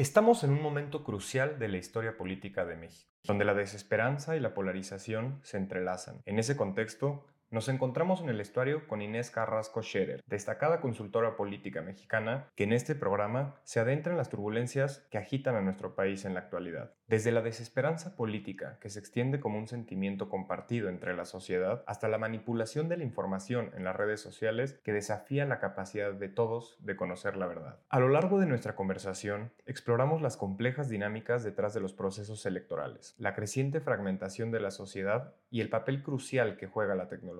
Estamos en un momento crucial de la historia política de México, donde la desesperanza y la polarización se entrelazan. En ese contexto, nos encontramos en el estuario con Inés Carrasco Scherer, destacada consultora política mexicana, que en este programa se adentra en las turbulencias que agitan a nuestro país en la actualidad. Desde la desesperanza política, que se extiende como un sentimiento compartido entre la sociedad, hasta la manipulación de la información en las redes sociales que desafía la capacidad de todos de conocer la verdad. A lo largo de nuestra conversación, exploramos las complejas dinámicas detrás de los procesos electorales, la creciente fragmentación de la sociedad y el papel crucial que juega la tecnología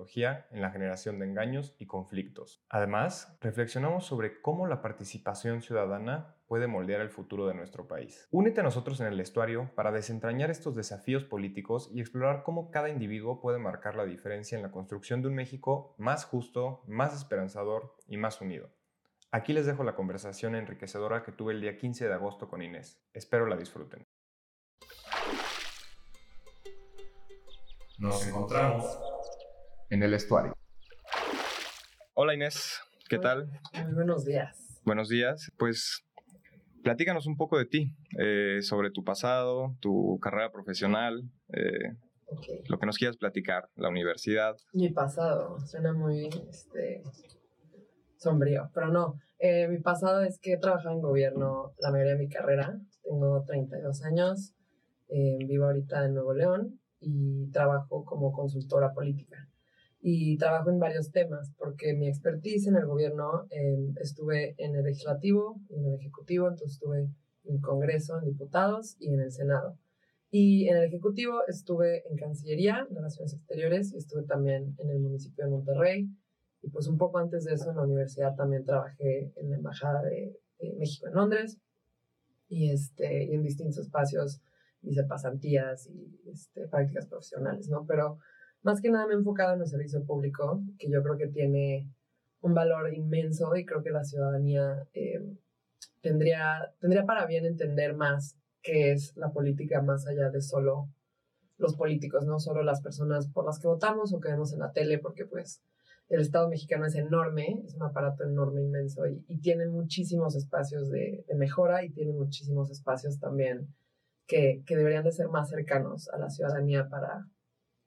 en la generación de engaños y conflictos. Además, reflexionamos sobre cómo la participación ciudadana puede moldear el futuro de nuestro país. Únete a nosotros en el estuario para desentrañar estos desafíos políticos y explorar cómo cada individuo puede marcar la diferencia en la construcción de un México más justo, más esperanzador y más unido. Aquí les dejo la conversación enriquecedora que tuve el día 15 de agosto con Inés. Espero la disfruten. Nos encontramos en el estuario. Hola Inés, ¿qué tal? Muy buenos días. Buenos días. Pues platícanos un poco de ti, eh, sobre tu pasado, tu carrera profesional, eh, lo que nos quieras platicar, la universidad. Mi pasado, suena muy este, sombrío, pero no. Eh, mi pasado es que he trabajado en gobierno la mayoría de mi carrera. Tengo 32 años, vivo ahorita en Nuevo León y trabajo como consultora política y trabajo en varios temas, porque mi expertise en el gobierno em, estuve en el legislativo en el ejecutivo, entonces estuve en el Congreso, en diputados y en el Senado. Y en el ejecutivo estuve en Cancillería, Relaciones Exteriores, y estuve también en el municipio de Monterrey. Y pues un poco antes de eso en la universidad también trabajé en la Embajada de, México en Londres y, este, y en distintos espacios hice pasantías y este, prácticas profesionales, ¿no? Pero más que nada me he enfocado en el servicio público, que yo creo que tiene un valor inmenso y creo que la ciudadanía eh, tendría, tendría para bien entender más qué es la política más allá de solo los políticos, no solo las personas por las que votamos o que vemos en la tele, porque pues el Estado mexicano es enorme, es un aparato enorme, inmenso y, tiene muchísimos espacios de, de, mejora y tiene muchísimos espacios también que, que deberían de ser más cercanos a la ciudadanía para,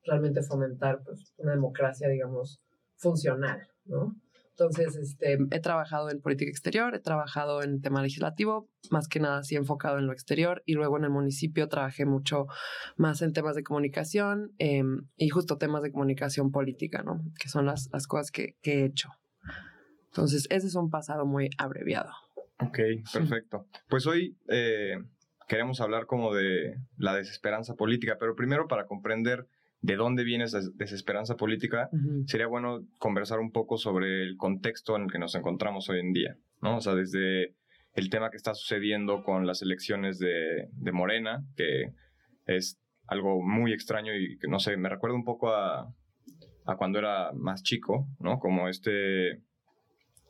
realmente fomentar pues, una democracia, digamos, funcional, ¿no? Entonces, este, he trabajado en política exterior, he trabajado en tema legislativo, más que nada sí enfocado en lo exterior, y luego en el municipio trabajé mucho más en temas de comunicación em, y justo temas de comunicación política, ¿no? Que son las, las cosas que, que he hecho. Entonces, ese es un pasado muy abreviado. Ok, perfecto. Pues hoy eh, queremos hablar como de la desesperanza política, pero primero para comprender de dónde viene esa desesperanza política, sería bueno conversar un poco sobre el contexto en el que nos encontramos hoy en día, ¿no? O sea, desde el tema que está sucediendo con las elecciones de, Morena, que es algo muy extraño y que, no sé, me recuerda un poco a, cuando era más chico, ¿no? Como este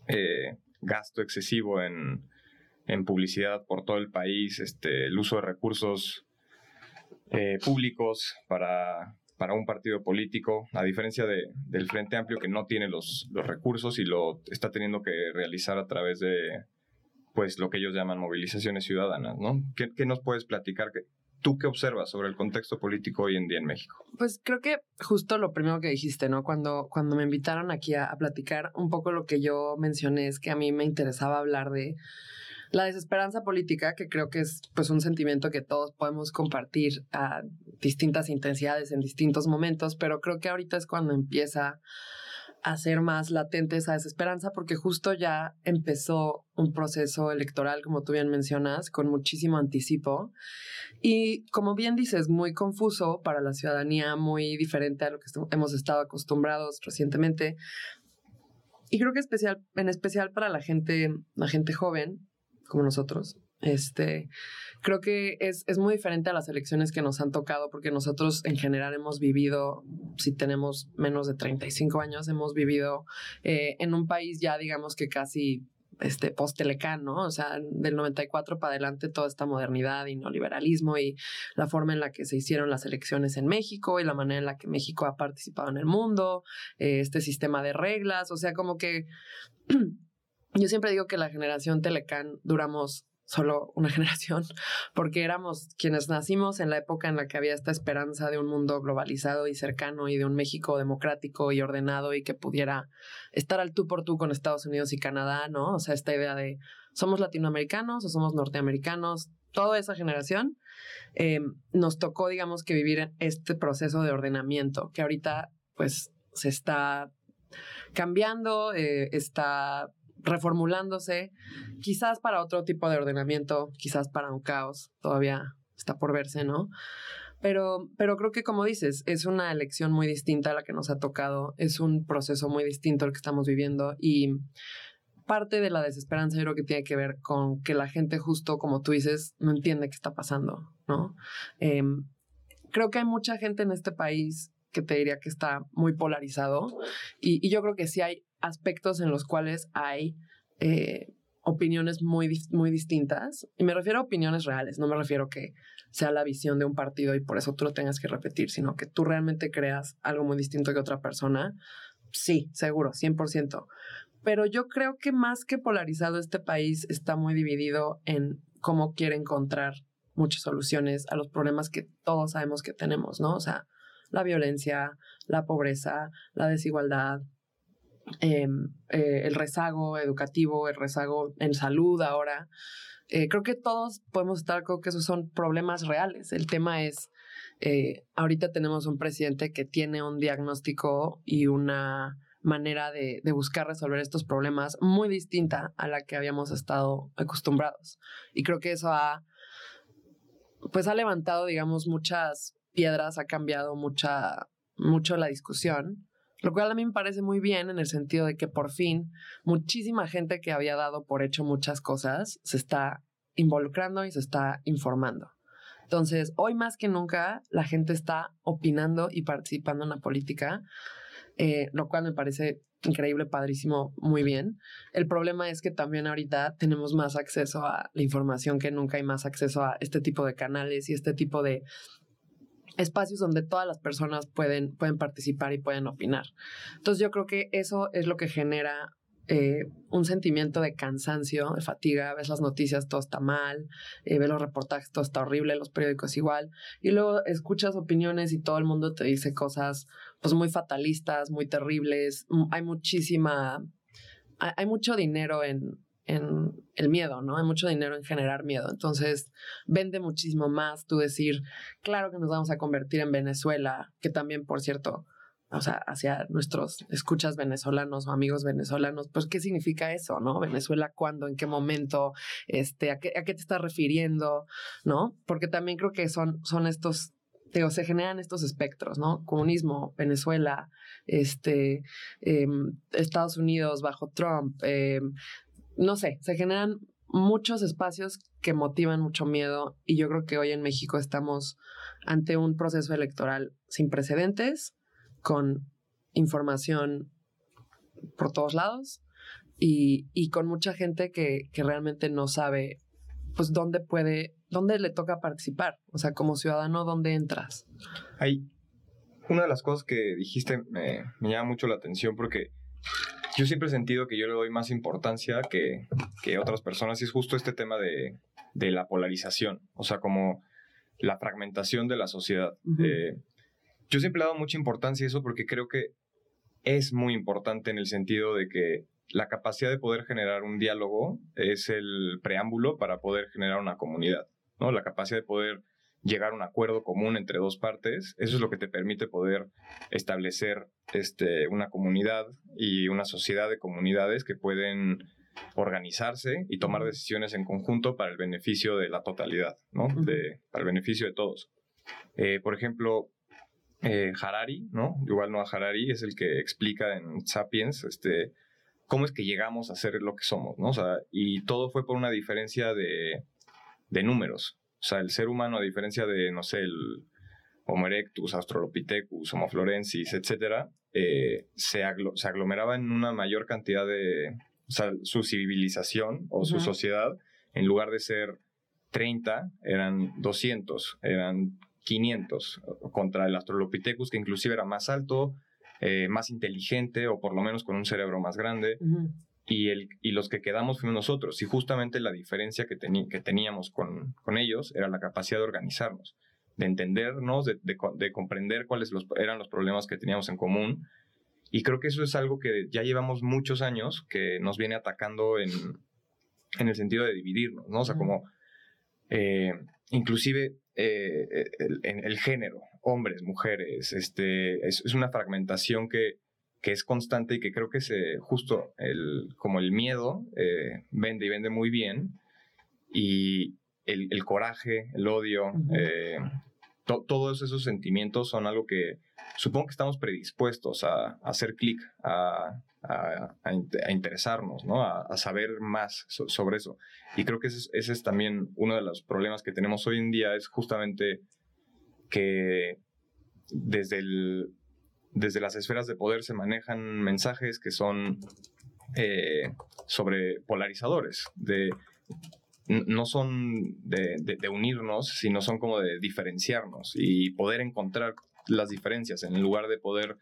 eh, gasto excesivo en, en, publicidad por todo el país, este, el uso de recursos eh, públicos para para un partido político, a diferencia de, del Frente Amplio que no tiene los, los recursos y lo está teniendo que realizar a través de pues lo que ellos llaman movilizaciones ciudadanas, ¿no? ¿Qué, qué nos puedes platicar? ¿Tú qué observas sobre el contexto político hoy en día en México? Pues creo que justo lo primero que dijiste, ¿no? Cuando, cuando me invitaron aquí a, a platicar, un poco lo que yo mencioné es que a mí me interesaba hablar de la desesperanza política, que creo que es pues un sentimiento que todos podemos compartir a distintas intensidades en distintos momentos, pero creo que ahorita es cuando empieza a ser más latente esa desesperanza porque justo ya empezó un proceso electoral, como tú bien mencionas, con muchísimo anticipo y como bien dices, muy confuso para la ciudadanía, muy diferente a lo que hemos estado acostumbrados recientemente. Y creo que especial, en especial para la gente, la gente joven, como nosotros. Este, creo que es, es, muy diferente a las elecciones que nos han tocado, porque nosotros en general hemos vivido, si tenemos menos de 35 años, hemos vivido eh, en un país ya, digamos que casi este post-telecán, ¿no? O sea, del 94 para adelante toda esta modernidad y neoliberalismo y la forma en la que se hicieron las elecciones en México y la manera en la que México ha participado en el mundo, eh, este sistema de reglas, o sea, como que yo siempre digo que la generación Telecán duramos solo una generación, porque éramos quienes nacimos en la época en la que había esta esperanza de un mundo globalizado y cercano y de un México democrático y ordenado y que pudiera estar al tú por tú con Estados Unidos y Canadá, ¿no? O sea, esta idea de somos latinoamericanos o somos norteamericanos, toda esa generación eh, nos tocó, digamos, que vivir este proceso de ordenamiento que ahorita, pues, se está cambiando, eh, está reformulándose, quizás para otro tipo de ordenamiento, quizás para un caos, todavía está por verse, ¿no? Pero, pero creo que como dices, es una elección muy distinta a la que nos ha tocado, es un proceso muy distinto al que estamos viviendo y parte de la desesperanza yo creo que tiene que ver con que la gente justo como tú dices no entiende qué está pasando, ¿no? Em, creo que hay mucha gente en este país que te diría que está muy polarizado y, y yo creo que sí hay aspectos en los cuales hay eh, opiniones muy, muy distintas. Y me refiero a opiniones reales, no me refiero que sea la visión de un partido y por eso tú lo tengas que repetir, sino que tú realmente creas algo muy distinto que otra persona. Sí, seguro, 100%. Pero yo creo que más que polarizado, este país está muy dividido en cómo quiere encontrar muchas soluciones a los problemas que todos sabemos que tenemos, ¿no? O sea, la violencia, la pobreza, la desigualdad, Em, eh, el rezago educativo, el rezago en salud ahora. Eh, creo que todos podemos estar, creo que esos son problemas reales. El tema es, eh, ahorita tenemos un presidente que tiene un diagnóstico y una manera de, de, buscar resolver estos problemas muy distinta a la que habíamos estado acostumbrados. Y creo que eso ha, pues ha levantado, digamos, muchas piedras, ha cambiado mucha, mucho la discusión. Lo cual a mí me parece muy bien en el sentido de que por fin muchísima gente que había dado por hecho muchas cosas se está involucrando y se está informando. Entonces, hoy más que nunca, la gente está opinando y participando en la política, eh, lo cual me parece increíble, padrísimo, muy bien. El problema es que también ahorita tenemos más acceso a la información que nunca, hay más acceso a este tipo de canales y este tipo de espacios donde todas las personas pueden, pueden participar y pueden opinar. Entonces yo creo que eso es lo que genera eh, un sentimiento de cansancio, de fatiga, ves las noticias, todo está mal, eh, ves los reportajes, todo está horrible, los periódicos igual, y luego escuchas opiniones y todo el mundo te dice cosas pues muy fatalistas, muy terribles, hay muchísima, hay mucho dinero en, en el miedo, ¿no? Hay mucho dinero en generar miedo. Entonces, vende muchísimo más tú decir, claro que nos vamos a convertir en Venezuela, que también, por cierto, o sea, hacia nuestros escuchas venezolanos o amigos venezolanos, pues, ¿qué significa eso, no? Venezuela, ¿cuándo? ¿En qué momento? Este, ¿a qué, te estás refiriendo? ¿No? Porque también creo que son, son estos digo, se generan estos espectros, ¿no? Comunismo, Venezuela, este, em, Estados Unidos bajo Trump, eh, no sé, se generan muchos espacios que motivan mucho miedo y yo creo que hoy en México estamos ante un proceso electoral sin precedentes, con información por todos lados y, y con mucha gente que, que, realmente no sabe pues dónde puede, dónde le toca participar, o sea, como ciudadano, dónde entras. Hay una de las cosas que dijiste me, me llama mucho la atención porque yo siempre he sentido que yo le doy más importancia que, que otras personas y es justo este tema de, de, la polarización, o sea, como la fragmentación de la sociedad. Eh, yo siempre he dado mucha importancia a eso porque creo que es muy importante en el sentido de que la capacidad de poder generar un diálogo es el preámbulo para poder generar una comunidad, ¿no? La capacidad de poder llegar a un acuerdo común entre dos partes, eso es lo que te permite poder establecer este, una comunidad y una sociedad de comunidades que pueden organizarse y tomar decisiones en conjunto para el beneficio de la totalidad, ¿no? de, para el beneficio de todos. Eh, por ejemplo, eh, Harari, ¿no? Igual no a Harari, es el que explica en Sapiens este, cómo es que llegamos a ser lo que somos, ¿no? O sea, y todo fue por una diferencia de, de números. O sea, el ser humano, a diferencia de, no sé, el Homo erectus, Australopithecus, Homo florensis, etc., eh, se, se, aglomeraba en una mayor cantidad de... O sea, su civilización o su sociedad, en lugar de ser 30, eran 200, eran 500, contra el Australopithecus, que inclusive era más alto, eh, más inteligente, o por lo menos con un cerebro más grande. Y, el, y los que quedamos fuimos nosotros. Y justamente la diferencia que, que teníamos con, con ellos era la capacidad de organizarnos, de entendernos, de, de, comprender cuáles los, eran los problemas que teníamos en común. Y creo que eso es algo que ya llevamos muchos años que nos viene atacando en, en el sentido de dividirnos, ¿no? O sea, como eh, inclusive eh, el, el, género, hombres, mujeres, este, es, es una fragmentación que que es constante y que creo que se justo el, como el miedo eh, vende y vende muy bien y el, el coraje, el odio, eh, todos esos sentimientos son algo que supongo que estamos predispuestos a, hacer clic, a, a, interesarnos, ¿no? a, saber más sobre eso. Y creo que ese ese es también uno de los problemas que tenemos hoy en día, es justamente que desde el, desde las esferas de poder se manejan mensajes que son eh, sobre polarizadores, de, no son de, unirnos, sino son como de diferenciarnos y poder encontrar las diferencias en lugar de poder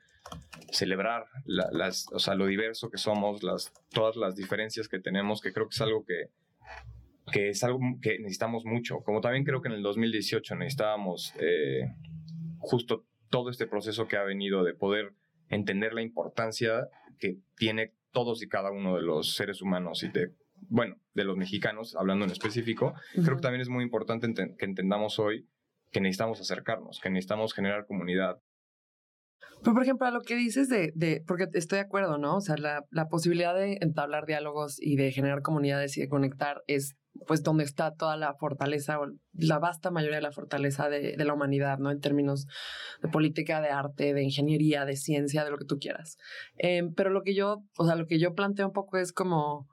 celebrar las, o sea, lo diverso que somos, las, todas las diferencias que tenemos, que creo que es algo que, que es algo que necesitamos mucho. Como también creo que en el 2018 necesitábamos eh, justo todo este proceso que ha venido de poder entender la importancia que tiene todos y cada uno de los seres humanos y de, bueno, de los mexicanos, hablando en específico, creo que también es muy importante que entendamos hoy que necesitamos acercarnos, que necesitamos generar comunidad. Pero, por ejemplo, a lo que dices de, de porque estoy de acuerdo, ¿no? O sea, la, la posibilidad de entablar diálogos y de generar comunidades y de conectar es pues donde está toda la fortaleza o la vasta mayoría de la fortaleza de, de, la humanidad, ¿no? En términos de política, de arte, de ingeniería, de ciencia, de lo que tú quieras. Eh, pero lo que yo, o sea, lo que yo planteo un poco es como,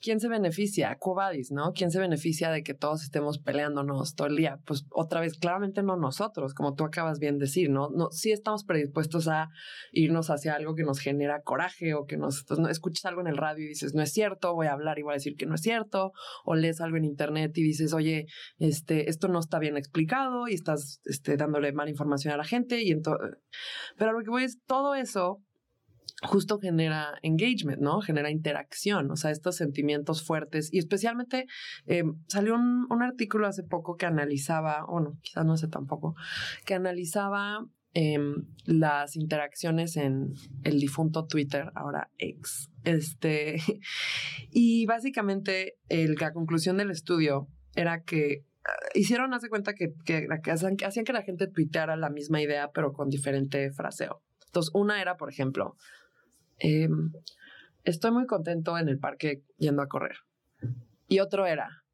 ¿quién se beneficia? Cobadis, ¿no? ¿Quién se beneficia de que todos estemos peleándonos todo el día? Pues otra vez, claramente no nosotros, como tú acabas bien de decir, ¿no? no sí estamos predispuestos a irnos hacia algo que nos genera coraje o que nos pues, escuchas algo en el radio y dices, no es cierto, voy a hablar y voy a decir que no es cierto, o lees algo en internet y dices, oye, este, esto no está bien explicado y estás este, dándole mala información a la gente y entonces, pero lo que voy es todo eso justo genera engagement, ¿no? Genera interacción, o sea, estos sentimientos fuertes. Y especialmente eh, salió un, un, artículo hace poco que analizaba, o no, quizás no hace tampoco, que analizaba eh, las interacciones en el difunto Twitter, ahora ex. Este, y básicamente la conclusión del estudio era que ah, hicieron, hace cuenta que, hacían, hacían que la gente tuiteara la misma idea, pero con diferente fraseo. Entonces, una era, por ejemplo, eh, estoy muy contento en el parque yendo a correr. Y otro era,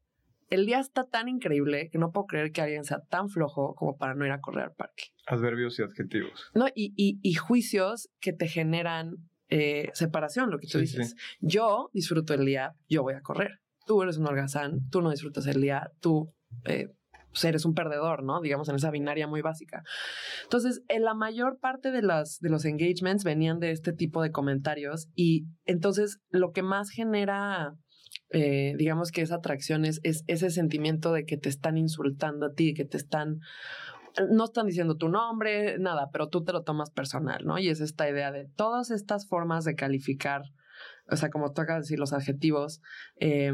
el día está tan increíble que no puedo creer que alguien sea tan flojo como para no ir a correr al parque. Adverbios y adjetivos. No, y, y, y juicios que te generan eh, separación, lo que tú dices. Yo disfruto el día, yo voy a correr. Tú eres un holgazán, tú no disfrutas el día, tú eh, pues, eres un perdedor, ¿no? Digamos en esa binaria muy básica. Entonces, en la mayor parte de, las, de los engagements venían de este tipo de comentarios y entonces lo que más genera eh, digamos que esa atracción es, es, ese sentimiento de que te están insultando a ti, que te están, no están diciendo tu nombre, nada, pero tú te lo tomas personal, ¿no? Y es esta idea de todas estas formas de calificar, o sea, como tú decir, los adjetivos, eh,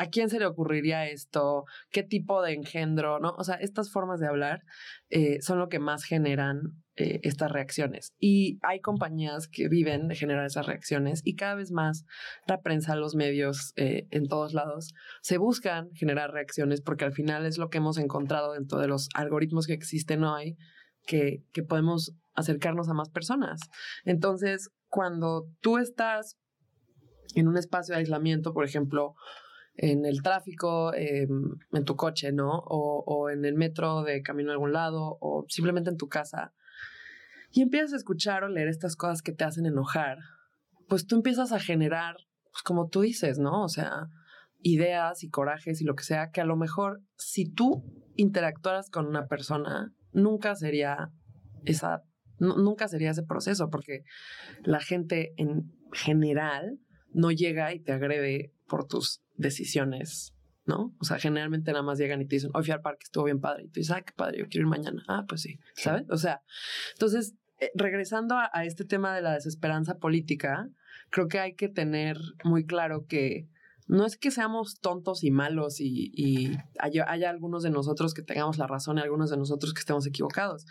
¿A quién se le ocurriría esto? ¿Qué tipo de engendro? ¿No? O sea, estas formas de hablar eh, son lo que más generan eh, estas reacciones. Y hay compañías que viven de generar esas reacciones y cada vez más la prensa, los medios eh, en todos lados se buscan generar reacciones porque al final es lo que hemos encontrado dentro de los algoritmos que existen hoy, que, que podemos acercarnos a más personas. Entonces, cuando tú estás en un espacio de aislamiento, por ejemplo, en el tráfico, em, en tu coche, ¿no? O, o, en el metro de camino a algún lado, o simplemente en tu casa, y empiezas a escuchar o leer estas cosas que te hacen enojar, pues tú empiezas a generar, pues como tú dices, ¿no? O sea, ideas y corajes y lo que sea, que a lo mejor si tú interactuaras con una persona, nunca sería esa, nunca sería ese proceso, porque la gente en general no llega y te agrede por tus decisiones, ¿no? O sea, generalmente nada más llegan y te dicen, hoy fui al parque, estuvo bien padre. Y tú dices, ah, qué padre, yo quiero ir mañana. Ah, pues sí, ¿sabes? O sea, entonces, eh, regresando a, este tema de la desesperanza política, creo que hay que tener muy claro que no es que seamos tontos y malos y, y haya, haya, algunos de nosotros que tengamos la razón y algunos de nosotros que estemos equivocados.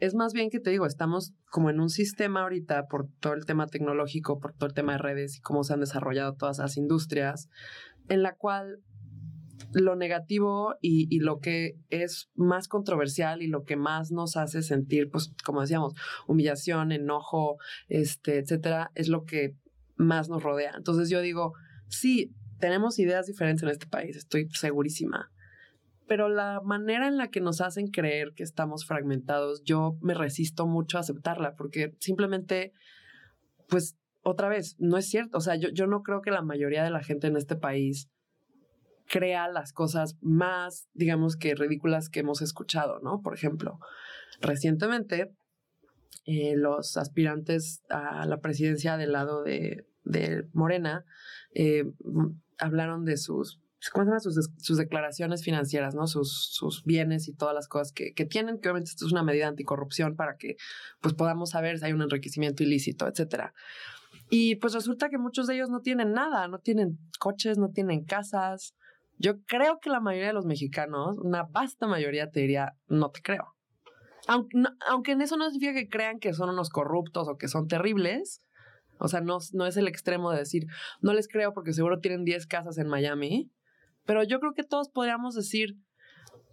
Es más bien que te digo, estamos como en un sistema ahorita por todo el tema tecnológico, por todo el tema de redes y cómo se han desarrollado todas las industrias, en la cual lo negativo y, lo que es más controversial y lo que más nos hace sentir, pues, como decíamos, humillación, enojo, este, etcétera, es lo que más nos rodea. Entonces yo digo, sí, tenemos ideas diferentes en este país, estoy segurísima pero la manera en la que nos hacen creer que estamos fragmentados, yo me resisto mucho a aceptarla, porque simplemente, pues, otra vez, no es cierto. O sea, yo, yo no creo que la mayoría de la gente en este país crea las cosas más, digamos que ridículas que hemos escuchado, ¿no? Por ejemplo, recientemente eh, los aspirantes a la presidencia del lado de, de Morena eh, hablaron de sus ¿cómo se llama? Sus, sus, declaraciones financieras, ¿no? Sus, sus bienes y todas las cosas que, que, tienen, que obviamente esto es una medida anticorrupción para que pues podamos saber si hay un enriquecimiento ilícito, etcétera. Y pues resulta que muchos de ellos no tienen nada, no tienen coches, no tienen casas. Yo creo que la mayoría de los mexicanos, una vasta mayoría te diría, no te creo. Aunque, aunque en eso no significa que crean que son unos corruptos o que son terribles, o sea, no, no es el extremo de decir, no les creo porque seguro tienen 10 casas en Miami, pero yo creo que todos podríamos decir,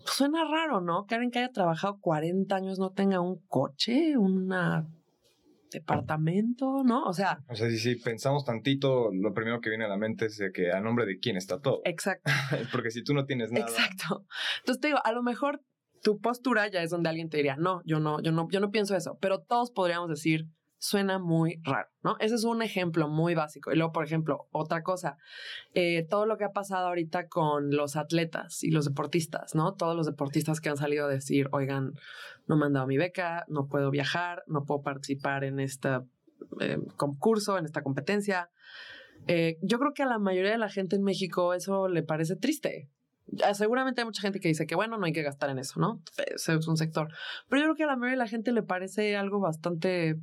pues, suena raro, ¿no? Que alguien que haya trabajado 40 años no tenga un coche, un departamento, ¿no? O sea... O sea, si, pensamos tantito, lo primero que viene a la mente es de que a nombre de quién está todo. Exacto. Porque si tú no tienes nada... Exacto. Entonces te digo, a lo mejor tu postura ya es donde alguien te diría, no, yo no, yo no, yo no pienso eso, pero todos podríamos decir, suena muy raro, ¿no? Ese es un ejemplo muy básico. Y luego, por ejemplo, otra cosa, eh, todo lo que ha pasado ahorita con los atletas y los deportistas, ¿no? Todos los deportistas que han salido a decir, oigan, no me han dado mi beca, no puedo viajar, no puedo participar en este concurso, en esta competencia. Eh, yo creo que a la mayoría de la gente en México eso le parece triste. Seguramente hay mucha gente que dice que bueno, no hay que gastar en eso, ¿no? Ese es un sector. Pero yo creo que a la mayoría de la gente le parece algo bastante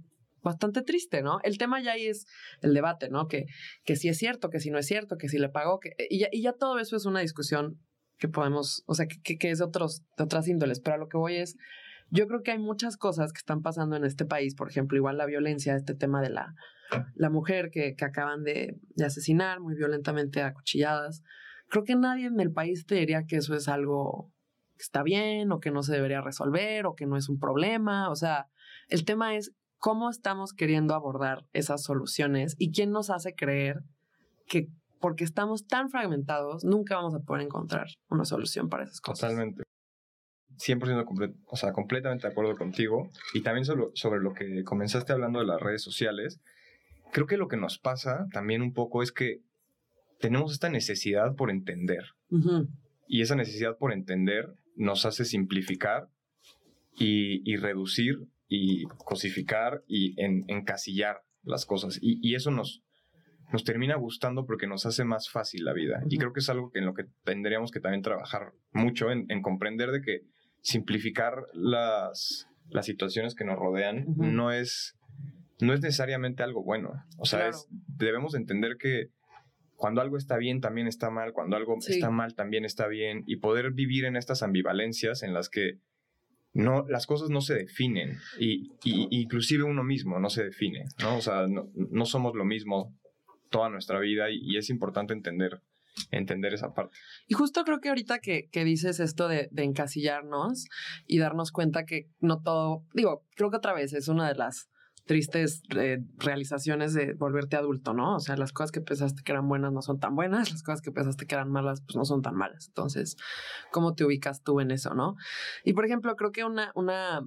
bastante triste, ¿no? El tema ya ahí es el debate, ¿no? Que, que si es cierto, que si no es cierto, que si le pagó, que, y, ya, y ya todo eso es una discusión que podemos, o sea, que, que es de, otros, de otras índoles, pero a lo que voy es, yo creo que hay muchas cosas que están pasando en este país, por ejemplo, igual la violencia, este tema de la, la mujer que, que acaban de, de asesinar muy violentamente a cuchilladas. Creo que nadie en el país te diría que eso es algo que está bien o que no se debería resolver o que no es un problema. O sea, el tema es cómo estamos queriendo abordar esas soluciones y quién nos hace creer que porque estamos tan fragmentados nunca vamos a poder encontrar una solución para esas cosas. Totalmente. 100% o sea, completamente de acuerdo contigo. Y también sobre, sobre lo que comenzaste hablando de las redes sociales, creo que lo que nos pasa también un poco es que tenemos esta necesidad por entender. Y esa necesidad por entender nos hace simplificar y, y reducir y cosificar y encasillar las cosas. Y, eso nos, nos termina gustando porque nos hace más fácil la vida. Y creo que es algo en lo que tendríamos que también trabajar mucho, en, comprender de que simplificar las, las situaciones que nos rodean no, es, no es necesariamente algo bueno. O sea, debemos entender que cuando algo está bien también está mal, cuando algo está mal también está bien, y poder vivir en estas ambivalencias en las que no, las cosas no se definen y, inclusive uno mismo no se define, ¿no? O sea, no, somos lo mismo toda nuestra vida y, es importante entender, entender esa parte. Y justo creo que ahorita que, que dices esto de, de, encasillarnos y darnos cuenta que no todo, digo, creo que otra vez es una de las tristes eh, realizaciones de volverte adulto, ¿no? O sea, las cosas que pensaste que eran buenas no son tan buenas, las cosas que pensaste que eran malas pues no son tan malas. Entonces, ¿cómo te ubicas tú en eso, no? Y por ejemplo, creo que una, una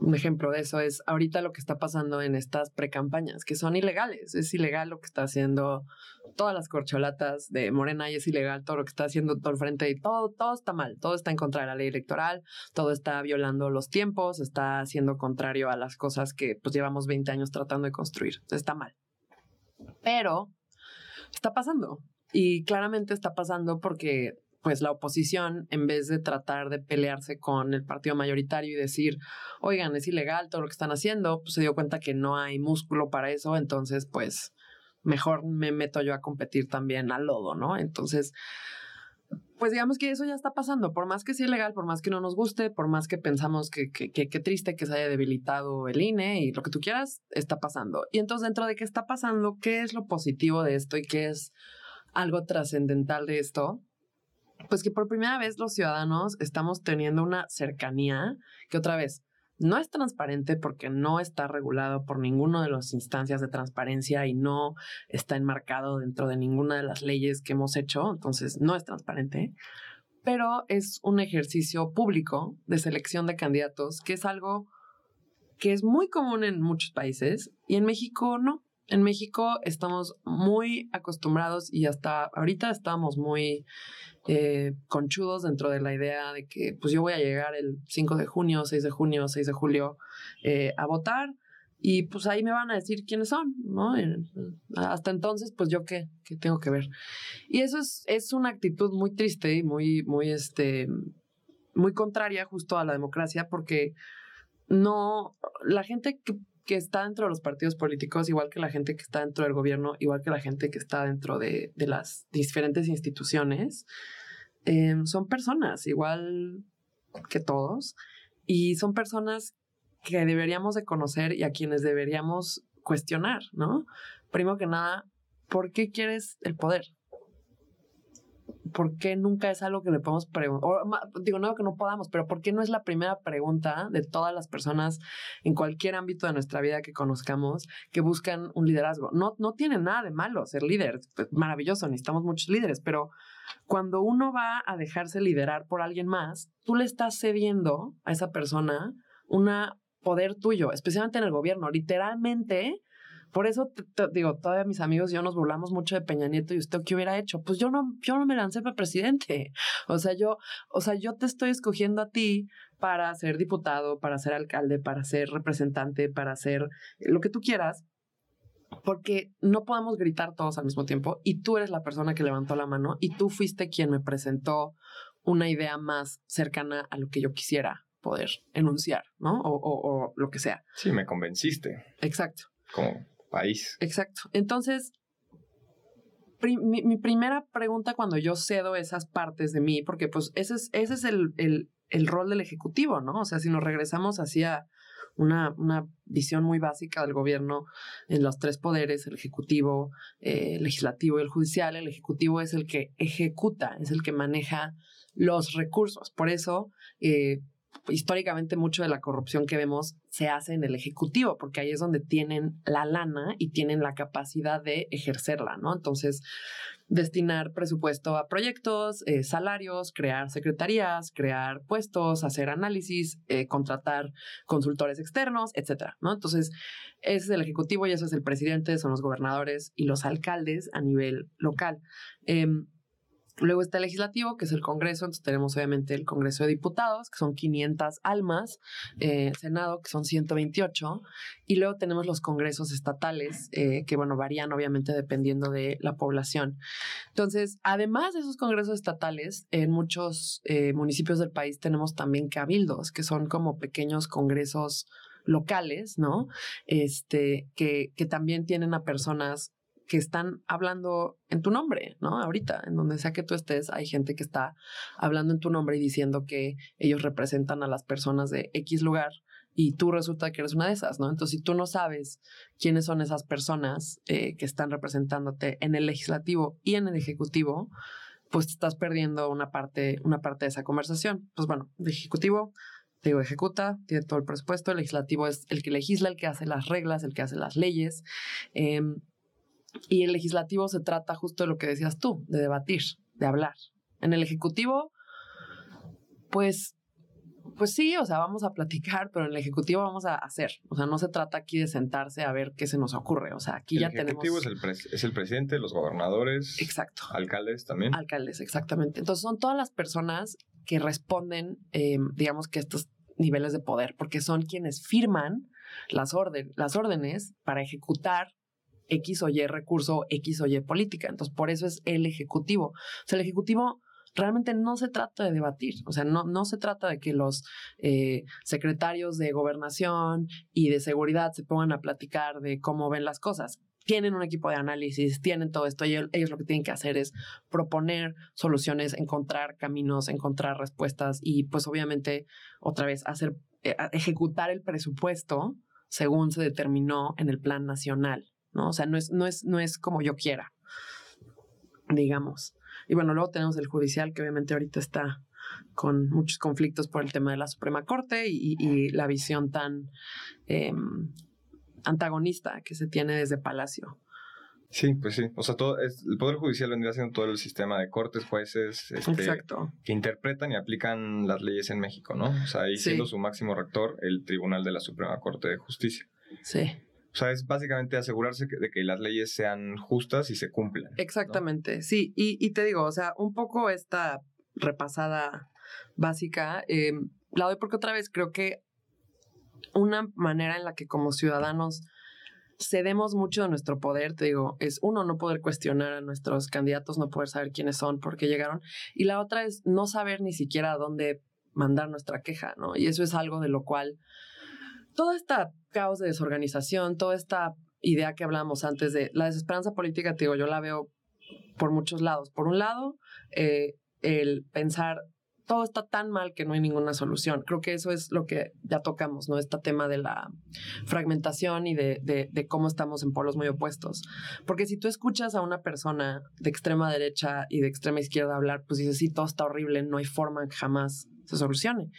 un ejemplo de eso es ahorita lo que está pasando en estas precampañas, que son ilegales. Es ilegal lo que está haciendo todas las corcholatas de Morena y es ilegal todo lo que está haciendo todo el frente y todo, todo está mal, todo está en contra de la ley electoral, todo está violando los tiempos, está siendo contrario a las cosas que pues llevamos 20 años tratando de construir. Está mal. Pero está pasando y claramente está pasando porque pues la oposición, en vez de tratar de pelearse con el partido mayoritario y decir, oigan, es ilegal todo lo que están haciendo, pues se dio cuenta que no hay músculo para eso, entonces pues mejor me meto yo a competir también al lodo, ¿no? Entonces, pues digamos que eso ya está pasando, por más que sea ilegal, por más que no nos guste, por más que pensamos que qué triste que se haya debilitado el INE y lo que tú quieras, está pasando. Y entonces dentro de qué está pasando, ¿qué es lo positivo de esto y qué es algo trascendental de esto? Pues que por primera vez los ciudadanos estamos teniendo una cercanía que otra vez no es transparente porque no está regulado por ninguna de las instancias de transparencia y no está enmarcado dentro de ninguna de las leyes que hemos hecho, entonces no es transparente, pero es un ejercicio público de selección de candidatos que es algo que es muy común en muchos países y en México no. En México estamos muy acostumbrados y hasta ahorita estamos muy eh, conchudos dentro de la idea de que pues yo voy a llegar el 5 de junio, 6 de junio, 6 de julio eh, a votar y pues ahí me van a decir quiénes son, ¿no? hasta entonces pues yo qué, qué tengo que ver. Y eso es, es una actitud muy triste y muy, muy, este, muy contraria justo a la democracia porque no, la gente que que está dentro de los partidos políticos, igual que la gente que está dentro del gobierno, igual que la gente que está dentro de, las diferentes instituciones, em, son personas, igual que todos, y son personas que deberíamos de conocer y a quienes deberíamos cuestionar, ¿no? Primero que nada, ¿por qué quieres el poder? ¿Por qué nunca es algo que le podemos preguntar? Digo, no que no podamos, pero ¿por qué no es la primera pregunta de todas las personas en cualquier ámbito de nuestra vida que conozcamos que buscan un liderazgo? No, no tiene nada de malo ser líder, pues, maravilloso, necesitamos muchos líderes, pero cuando uno va a dejarse liderar por alguien más, tú le estás cediendo a esa persona un poder tuyo, especialmente en el gobierno. Literalmente, por eso digo, todavía mis amigos y yo nos burlamos mucho de Peña Nieto y usted qué hubiera hecho? Pues yo no, yo no me lancé para presidente. O sea, yo, o sea, yo te estoy escogiendo a ti para ser diputado, para ser alcalde, para ser representante, para ser lo que tú quieras, porque no podemos gritar todos al mismo tiempo y tú eres la persona que levantó la mano y tú fuiste quien me presentó una idea más cercana a lo que yo quisiera poder enunciar, ¿no? O, o lo que sea. Sí, me convenciste. Exacto. Como país. Exacto. Entonces, mi, primera pregunta cuando yo cedo esas partes de mí, porque pues ese es, ese es el, el, rol del Ejecutivo, ¿no? O sea, si nos regresamos hacia una, una, visión muy básica del gobierno en los tres poderes, el Ejecutivo, eh, el Legislativo y el Judicial, el Ejecutivo es el que ejecuta, es el que maneja los recursos. Por eso, eh, históricamente mucho de la corrupción que vemos se hace en el ejecutivo, porque ahí es donde tienen la lana y tienen la capacidad de ejercerla, ¿no? Entonces, destinar presupuesto a proyectos, eh, salarios, crear secretarías, crear puestos, hacer análisis, eh, contratar consultores externos, etcétera, ¿no? Entonces, ese es el ejecutivo y eso es el presidente, son los gobernadores y los alcaldes a nivel local. Em, Luego está el legislativo, que es el Congreso, entonces tenemos obviamente el Congreso de Diputados, que son 500 almas, eh, Senado, que son 128, y luego tenemos los congresos estatales, eh, que bueno, varían obviamente dependiendo de la población. Entonces, además de esos congresos estatales, en muchos eh, municipios del país tenemos también cabildos, que son como pequeños congresos locales, ¿no? Este, que, que también tienen a personas que están hablando en tu nombre, ¿no? Ahorita, en donde sea que tú estés, hay gente que está hablando en tu nombre y diciendo que ellos representan a las personas de X lugar y tú resulta que eres una de esas, ¿no? Entonces, si tú no sabes quiénes son esas personas eh, que están representándote en el legislativo y en el ejecutivo, pues estás perdiendo una parte, una parte de esa conversación. Pues bueno, el ejecutivo te digo, ejecuta, tiene todo el presupuesto, el legislativo es el que legisla, el que hace las reglas, el que hace las leyes. Em, y el legislativo se trata justo de lo que decías tú, de debatir, de hablar. En el ejecutivo, pues, pues sí, o sea, vamos a platicar, pero en el ejecutivo vamos a hacer. O sea, no se trata aquí de sentarse a ver qué se nos ocurre. O sea, aquí ya tenemos. El ejecutivo es el, presidente, los gobernadores. Exacto. Alcaldes también. Alcaldes, exactamente. Entonces son todas las personas que responden, em, digamos que estos niveles de poder, porque son quienes firman las, orden, las órdenes para ejecutar X o Y recurso, X o Y política. Entonces, por eso es el Ejecutivo. O sea, el Ejecutivo realmente no se trata de debatir, o sea, no, no se trata de que los eh, secretarios de gobernación y de seguridad se pongan a platicar de cómo ven las cosas. tienen un equipo de análisis, tienen todo esto, y ellos, lo que tienen que hacer es proponer soluciones, encontrar caminos, encontrar respuestas y pues obviamente otra vez hacer, eh, ejecutar el presupuesto según se determinó en el plan nacional, ¿no? O sea, no es, no es, no es como yo quiera, digamos. Y bueno, luego tenemos el judicial, que obviamente ahorita está con muchos conflictos por el tema de la Suprema Corte y, la visión tan em, antagonista que se tiene desde Palacio. Sí, pues sí. O sea, todo es, el Poder Judicial vendría siendo todo el sistema de cortes, jueces, este, que interpretan y aplican las leyes en México, ¿no? O sea, ahí siendo su máximo rector el Tribunal de la Suprema Corte de Justicia. Sí. Sea, es básicamente asegurarse de que las leyes sean justas y se cumplan. Exactamente, sí. Y, y, te digo, o sea, un poco esta repasada básica, eh, la doy porque otra vez creo que una manera en la que como ciudadanos cedemos mucho de nuestro poder, te digo, es uno, no poder cuestionar a nuestros candidatos, no poder saber quiénes son, por qué llegaron, y la otra es no saber ni siquiera a dónde mandar nuestra queja, ¿no? Y eso es algo de lo cual todo este caos de desorganización, toda esta idea que hablábamos antes de la desesperanza política, te digo, yo la veo por muchos lados. Por un lado, eh, el pensar todo está tan mal que no hay ninguna solución. Creo que eso es lo que ya tocamos, ¿no? Este tema de la fragmentación y de, de, cómo estamos en polos muy opuestos. Porque si tú escuchas a una persona de extrema derecha y de extrema izquierda hablar, pues dices, sí, todo está horrible, no hay forma que jamás se solucione.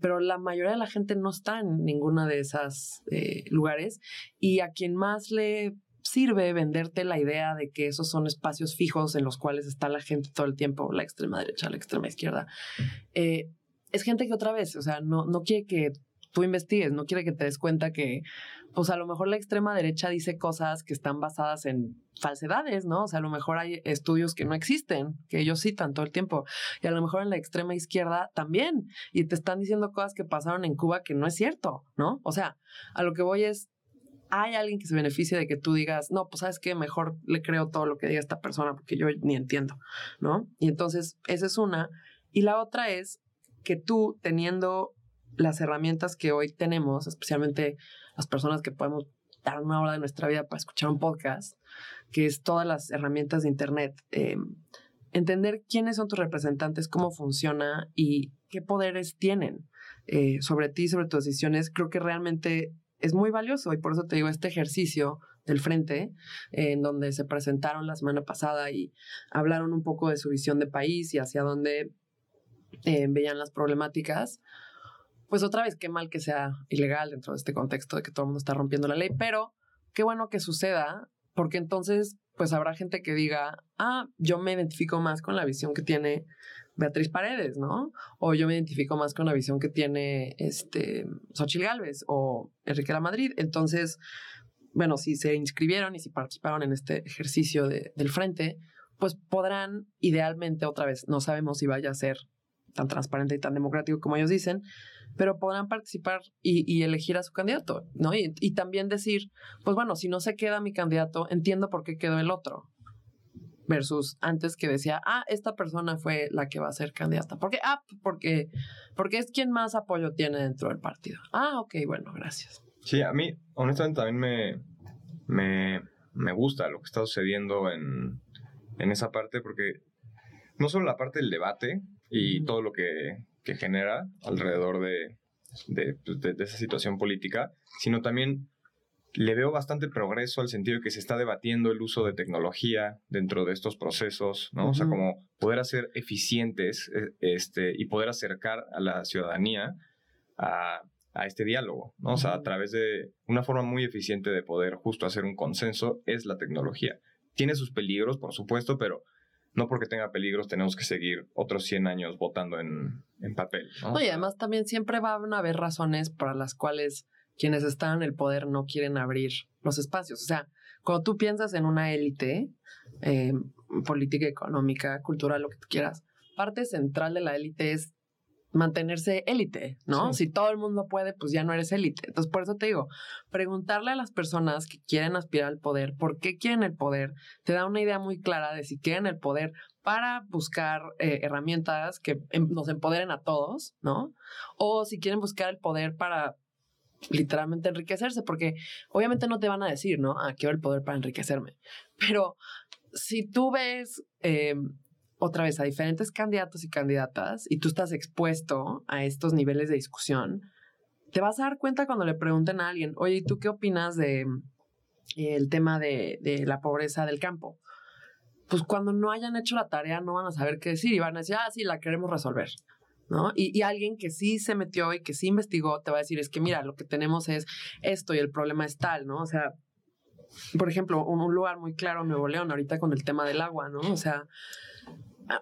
Pero la mayoría de la gente no está en ninguna de esas eh, lugares y a quien más le sirve venderte la idea de que esos son espacios fijos en los cuales está la gente todo el tiempo, la extrema derecha, la extrema izquierda. Eh, es gente que otra vez, o sea, no, no quiere que tú investigues, no quiere que te des cuenta que, pues a lo mejor la extrema derecha dice cosas que están basadas en falsedades, ¿no? O sea, a lo mejor hay estudios que no existen, que ellos citan todo el tiempo, y a lo mejor en la extrema izquierda también, y te están diciendo cosas que pasaron en Cuba que no es cierto, ¿no? O sea, a lo que voy es, hay alguien que se beneficie de que tú digas, no, pues sabes qué, mejor le creo todo lo que diga esta persona porque yo ni entiendo, ¿no? Y entonces, esa es una. Y la otra es que tú teniendo las herramientas que hoy tenemos, especialmente las personas que podemos dar una hora de nuestra vida para escuchar un podcast, que es todas las herramientas de Internet, eh, entender quiénes son tus representantes, cómo funciona y qué poderes tienen eh, sobre ti, sobre tus decisiones, creo que realmente es muy valioso. Y por eso te digo, este ejercicio del frente, en donde se presentaron la semana pasada y hablaron un poco de su visión de país y hacia dónde eh, veían las problemáticas, pues otra vez, qué mal que sea ilegal dentro de este contexto de que todo el mundo está rompiendo la ley, pero qué bueno que suceda, porque entonces pues habrá gente que diga, ah, yo me identifico más con la visión que tiene Beatriz Paredes, ¿no? O yo me identifico más con la visión que tiene este Xochitl Galvez o Enrique La Madrid. Entonces, bueno, si se inscribieron y si participaron en este ejercicio del frente, pues podrán idealmente otra vez, no sabemos si vaya a ser tan transparente y tan democrático como ellos dicen, pero podrán participar y, elegir a su candidato, ¿no? Y, también decir, pues bueno, si no se queda mi candidato, entiendo por qué quedó el otro, versus antes que decía, ah, esta persona fue la que va a ser candidata. ¿Por qué? Ah, porque, porque es quien más apoyo tiene dentro del partido. Ah, ok, bueno, gracias. Sí, a mí, honestamente, también me, me, me gusta lo que está sucediendo en, en, esa parte, porque no solo la parte del debate y todo lo que, que genera alrededor de, de, de, de esa situación política, sino también le veo bastante progreso al sentido de que se está debatiendo el uso de tecnología dentro de estos procesos, ¿no? O sea, como poder hacer eficientes eh, este, y poder acercar a la ciudadanía a, a este diálogo, ¿no? O sea, a través de una forma muy eficiente de poder justo hacer un consenso es la tecnología. Tiene sus peligros, por supuesto, pero no porque tenga peligros tenemos que seguir otros 100 años votando en, en papel. ¿no? y además también siempre va a haber razones para las cuales quienes están en el poder no quieren abrir los espacios. O sea, cuando tú piensas en una élite eh, política, económica, cultural, lo que tú quieras, parte central de la élite es mantenerse élite, ¿no? Si todo el mundo puede, pues ya no eres élite. Entonces, por eso te digo, preguntarle a las personas que quieren aspirar al poder, ¿por qué quieren el poder? Te da una idea muy clara de si quieren el poder para buscar eh, herramientas que em, nos empoderen a todos, ¿no? O si quieren buscar el poder para literalmente enriquecerse, porque obviamente no te van a decir, ¿no? Ah, quiero el poder para enriquecerme. Pero si tú ves eh, otra vez a diferentes candidatos y candidatas y tú estás expuesto a estos niveles de discusión, te vas a dar cuenta cuando le pregunten a alguien, oye, ¿y tú qué opinas de eh, el tema de, de la pobreza del campo? Pues cuando no hayan hecho la tarea no van a saber qué decir y van a decir, ah, sí, la queremos resolver. ¿no? Y, y, alguien que sí se metió y que sí investigó te va a decir, es que mira, lo que tenemos es esto y el problema es tal, ¿no? O sea, por ejemplo, un lugar muy claro, Nuevo León, ahorita con el tema del agua, ¿no? O sea,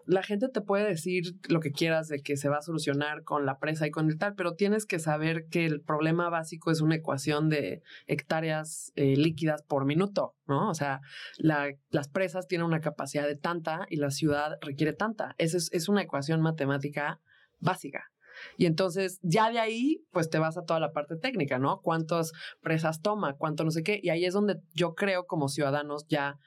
la gente te puede decir lo que quieras de que se va a solucionar con la presa y con el tal, pero tienes que saber que el problema básico es una ecuación de hectáreas eh, líquidas por minuto, ¿no? O sea, la, las presas tienen una capacidad de tanta y la ciudad requiere tanta. Esa es, es una ecuación matemática básica. Y entonces ya de ahí, pues te vas a toda la parte técnica, ¿no? ¿Cuántas presas toma? ¿Cuánto no sé qué? Y ahí es donde yo creo como ciudadanos ya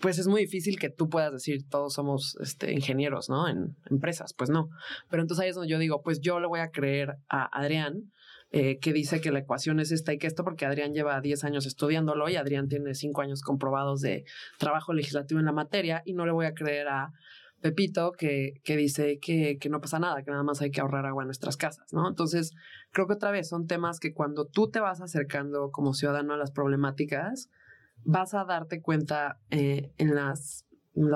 pues es muy difícil que tú puedas decir todos somos este, ingenieros, ¿no? En empresas, pues no. Pero entonces ahí es donde yo digo, pues yo le voy a creer a Adrián, eh, que dice que la ecuación es esta y que esto, porque Adrián lleva 10 años estudiándolo y Adrián tiene 5 años comprobados de trabajo legislativo en la materia y no le voy a creer a Pepito que, que dice que, que no pasa nada, que nada más hay que ahorrar agua en nuestras casas, ¿no? Entonces, creo que otra vez son temas que cuando tú te vas acercando como ciudadano a las problemáticas, vas a darte cuenta eh, en, las,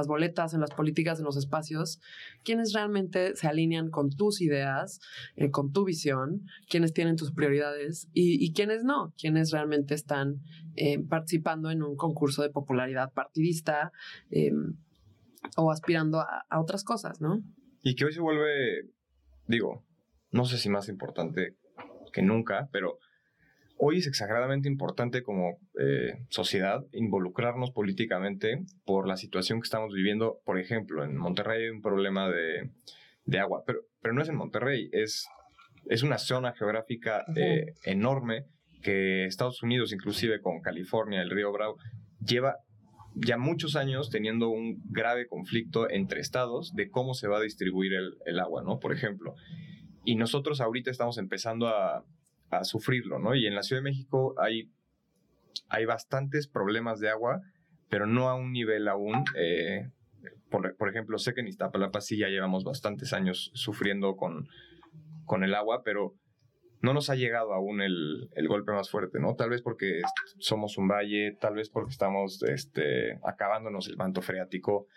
boletas, en las políticas, en los espacios, quiénes realmente se alinean con tus ideas, eh, con tu visión, quiénes tienen tus prioridades y, y quiénes no, quiénes realmente están eh, participando en un concurso de popularidad partidista em, o aspirando a otras cosas, ¿no? Y que hoy se vuelve, digo, no sé si más importante que nunca, pero Hoy es exageradamente importante como eh, sociedad involucrarnos políticamente por la situación que estamos viviendo. Por ejemplo, en Monterrey hay un problema de, de agua, pero, pero no es en Monterrey, es, es una zona geográfica eh, enorme que Estados Unidos, inclusive con California, el río Bravo, lleva ya muchos años teniendo un grave conflicto entre estados de cómo se va a distribuir el, el agua, ¿no? Por ejemplo. Y nosotros ahorita estamos empezando a, a sufrirlo, ¿no? Y en la Ciudad de México hay, hay bastantes problemas de agua, pero no a un nivel aún. Eh, por, por, ejemplo, sé que en Iztapalapa sí ya llevamos bastantes años sufriendo con, con el agua, pero no nos ha llegado aún el, el, golpe más fuerte, ¿no? Tal vez porque somos un valle, tal vez porque estamos este, acabándonos el manto freático,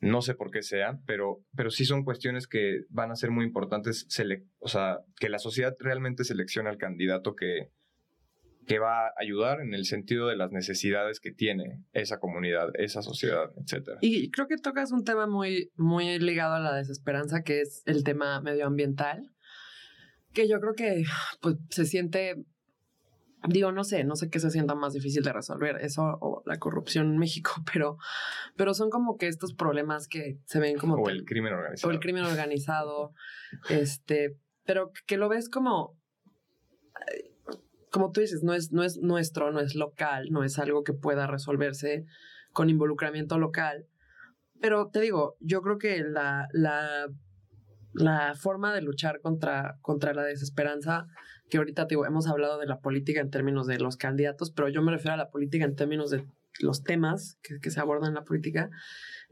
no sé por qué sea, pero, pero sí son cuestiones que van a ser muy importantes, o sea, que la sociedad realmente seleccione al candidato que, que va a ayudar en el sentido de las necesidades que tiene esa comunidad, esa sociedad, etc. Y creo que tocas un tema muy, muy ligado a la desesperanza, que es el tema medioambiental, que yo creo que pues, se siente Digo, no sé, no sé qué se sienta más difícil de resolver, eso o la corrupción en México, pero, pero son como que estos problemas que se ven como... O el crimen organizado. O el crimen organizado, este, pero que lo ves como, como tú dices, no es, no es nuestro, no es local, no es algo que pueda resolverse con involucramiento local. Pero te digo, yo creo que la, la, la forma de luchar contra, contra la desesperanza que ahorita digo, hemos hablado de la política en términos de los candidatos, pero yo me refiero a la política en términos de los temas que, que se abordan en la política.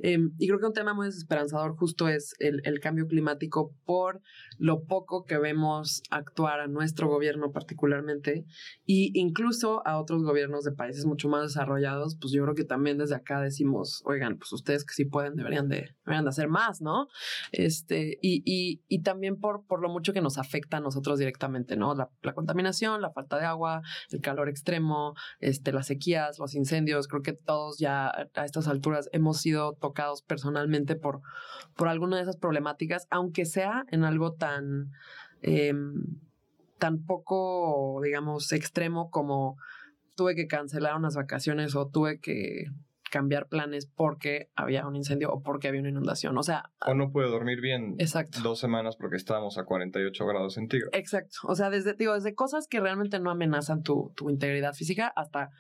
Eh, y creo que un tema muy desesperanzador justo es el, el, cambio climático por lo poco que vemos actuar a nuestro gobierno particularmente y incluso a otros gobiernos de países mucho más desarrollados, pues yo creo que también desde acá decimos, oigan, pues ustedes que sí pueden deberían de, deberían de hacer más, ¿no? Este, y, y, y también por, por lo mucho que nos afecta a nosotros directamente, ¿no? La, la contaminación, la falta de agua, el calor extremo, este, las sequías, los incendios, creo que todos ya a estas alturas hemos sido tocados personalmente por, por alguna de esas problemáticas, aunque sea en algo tan, eh, tan poco, digamos, extremo como tuve que cancelar unas vacaciones o tuve que cambiar planes porque había un incendio o porque había una inundación. O sea. O no pude dormir bien exacto. dos semanas porque estábamos a 48 grados centígrados. Exacto. O sea, desde, digo, desde cosas que realmente no amenazan tu, tu integridad física hasta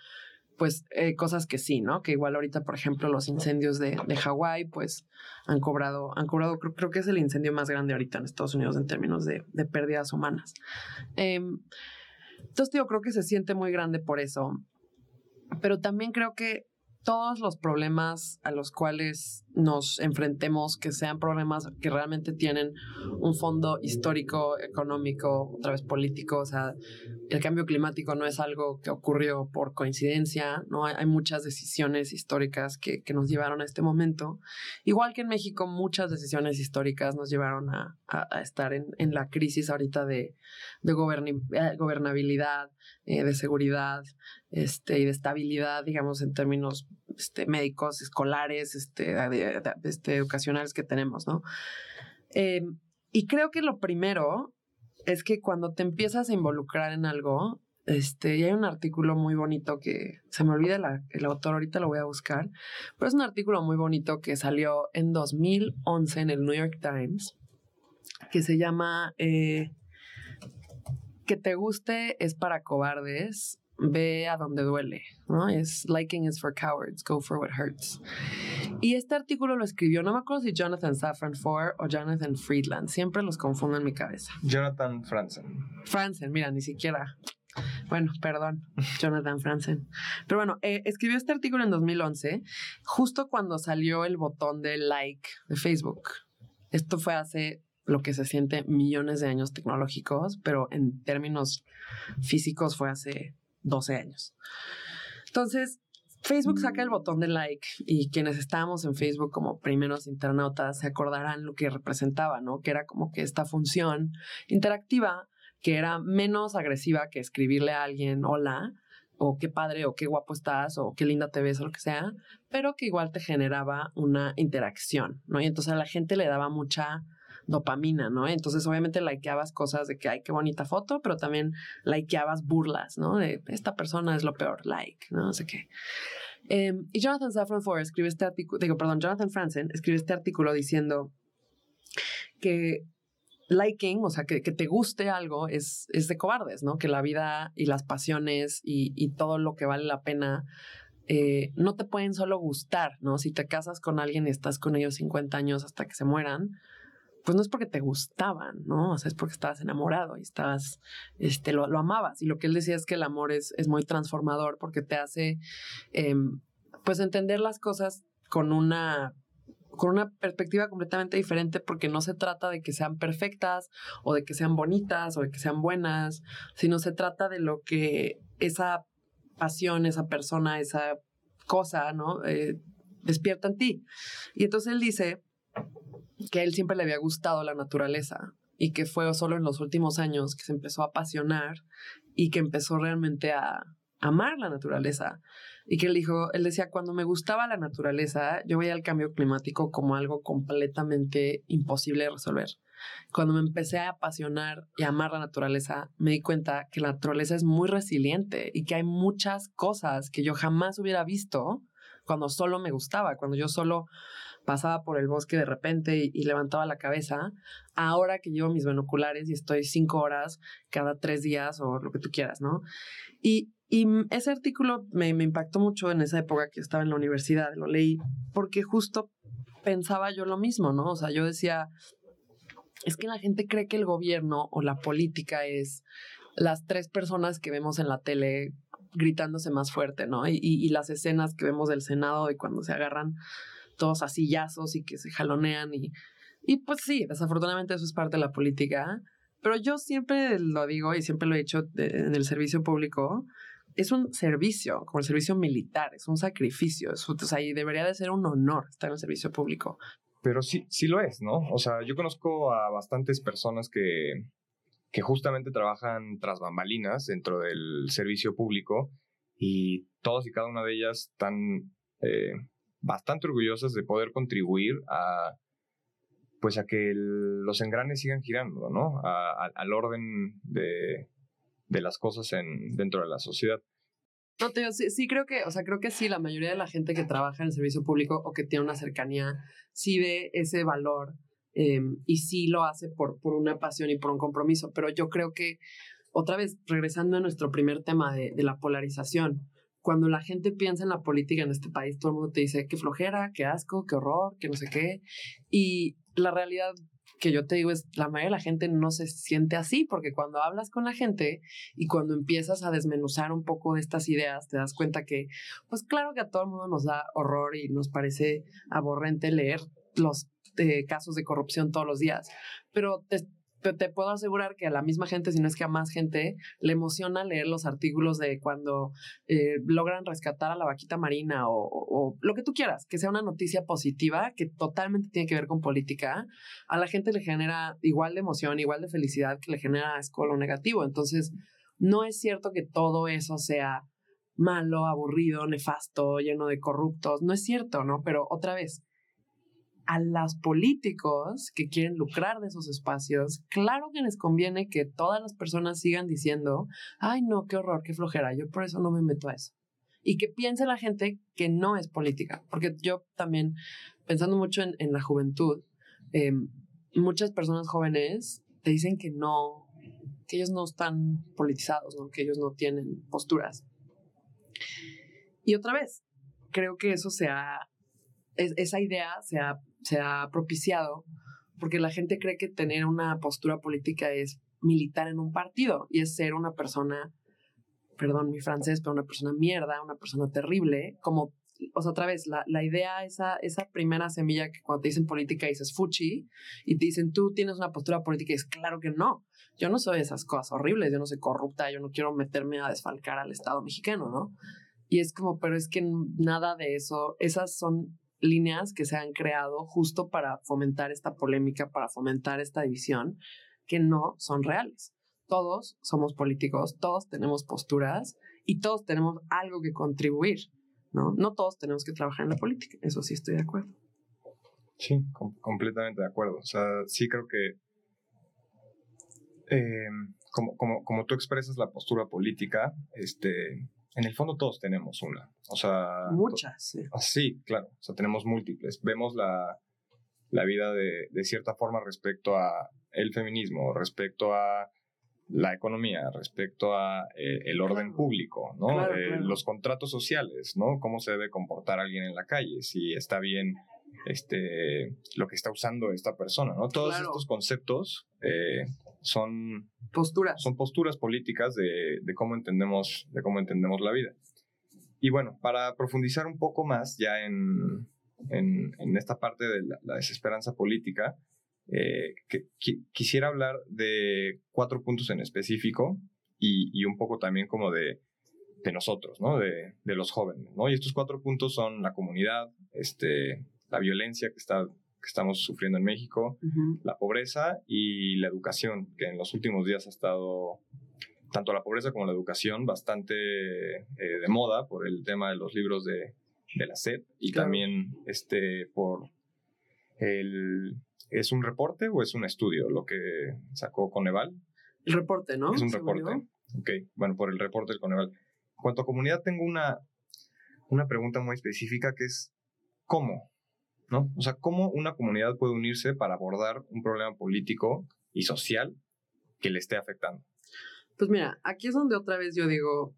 pues eh, cosas que sí, ¿no? Que igual ahorita, por ejemplo, los incendios de, de Hawái, pues han cobrado, han cobrado, creo, creo, que es el incendio más grande ahorita en Estados Unidos en términos de, de pérdidas humanas. Eh, Entonces, yo creo que se siente muy grande por eso, pero también creo que todos los problemas a los cuales nos enfrentemos, que sean problemas que realmente tienen un fondo histórico, económico, otra vez político, o sea, el cambio climático no es algo que ocurrió por coincidencia, ¿no? Hay, muchas decisiones históricas que, que, nos llevaron a este momento. Igual que en México, muchas decisiones históricas nos llevaron a, a, estar en, en, la crisis ahorita de, de eh, gobernabilidad, eh, de seguridad este, y de estabilidad, digamos, en términos este, médicos, escolares, este, este, educacionales que tenemos, ¿no? Em, y creo que lo primero es que cuando te empiezas a involucrar en algo, este, y hay un artículo muy bonito que se me olvida el autor, ahorita lo voy a buscar, pero es un artículo muy bonito que salió en 2011 en el New York Times, que se llama eh, Que te guste es para cobardes, ve a donde duele, ¿no? Es liking is for cowards, go for what hurts. Y este artículo lo escribió, no me acuerdo si Jonathan Safran Foer o Jonathan Friedland, siempre los confundo en mi cabeza. Jonathan Franzen. Franzen, mira, ni siquiera. Bueno, perdón, Jonathan Franzen. Pero bueno, eh, escribió este artículo en 2011, justo cuando salió el botón de like de Facebook. Esto fue hace lo que se siente millones de años tecnológicos, pero en términos físicos fue hace 12 años. Entonces, Facebook saca el botón de like y quienes estábamos en Facebook como primeros internautas se acordarán lo que representaba, ¿no? Que era como que esta función interactiva que era menos agresiva que escribirle a alguien hola o qué padre o qué guapo estás o qué linda te ves o lo que sea, pero que igual te generaba una interacción, ¿no? Y entonces a la gente le daba mucha dopamina, ¿no? Entonces, obviamente, likeabas cosas de que, ay, qué bonita foto, pero también likeabas burlas, ¿no? De esta persona es lo peor, like, ¿no? No sé qué. Em, y Jonathan Safran Foer escribe este artículo, digo, perdón, Jonathan Franzen escribe este artículo diciendo que liking, o sea, que, te guste algo es, es, de cobardes, ¿no? Que la vida y las pasiones y, y todo lo que vale la pena eh, no te pueden solo gustar, ¿no? Si te casas con alguien y estás con ellos 50 años hasta que se mueran, pues no es porque te gustaban, ¿no? O sea, es porque estabas enamorado y estabas, este, lo, lo amabas. Y lo que él decía es que el amor es, es muy transformador porque te hace, em, pues, entender las cosas con una con una perspectiva completamente diferente porque no se trata de que sean perfectas o de que sean bonitas o de que sean buenas, sino se trata de lo que esa pasión, esa persona, esa cosa, ¿no? Eh, despierta en ti. Y entonces él dice que él siempre le había gustado la naturaleza y que fue solo en los últimos años que se empezó a apasionar y que empezó realmente a amar la naturaleza. Y que él dijo, él decía, cuando me gustaba la naturaleza, yo veía el cambio climático como algo completamente imposible de resolver. Cuando me empecé a apasionar y amar la naturaleza, me di cuenta que la naturaleza es muy resiliente y que hay muchas cosas que yo jamás hubiera visto cuando solo me gustaba, cuando yo solo pasaba por el bosque de repente y, levantaba la cabeza, ahora que llevo mis binoculares y estoy cinco horas cada tres días o lo que tú quieras, ¿no? Y, y ese artículo me, impactó mucho en esa época que estaba en la universidad, lo leí, porque justo pensaba yo lo mismo, ¿no? O sea, yo decía, es que la gente cree que el gobierno o la política es las tres personas que vemos en la tele gritándose más fuerte, ¿no? Y, las escenas que vemos del Senado y cuando se agarran todos a sillazos y que se jalonean y, y pues sí, desafortunadamente eso es parte de la política, pero yo siempre lo digo y siempre lo he hecho en el servicio público, es un servicio, como el servicio militar, es un sacrificio, o sea, y debería de ser un honor estar en el servicio público. Pero sí, sí lo es, ¿no? O sea, yo conozco a bastantes personas que, que justamente trabajan tras bambalinas dentro del servicio público y todas y cada una de ellas están eh, bastante orgullosas de poder contribuir a pues a que los engranes sigan girando, ¿no? al orden de, de, las cosas en, dentro de la sociedad. No, sí, creo que, o sea, creo que sí, la mayoría de la gente que trabaja en el servicio público o que tiene una cercanía, sí ve ese valor em, y sí lo hace por, por una pasión y por un compromiso. Pero yo creo que, otra vez, regresando a nuestro primer tema de, de la polarización, cuando la gente piensa en la política en este país, todo el mundo te dice qué flojera, qué asco, qué horror, qué no sé qué. Y la realidad que yo te digo es, la mayoría de la gente no se siente así, porque cuando hablas con la gente y cuando empiezas a desmenuzar un poco estas ideas, te das cuenta que, pues claro que a todo el mundo nos da horror y nos parece aborrente leer los eh, casos de corrupción todos los días, pero te, te puedo asegurar que a la misma gente, si no es que a más gente, le emociona leer los artículos de cuando eh, logran rescatar a la vaquita marina o, lo que tú quieras, que sea una noticia positiva que totalmente tiene que ver con política. A la gente le genera igual de emoción, igual de felicidad que le genera escolo negativo. Entonces, no es cierto que todo eso sea malo, aburrido, nefasto, lleno de corruptos. No es cierto, ¿no? Pero otra vez, a los políticos que quieren lucrar de esos espacios, claro que les conviene que todas las personas sigan diciendo, ay no, qué horror, qué flojera, yo por eso no me meto a eso. Y que piense la gente que no es política, porque yo también, pensando mucho en, la juventud, em, muchas personas jóvenes te dicen que no, que ellos no están politizados, que ellos no tienen posturas. Y otra vez, creo que eso se ha, esa idea se ha se ha propiciado porque la gente cree que tener una postura política es militar en un partido y es ser una persona, perdón mi francés, pero una persona mierda, una persona terrible, como, o sea, otra vez, la, la idea, esa, esa primera semilla que cuando te dicen política dices fuchi y te dicen tú tienes una postura política y es claro que no, yo no soy esas cosas horribles, yo no soy corrupta, yo no quiero meterme a desfalcar al Estado mexicano, ¿no? Y es como, pero es que nada de eso, esas son líneas que se han creado justo para fomentar esta polémica, para fomentar esta división, que no son reales. Todos somos políticos, todos tenemos posturas y todos tenemos algo que contribuir, ¿no? No todos tenemos que trabajar en la política, eso sí estoy de acuerdo. Sí, completamente de acuerdo. O sea, sí creo que eh, como, como, como tú expresas la postura política, este, en el fondo todos tenemos una. O sea. Muchas, sí. Ah, sí, claro. O sea, tenemos múltiples. Vemos la, la vida de, de, cierta forma respecto a el feminismo, respecto a la economía, respecto a eh, el orden público, ¿no? Eh, los contratos sociales, ¿no? Cómo se debe comportar alguien en la calle, si está bien este, lo que está usando esta persona, ¿no? Todos estos conceptos eh, son posturas, son posturas políticas de, de, cómo entendemos, de cómo entendemos la vida. Y bueno, para profundizar un poco más ya en, en, en esta parte de la, desesperanza política, eh, que, quisiera hablar de cuatro puntos en específico y, y un poco también como de, de nosotros, ¿no? De, de, los jóvenes, ¿no? Y estos cuatro puntos son la comunidad, este, la violencia que, está, que estamos sufriendo en México, la pobreza y la educación, que en los últimos días ha estado tanto la pobreza como la educación bastante eh, de moda por el tema de los libros de, de la SED y también este, por el... ¿Es un reporte o es un estudio lo que sacó Coneval? El reporte, ¿no? Es un reporte. Ok, bueno, por el reporte del Coneval. En cuanto a comunidad, tengo una, una pregunta muy específica que es, ¿cómo? ¿No? O sea, ¿cómo una comunidad puede unirse para abordar un problema político y social que le esté afectando? Pues mira, aquí es donde otra vez yo digo,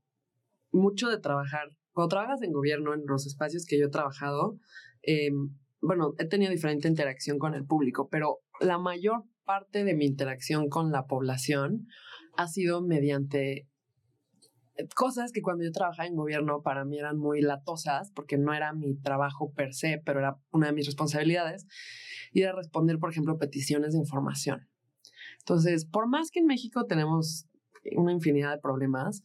mucho de trabajar, cuando trabajas en gobierno, en los espacios que yo he trabajado, em, bueno, he tenido diferente interacción con el público, pero la mayor parte de mi interacción con la población ha sido mediante cosas que cuando yo trabajaba en gobierno para mí eran muy latosas, porque no era mi trabajo per se, pero era una de mis responsabilidades, y era responder, por ejemplo, peticiones de información. Entonces, por más que en México tenemos una infinidad de problemas,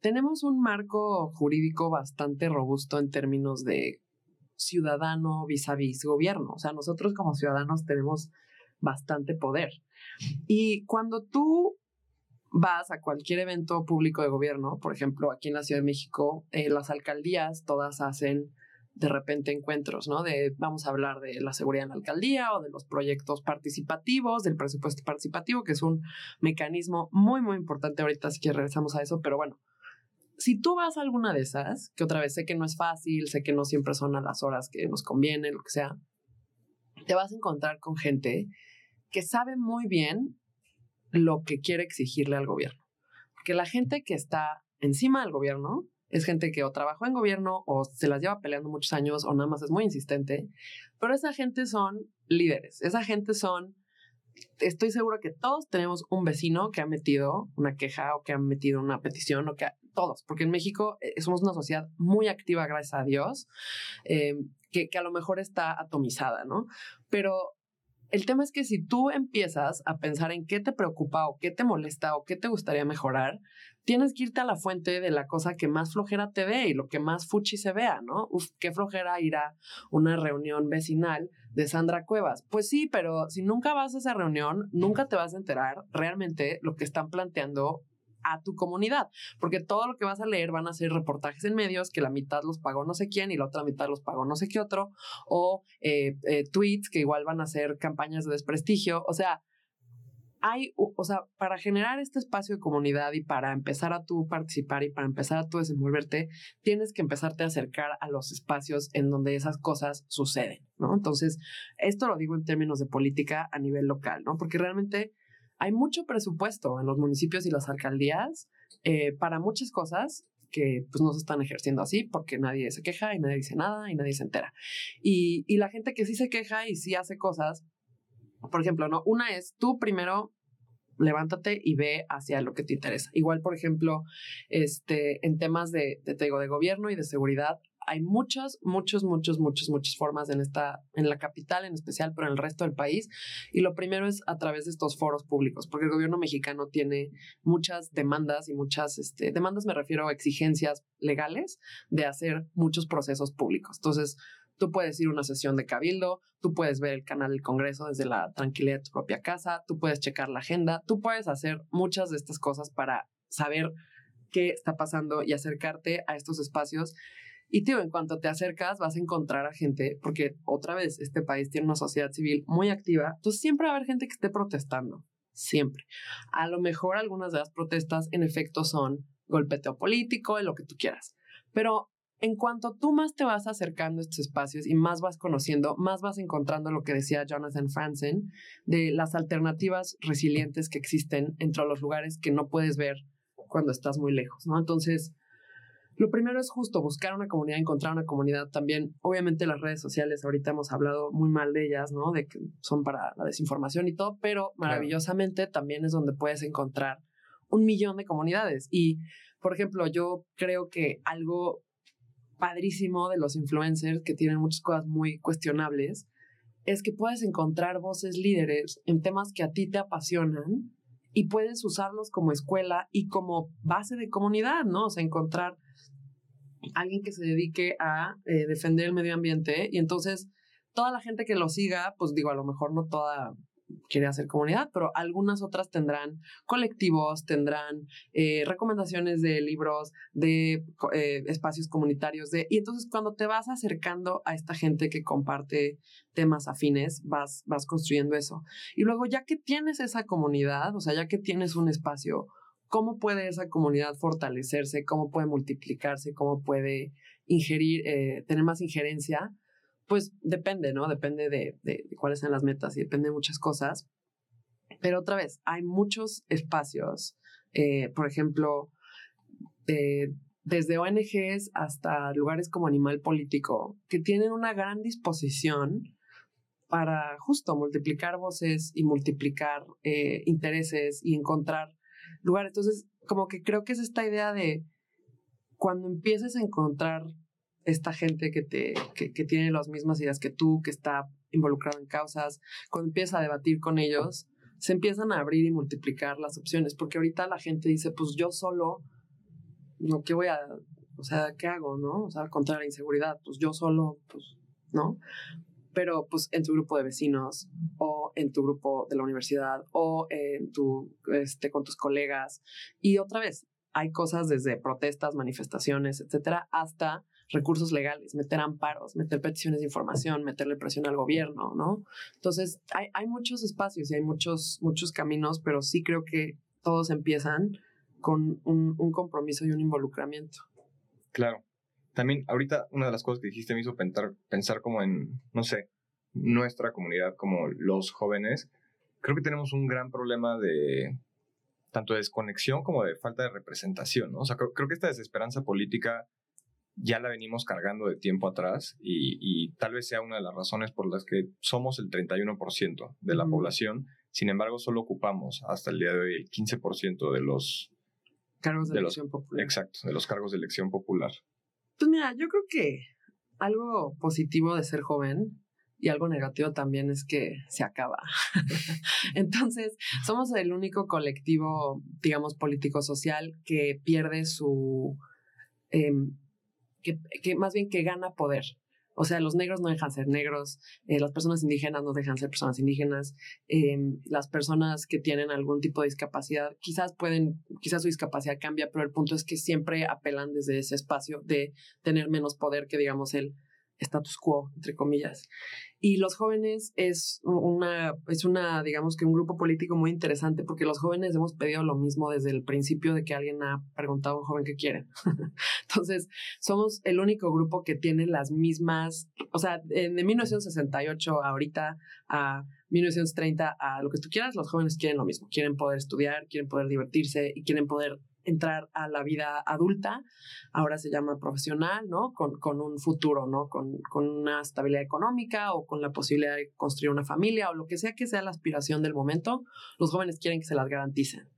tenemos un marco jurídico bastante robusto en términos de ciudadano vis a vis gobierno. O sea, nosotros como ciudadanos tenemos bastante poder. Y cuando tú vas a cualquier evento público de gobierno, por ejemplo, aquí en la Ciudad de México, eh, las alcaldías todas hacen de repente encuentros, ¿no? De vamos a hablar de la seguridad en la alcaldía o de los proyectos participativos, del presupuesto participativo, que es un mecanismo muy, muy importante ahorita, así que regresamos a eso, pero bueno, si tú vas a alguna de esas, que otra vez sé que no es fácil, sé que no siempre son a las horas que nos conviene, lo que sea, te vas a encontrar con gente que sabe muy bien lo que quiere exigirle al gobierno. Porque la gente que está encima del gobierno es gente que o trabajó en gobierno o se las lleva peleando muchos años o nada más es muy insistente, pero esa gente son líderes, esa gente son estoy seguro que todos tenemos un vecino que ha metido una queja o que ha metido una petición o que todos, porque en México eh, somos una sociedad muy activa, gracias a Dios, eh, que, que a lo mejor está atomizada, ¿no? Pero el tema es que si tú empiezas a pensar en qué te preocupa o qué te molesta o qué te gustaría mejorar, tienes que irte a la fuente de la cosa que más flojera te dé y lo que más fuchi se vea, ¿no? Uf, qué flojera ir a una reunión vecinal de Sandra Cuevas. Pues sí, pero si nunca vas a esa reunión, nunca te vas a enterar realmente lo que están planteando a tu comunidad, porque todo lo que vas a leer van a ser reportajes en medios que la mitad los pagó no sé quién y la otra mitad los pagó no sé qué otro, o eh, eh, tweets que igual van a ser campañas de desprestigio, o sea, hay, o sea, para generar este espacio de comunidad y para empezar a tú participar y para empezar a tú desenvolverte, tienes que empezarte a acercar a los espacios en donde esas cosas suceden, ¿no? Entonces, esto lo digo en términos de política a nivel local, ¿no? Porque realmente hay mucho presupuesto en los municipios y las alcaldías eh, para muchas cosas que pues no se están ejerciendo así porque nadie se queja y nadie dice nada y nadie se entera. Y, y la gente que sí se queja y sí hace cosas, por ejemplo, ¿no? Una es tú primero levántate y ve hacia lo que te interesa. Igual, por ejemplo, este, en temas de, de, te digo, de gobierno y de seguridad, hay muchas, muchos, muchos, muchas, muchas formas en esta, en la capital en especial, pero en el resto del país. Y lo primero es a través de estos foros públicos, porque el gobierno mexicano tiene muchas demandas y muchas, este, demandas me refiero a exigencias legales de hacer muchos procesos públicos. Entonces, Tú puedes ir a una sesión de cabildo, tú puedes ver el canal del Congreso desde la tranquilidad de tu propia casa, tú puedes checar la agenda, tú puedes hacer muchas de estas cosas para saber qué está pasando y acercarte a estos espacios y tío, en cuanto te acercas vas a encontrar a gente, porque otra vez este país tiene una sociedad civil muy activa, entonces siempre va a haber gente que esté protestando, siempre. A lo mejor algunas de las protestas en efecto son golpeteo político, lo que tú quieras, pero en cuanto tú más te vas acercando a estos espacios y más vas conociendo, más vas encontrando lo que decía Jonathan Franzen de las alternativas resilientes que existen entre los lugares que no puedes ver cuando estás muy lejos, ¿no? Entonces, lo primero es justo buscar una comunidad, encontrar una comunidad también. Obviamente las redes sociales, ahorita hemos hablado muy mal de ellas, ¿no? De que son para la desinformación y todo, pero maravillosamente también es donde puedes encontrar un millón de comunidades. Y, por ejemplo, yo creo que algo padrísimo de los influencers, que tienen muchas cosas muy cuestionables, es que puedes encontrar voces líderes en temas que a ti te apasionan y puedes usarlos como escuela y como base de comunidad, ¿no? O sea, encontrar alguien que se dedique a eh, defender el medio ambiente y entonces toda la gente que lo siga, pues digo, a lo mejor no toda quiere hacer comunidad, pero algunas otras tendrán colectivos, tendrán eh, recomendaciones de libros, de eh, espacios comunitarios, de, y entonces cuando te vas acercando a esta gente que comparte temas afines, vas, vas construyendo eso. Y luego ya que tienes esa comunidad, o sea, ya que tienes un espacio ¿Cómo puede esa comunidad fortalecerse? ¿Cómo puede multiplicarse? ¿Cómo puede ingerir, eh, tener más injerencia? Pues depende, ¿no? Depende de, cuáles sean las metas y depende de muchas cosas. Pero otra vez, hay muchos espacios, eh, por ejemplo, desde ONGs hasta lugares como Animal Político, que tienen una gran disposición para justo multiplicar voces y multiplicar eh, intereses y encontrar lugar. Entonces, como que creo que es esta idea de cuando empieces a encontrar esta gente que, te, que, que tiene las mismas ideas que tú, que está involucrado en causas, cuando empiezas a debatir con ellos, se empiezan a abrir y multiplicar las opciones, porque ahorita la gente dice, pues yo solo, no, ¿qué voy a, o sea, qué hago, no? O sea, contra la inseguridad, pues yo solo, pues, ¿no? Pero pues en tu grupo de vecinos o en tu grupo de la universidad o en tu, este, con tus colegas. Y otra vez, hay cosas desde protestas, manifestaciones, etcétera, hasta recursos legales, meter amparos, meter peticiones de información, meterle presión al gobierno, ¿no? Entonces, hay, hay muchos espacios y hay muchos, muchos caminos, pero sí creo que todos empiezan con un, un compromiso y un involucramiento. Claro. También ahorita una de las cosas que dijiste me hizo pensar, pensar como en, no sé, nuestra comunidad como los jóvenes. Creo que tenemos un gran problema de tanto de desconexión como de falta de representación, ¿no? O sea, creo, que esta desesperanza política ya la venimos cargando de tiempo atrás y, tal vez sea una de las razones por las que somos el 31% de la población Sin embargo, solo ocupamos hasta el día de hoy el 15% de los cargos de, elección popular. Exacto, de los cargos de elección popular. Pues mira, yo creo que algo positivo de ser joven y algo negativo también es que se acaba. Entonces, somos el único colectivo, digamos, político-social que pierde su, em, que, que, más bien que gana poder. O sea, los negros no dejan ser negros, eh, las personas indígenas no dejan ser personas indígenas, em, las personas que tienen algún tipo de discapacidad, quizás pueden, quizás su discapacidad cambia, pero el punto es que siempre apelan desde ese espacio de tener menos poder que, digamos, el status quo, entre comillas. Y los jóvenes es una, es una, digamos que un grupo político muy interesante porque los jóvenes hemos pedido lo mismo desde el principio de que alguien ha preguntado a un joven qué quiere. Entonces, somos el único grupo que tiene las mismas, o sea, de 1968 a ahorita a 1930 a lo que tú quieras, los jóvenes quieren lo mismo, quieren poder estudiar, quieren poder divertirse y quieren poder entrar a la vida adulta, ahora se llama profesional, ¿no? Con, con un futuro, ¿no? Con, con, una estabilidad económica o con la posibilidad de construir una familia o lo que sea que sea la aspiración del momento, los jóvenes quieren que se las garanticen.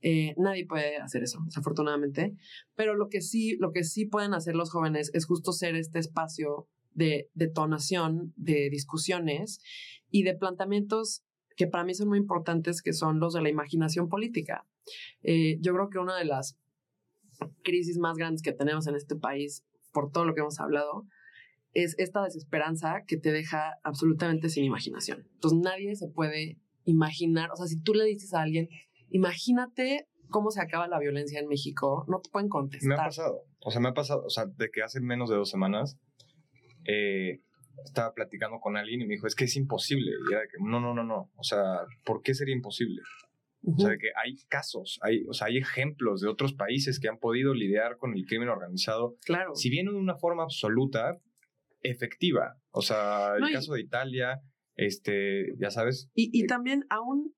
Eh, nadie puede hacer eso, desafortunadamente, pero lo que sí, lo que sí pueden hacer los jóvenes es justo ser este espacio de detonación, de discusiones y de planteamientos que para mí son muy importantes, que son los de la imaginación política. Eh, yo creo que una de las crisis más grandes que tenemos en este país, por todo lo que hemos hablado, es esta desesperanza que te deja absolutamente sin imaginación. Entonces nadie se puede imaginar, o sea, si tú le dices a alguien, imagínate cómo se acaba la violencia en México, no te pueden contestar. Me ha pasado, o sea, me ha pasado, o sea, de que hace menos de dos semanas eh, estaba platicando con alguien y me dijo, es que es imposible. Y era que, no, no, no, no, o sea, ¿por qué sería imposible? O sea, que hay casos, hay, o sea, hay ejemplos de otros países que han podido lidiar con el crimen organizado. Claro. Si bien de una forma absoluta, efectiva. O sea, el caso de Italia, este, ya sabes. Y, y eh, también aún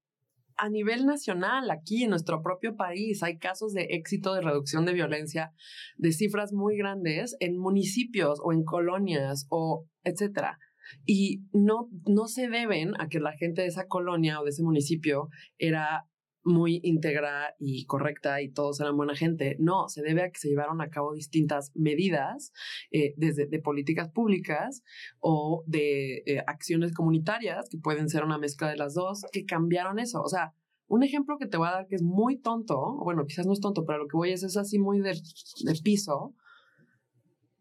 a nivel nacional, aquí en nuestro propio país, hay casos de éxito de reducción de violencia de cifras muy grandes en municipios o en colonias o etcétera. Y no, no se deben a que la gente de esa colonia o de ese municipio era muy íntegra y correcta y todos eran buena gente. No, se debe a que se llevaron a cabo distintas medidas eh, desde de políticas públicas o de eh, acciones comunitarias, que pueden ser una mezcla de las dos, que cambiaron eso. O sea, un ejemplo que te voy a dar que es muy tonto, bueno, quizás no es tonto, pero lo que voy es, es así muy de, de piso,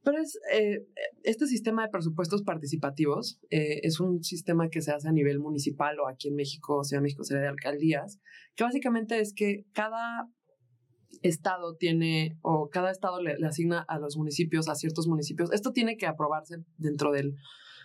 pero es, eh, este sistema de presupuestos participativos eh, es un sistema que se hace a nivel municipal o aquí en México, o sea, México sería de alcaldías, que básicamente es que cada estado tiene o cada estado le, asigna a los municipios, a ciertos municipios. Esto tiene que aprobarse dentro del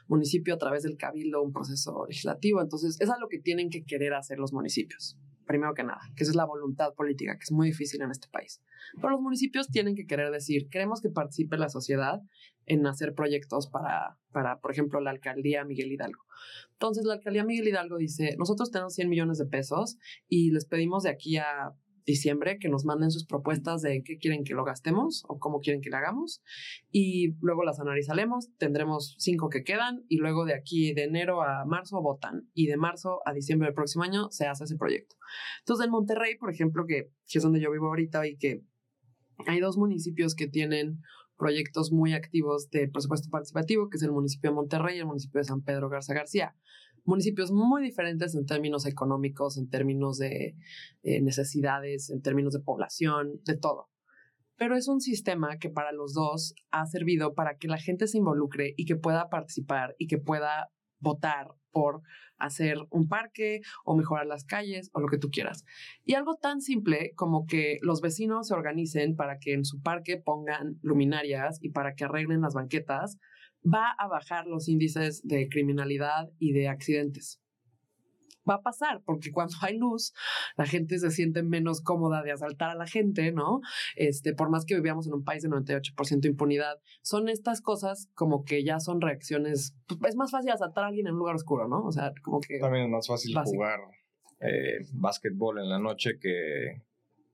municipio a través del cabildo, un proceso legislativo. Entonces, es a lo que tienen que querer hacer los municipios primero que nada, que esa es la voluntad política, que es muy difícil en este país. Pero los municipios tienen que querer decir, queremos que participe la sociedad en hacer proyectos para, para, por ejemplo, la alcaldía Miguel Hidalgo. Entonces, la alcaldía Miguel Hidalgo dice, nosotros tenemos 100 millones de pesos y les pedimos de aquí a diciembre que nos manden sus propuestas de qué quieren que lo gastemos o cómo quieren que lo hagamos. Y luego las analizaremos, tendremos cinco que quedan y luego de aquí de enero a marzo votan. Y de marzo a diciembre del próximo año se hace ese proyecto. Entonces en Monterrey, por ejemplo, que, es donde yo vivo ahorita y que hay dos municipios que tienen proyectos muy activos de presupuesto participativo, que es el municipio de Monterrey y el municipio de San Pedro Garza García municipios muy diferentes en términos económicos, en términos de eh, necesidades, en términos de población, de todo. Pero es un sistema que para los dos ha servido para que la gente se involucre y que pueda participar y que pueda votar por hacer un parque o mejorar las calles o lo que tú quieras. Y algo tan simple como que los vecinos se organicen para que en su parque pongan luminarias y para que arreglen las banquetas va a bajar los índices de criminalidad y de accidentes. Va a pasar, porque cuando hay luz, la gente se siente menos cómoda de asaltar a la gente, ¿no? Este, por más que vivíamos en un país de 98% impunidad, son estas cosas como que ya son reacciones. Pues, es más fácil asaltar a alguien en un lugar oscuro, ¿no? O sea, como que. También es más fácil jugar eh, básquetbol en la noche que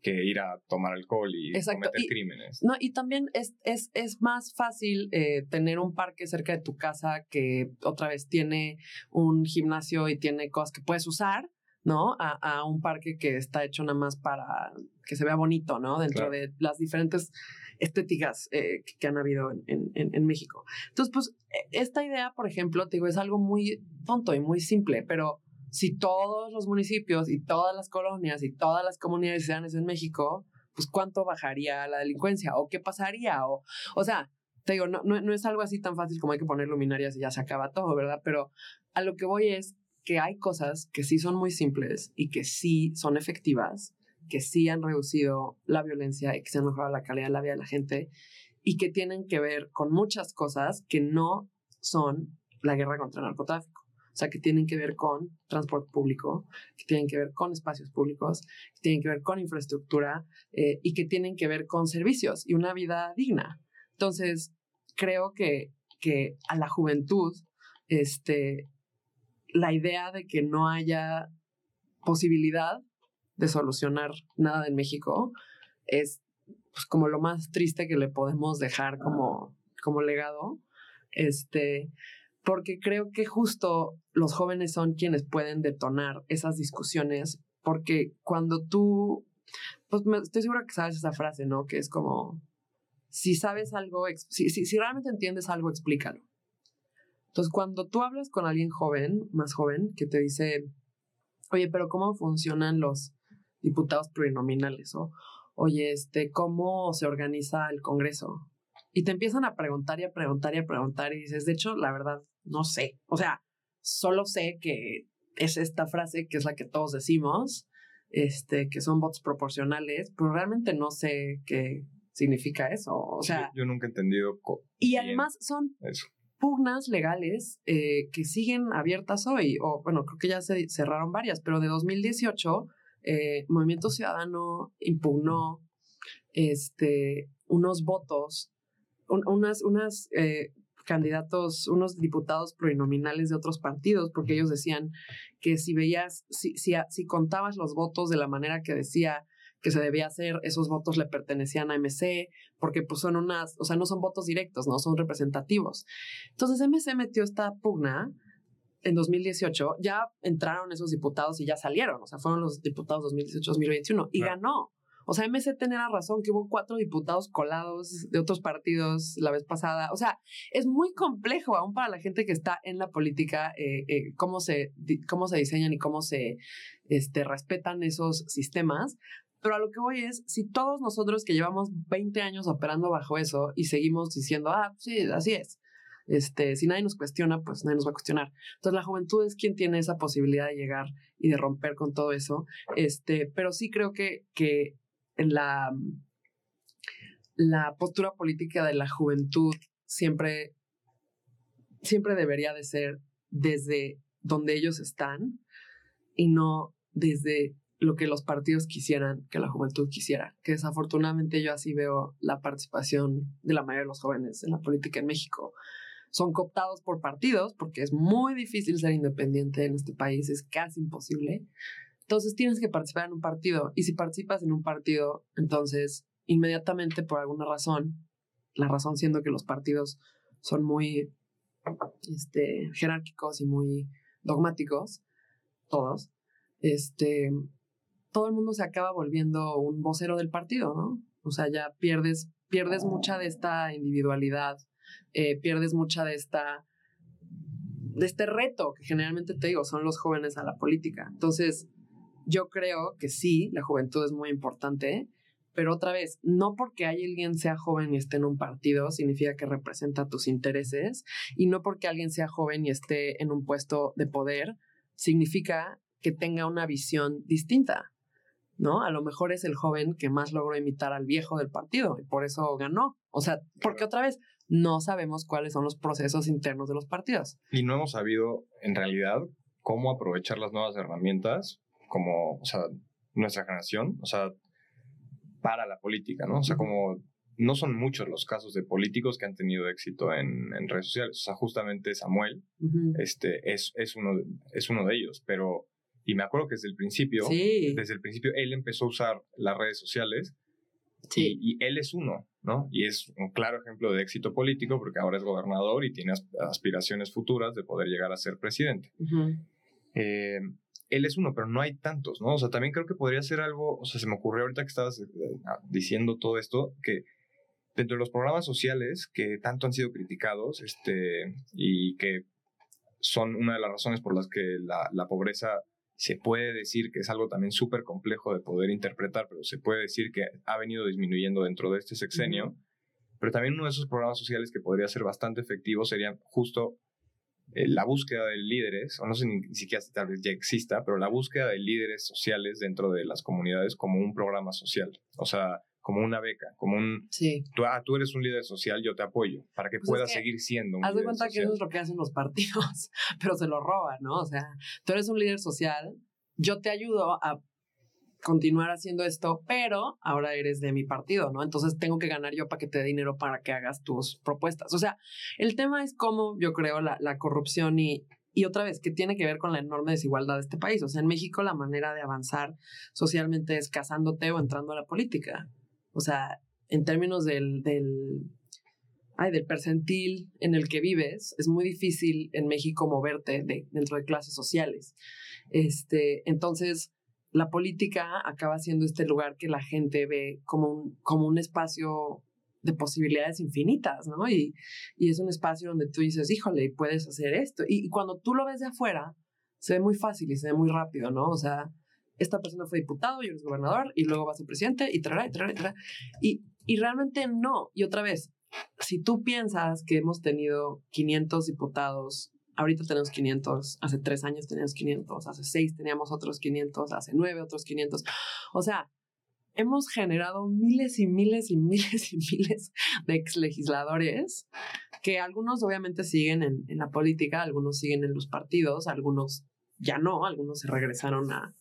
que ir a tomar alcohol y cometer crímenes. No, y también es, es, es más fácil eh, tener un parque cerca de tu casa que otra vez tiene un gimnasio y tiene cosas que puedes usar ¿no? A, un parque que está hecho nada más para que se vea bonito, ¿no? Dentro de las diferentes estéticas eh, que, han habido en, en, México. Entonces, pues, e, esta idea, por ejemplo, te digo, es algo muy tonto y muy simple, pero si todos los municipios y todas las colonias y todas las comunidades hicieran eso en México, pues cuánto bajaría la delincuencia o qué pasaría o, o sea, te digo, no, no, no es algo así tan fácil como hay que poner luminarias y ya se acaba todo, ¿verdad? Pero a lo que voy es que hay cosas que sí son muy simples y que sí son efectivas, que sí han reducido la violencia y que se han mejorado la calidad de la vida de la gente y que tienen que ver con muchas cosas que no son la guerra contra el narcotráfico. Sea, que tienen que ver con transporte público, que tienen que ver con espacios públicos, que tienen que ver con infraestructura eh, y que tienen que ver con servicios y una vida digna. Entonces, creo que, que a la juventud, este, la idea de que no haya posibilidad de solucionar nada en México es pues, como lo más triste que le podemos dejar como, como legado. Este, porque creo que justo los jóvenes son quienes pueden detonar esas discusiones, porque cuando tú, pues estoy segura que sabes esa frase, ¿no? Que es como, si sabes algo, si, si, si realmente entiendes algo, explícalo. Entonces, cuando tú hablas con alguien joven, más joven, que te dice, oye, pero ¿cómo funcionan los diputados plurinominales? O, oye, este, ¿cómo se organiza el Congreso? Y te empiezan a preguntar y a preguntar y a preguntar y dices, de hecho, la verdad, no sé. O sea, solo sé que es esta frase que es la que todos decimos, este, que son votos proporcionales, pero realmente no sé qué significa eso. O sea, yo, nunca he entendido. Y además son pugnas legales eh, que siguen abiertas hoy, o bueno, creo que ya se cerraron varias, pero de 2018, eh, Movimiento Ciudadano impugnó este, unos votos unas, unas eh, candidatos, unos diputados plurinominales de otros partidos, porque ellos decían que si veías, si, si, si contabas los votos de la manera que decía que se debía hacer, esos votos le pertenecían a MC, porque pues son unas, o sea, no son votos directos, no son representativos. Entonces MC metió esta pugna en 2018, ya entraron esos diputados y ya salieron, o sea, fueron los diputados 2018-2021 y ganó. O sea, MC tenía razón que hubo cuatro diputados colados de otros partidos la vez pasada. O sea, es muy complejo aún para la gente que está en la política eh, eh, cómo, se, cómo se diseñan y cómo se este, respetan esos sistemas. Pero a lo que voy es, si todos nosotros que llevamos 20 años operando bajo eso y seguimos diciendo, ah, sí, así es, este, si nadie nos cuestiona, pues nadie nos va a cuestionar. Entonces la juventud es quien tiene esa posibilidad de llegar y de romper con todo eso. Este, pero sí creo que, que la, la postura política de la juventud siempre, siempre debería de ser desde donde ellos están y no desde lo que los partidos quisieran que la juventud quisiera, que desafortunadamente yo así veo la participación de la mayoría de los jóvenes en la política en México. Son cooptados por partidos porque es muy difícil ser independiente en este país, es casi imposible. Entonces tienes que participar en un partido y si participas en un partido, entonces inmediatamente por alguna razón, la razón siendo que los partidos son muy este, jerárquicos y muy dogmáticos, todos, este, todo el mundo se acaba volviendo un vocero del partido, ¿no? O sea, ya pierdes, pierdes mucha de esta individualidad, eh, pierdes mucha de esta de este reto que generalmente te digo son los jóvenes a la política. Entonces, yo creo que sí, la juventud es muy importante, pero otra vez, no porque alguien sea joven y esté en un partido significa que representa tus intereses y no porque alguien sea joven y esté en un puesto de poder significa que tenga una visión distinta. ¿No? A lo mejor es el joven que más logró imitar al viejo del partido y por eso ganó. O sea, porque otra vez no sabemos cuáles son los procesos internos de los partidos. Y no hemos sabido en realidad cómo aprovechar las nuevas herramientas como, o sea, nuestra generación, o sea, para la política, ¿no? O sea, como no son muchos los casos de políticos que han tenido éxito en, en redes sociales. O sea, justamente Samuel este, es, es, uno, es uno de ellos, pero, y me acuerdo que desde el principio, desde el principio él empezó a usar las redes sociales sí. y, él es uno, ¿no? Y es un claro ejemplo de éxito político porque ahora es gobernador y tiene aspiraciones futuras de poder llegar a ser presidente. Él es uno, pero no hay tantos, ¿no? O sea, también creo que podría ser algo, o sea, se me ocurrió ahorita que estabas eh, diciendo todo esto, que dentro de los programas sociales que tanto han sido criticados, este, y que son una de las razones por las que la, la pobreza se puede decir que es algo también súper complejo de poder interpretar, pero se puede decir que ha venido disminuyendo dentro de este sexenio. Pero también uno de esos programas sociales que podría ser bastante efectivo sería justo eh, la búsqueda de líderes, o no sé ni, siquiera si tal vez ya exista, pero la búsqueda de líderes sociales dentro de las comunidades como un programa social. O sea, como una beca, como un... Sí. Tú, ah, tú eres un líder social, yo te apoyo, para que pues puedas seguir siendo un haz de cuenta que eso es lo que hacen los partidos, pero se lo roban, ¿no? O sea, tú eres un líder social, yo te ayudo a continuar haciendo esto, pero ahora eres de mi partido, ¿no? Entonces tengo que ganar yo para que te dé dinero para que hagas tus propuestas. O sea, el tema es cómo yo creo la, la corrupción y, y otra vez, que tiene que ver con la enorme desigualdad de este país. O sea, en México la manera de avanzar socialmente es casándote o entrando a la política. O sea, en términos del, del, ay, del percentil en el que vives, es muy difícil en México moverte de, dentro de clases sociales. Este, entonces, la política acaba siendo este lugar que la gente ve como un, como un espacio de posibilidades infinitas, ¿no? Y, y es un espacio donde tú dices, híjole, puedes hacer esto. Y, y, cuando tú lo ves de afuera, se ve muy fácil y se ve muy rápido, ¿no? O sea, esta persona fue diputado y eres gobernador y luego va a presidente y traerá y traerá. Y, y realmente no. Y otra vez, si tú piensas que hemos tenido 500 diputados, ahorita tenemos 500, hace tres años teníamos 500, hace seis teníamos otros 500, hace nueve otros 500. O sea, hemos generado miles y miles y miles y miles de ex legisladores que algunos obviamente siguen en, la política, algunos siguen en los partidos, algunos ya no, algunos se regresaron a,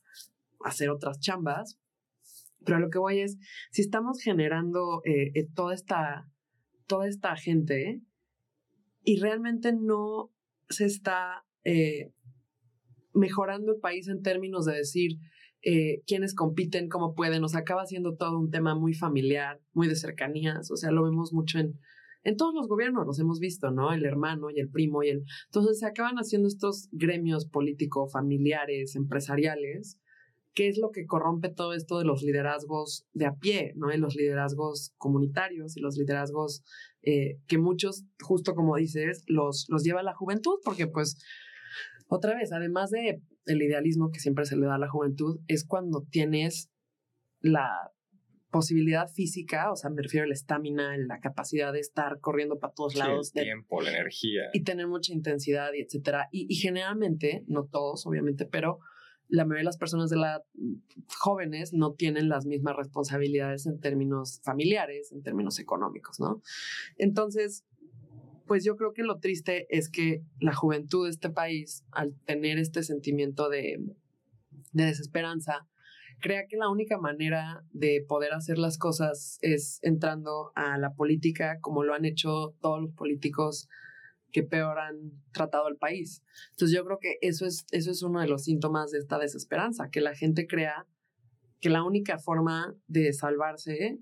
hacer otras chambas. Pero lo que voy es, si estamos generando eh, eh, toda, esta, toda esta gente y realmente no se está eh, mejorando el país en términos de decir quiénes compiten, cómo pueden, nos acaba siendo todo un tema muy familiar, muy de cercanías, o sea, lo vemos mucho en, en todos los gobiernos los hemos visto, ¿no? El hermano y el primo y el... Entonces se acaban haciendo estos gremios político, familiares, empresariales, qué es lo que corrompe todo esto de los liderazgos de a pie, ¿no? Y los liderazgos comunitarios y los liderazgos eh, que muchos, justo como dices, los, los lleva a la juventud, porque pues, otra vez, además de el idealismo que siempre se le da a la juventud, es cuando tienes la posibilidad física, o sea, me refiero a la estamina, la capacidad de estar corriendo para todos lados. El tiempo, la energía. Y tener mucha intensidad y etcétera. Y, y generalmente, no todos, obviamente, pero la mayoría de las personas de la jóvenes no tienen las mismas responsabilidades en términos familiares, en términos económicos, ¿no? Entonces, pues yo creo que lo triste es que la juventud de este país, al tener este sentimiento de, de desesperanza, crea que la única manera de poder hacer las cosas es entrando a la política como lo han hecho todos los políticos que peor han tratado al país. Entonces yo creo que eso es, eso es uno de los síntomas de esta desesperanza, que la gente crea que la única forma de salvarse